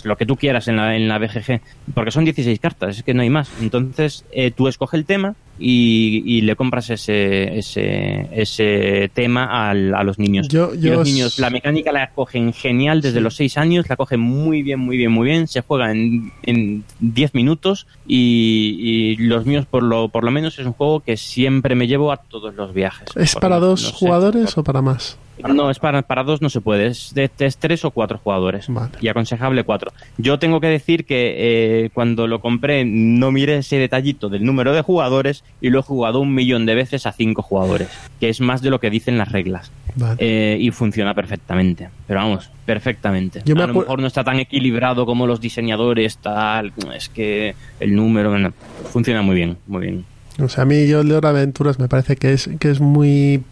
lo que tú quieras en la, en la BGG, porque son 16 cartas, es que no hay más. Entonces eh, tú escoges el tema y, y le compras ese, ese, ese tema al- a los niños. Yo- y yo los os- niños, la mecánica la cogen genial desde Sí. los 6 años, la cogen muy bien, muy bien, muy bien, se juega en, en 10 minutos y, y los míos por lo, por lo menos es un juego que siempre me llevo a todos los viajes. ¿Es para dos no sé, jugadores por- o para más? No, es para, para dos no se puede, es de es tres o cuatro jugadores. Vale. Y aconsejable cuatro. Yo tengo que decir que eh, cuando lo compré no miré ese detallito del número de jugadores y lo he jugado un millón de veces a cinco jugadores, que es más de lo que dicen las reglas. Vale. Eh, y funciona perfectamente. Pero vamos, perfectamente. Yo a lo mejor no está tan equilibrado como los diseñadores, tal. Es que el número bueno, funciona muy bien, muy bien. O sea, a mí yo el de Hora Aventuras me parece que es, que es muy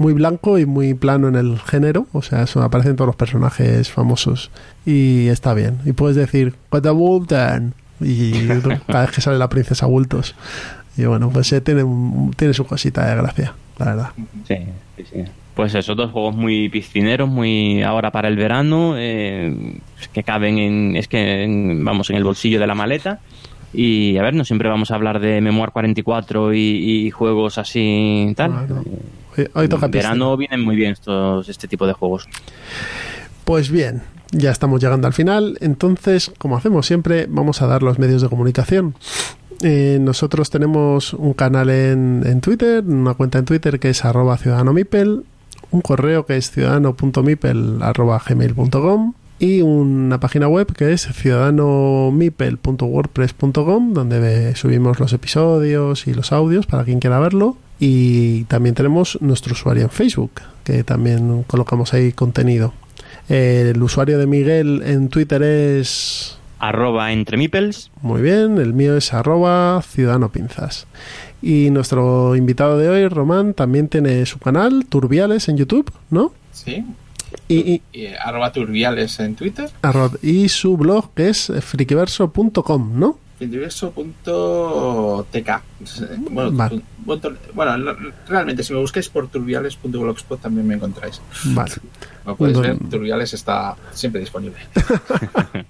muy blanco y muy plano en el género, o sea, eso aparecen todos los personajes famosos y está bien. Y puedes decir, "What a Wolfdan", y cada vez que sale la princesa bultos. Y bueno, pues eh, tiene, un- tiene su cosita de gracia, la verdad. Sí, sí, sí. Pues eso, dos juegos muy piscineros, muy ahora para el verano, eh, que caben en, es que en- vamos en el bolsillo de la maleta. Y a ver, no siempre vamos a hablar de Memoir 44 y, y juegos así tal. Bueno, hoy, hoy toca en piscina. verano vienen muy bien estos este tipo de juegos. Pues bien, ya estamos llegando al final. Entonces, como hacemos siempre, vamos a dar los medios de comunicación. Eh, nosotros tenemos un canal en, en Twitter, una cuenta en Twitter que es arroba ciudadanomipel, un correo que es ciudadano.mipel arroba gmail.com y una página web que es ciudadanomipel.wordpress.com donde subimos los episodios y los audios para quien quiera verlo y también tenemos nuestro usuario en Facebook que también colocamos ahí contenido el usuario de Miguel en Twitter es Arroba entre Mipels. muy bien, el mío es arroba ciudadano pinzas. Y nuestro invitado de hoy, Román, también tiene su canal, Turbiales, en YouTube, ¿no? Sí. Y, y, Y, eh, arroba turbiales en Twitter. y su blog que es frikiverso.com, ¿no? Universo.tk. Bueno, Vale. bueno, no- realmente, si me buscáis por turbiales.blogspot también me encontráis. Vale. Como podéis ver, Turbiales está siempre disponible.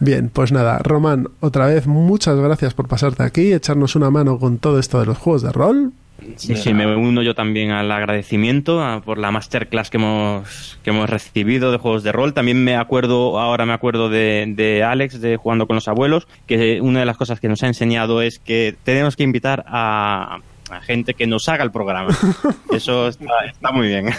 Bien, pues nada, Román, otra vez muchas gracias por pasarte aquí, echarnos una mano con todo esto de los juegos de rol. Sí, sí, me uno yo también al agradecimiento a- por la masterclass que hemos, que hemos recibido de juegos de rol. También me acuerdo, ahora me acuerdo de, de Alex, de Jugando con los Abuelos, que una de las cosas que nos ha enseñado es que tenemos que invitar a, a gente que nos haga el programa. Eso está, está muy bien.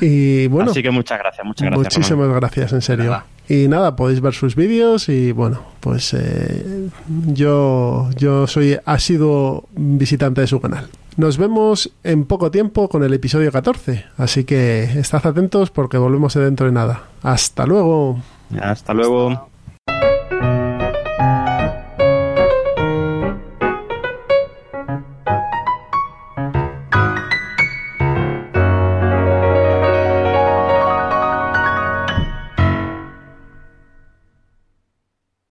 Y bueno, Así que muchas gracias, muchas gracias. muchísimas gracias, en serio. Nada. Y nada, podéis ver sus vídeos y bueno, pues eh, yo, yo soy asiduo visitante de su canal. Nos vemos en poco tiempo con el episodio 14, así que estad atentos porque volvemos dentro de nada. Hasta luego. Hasta luego.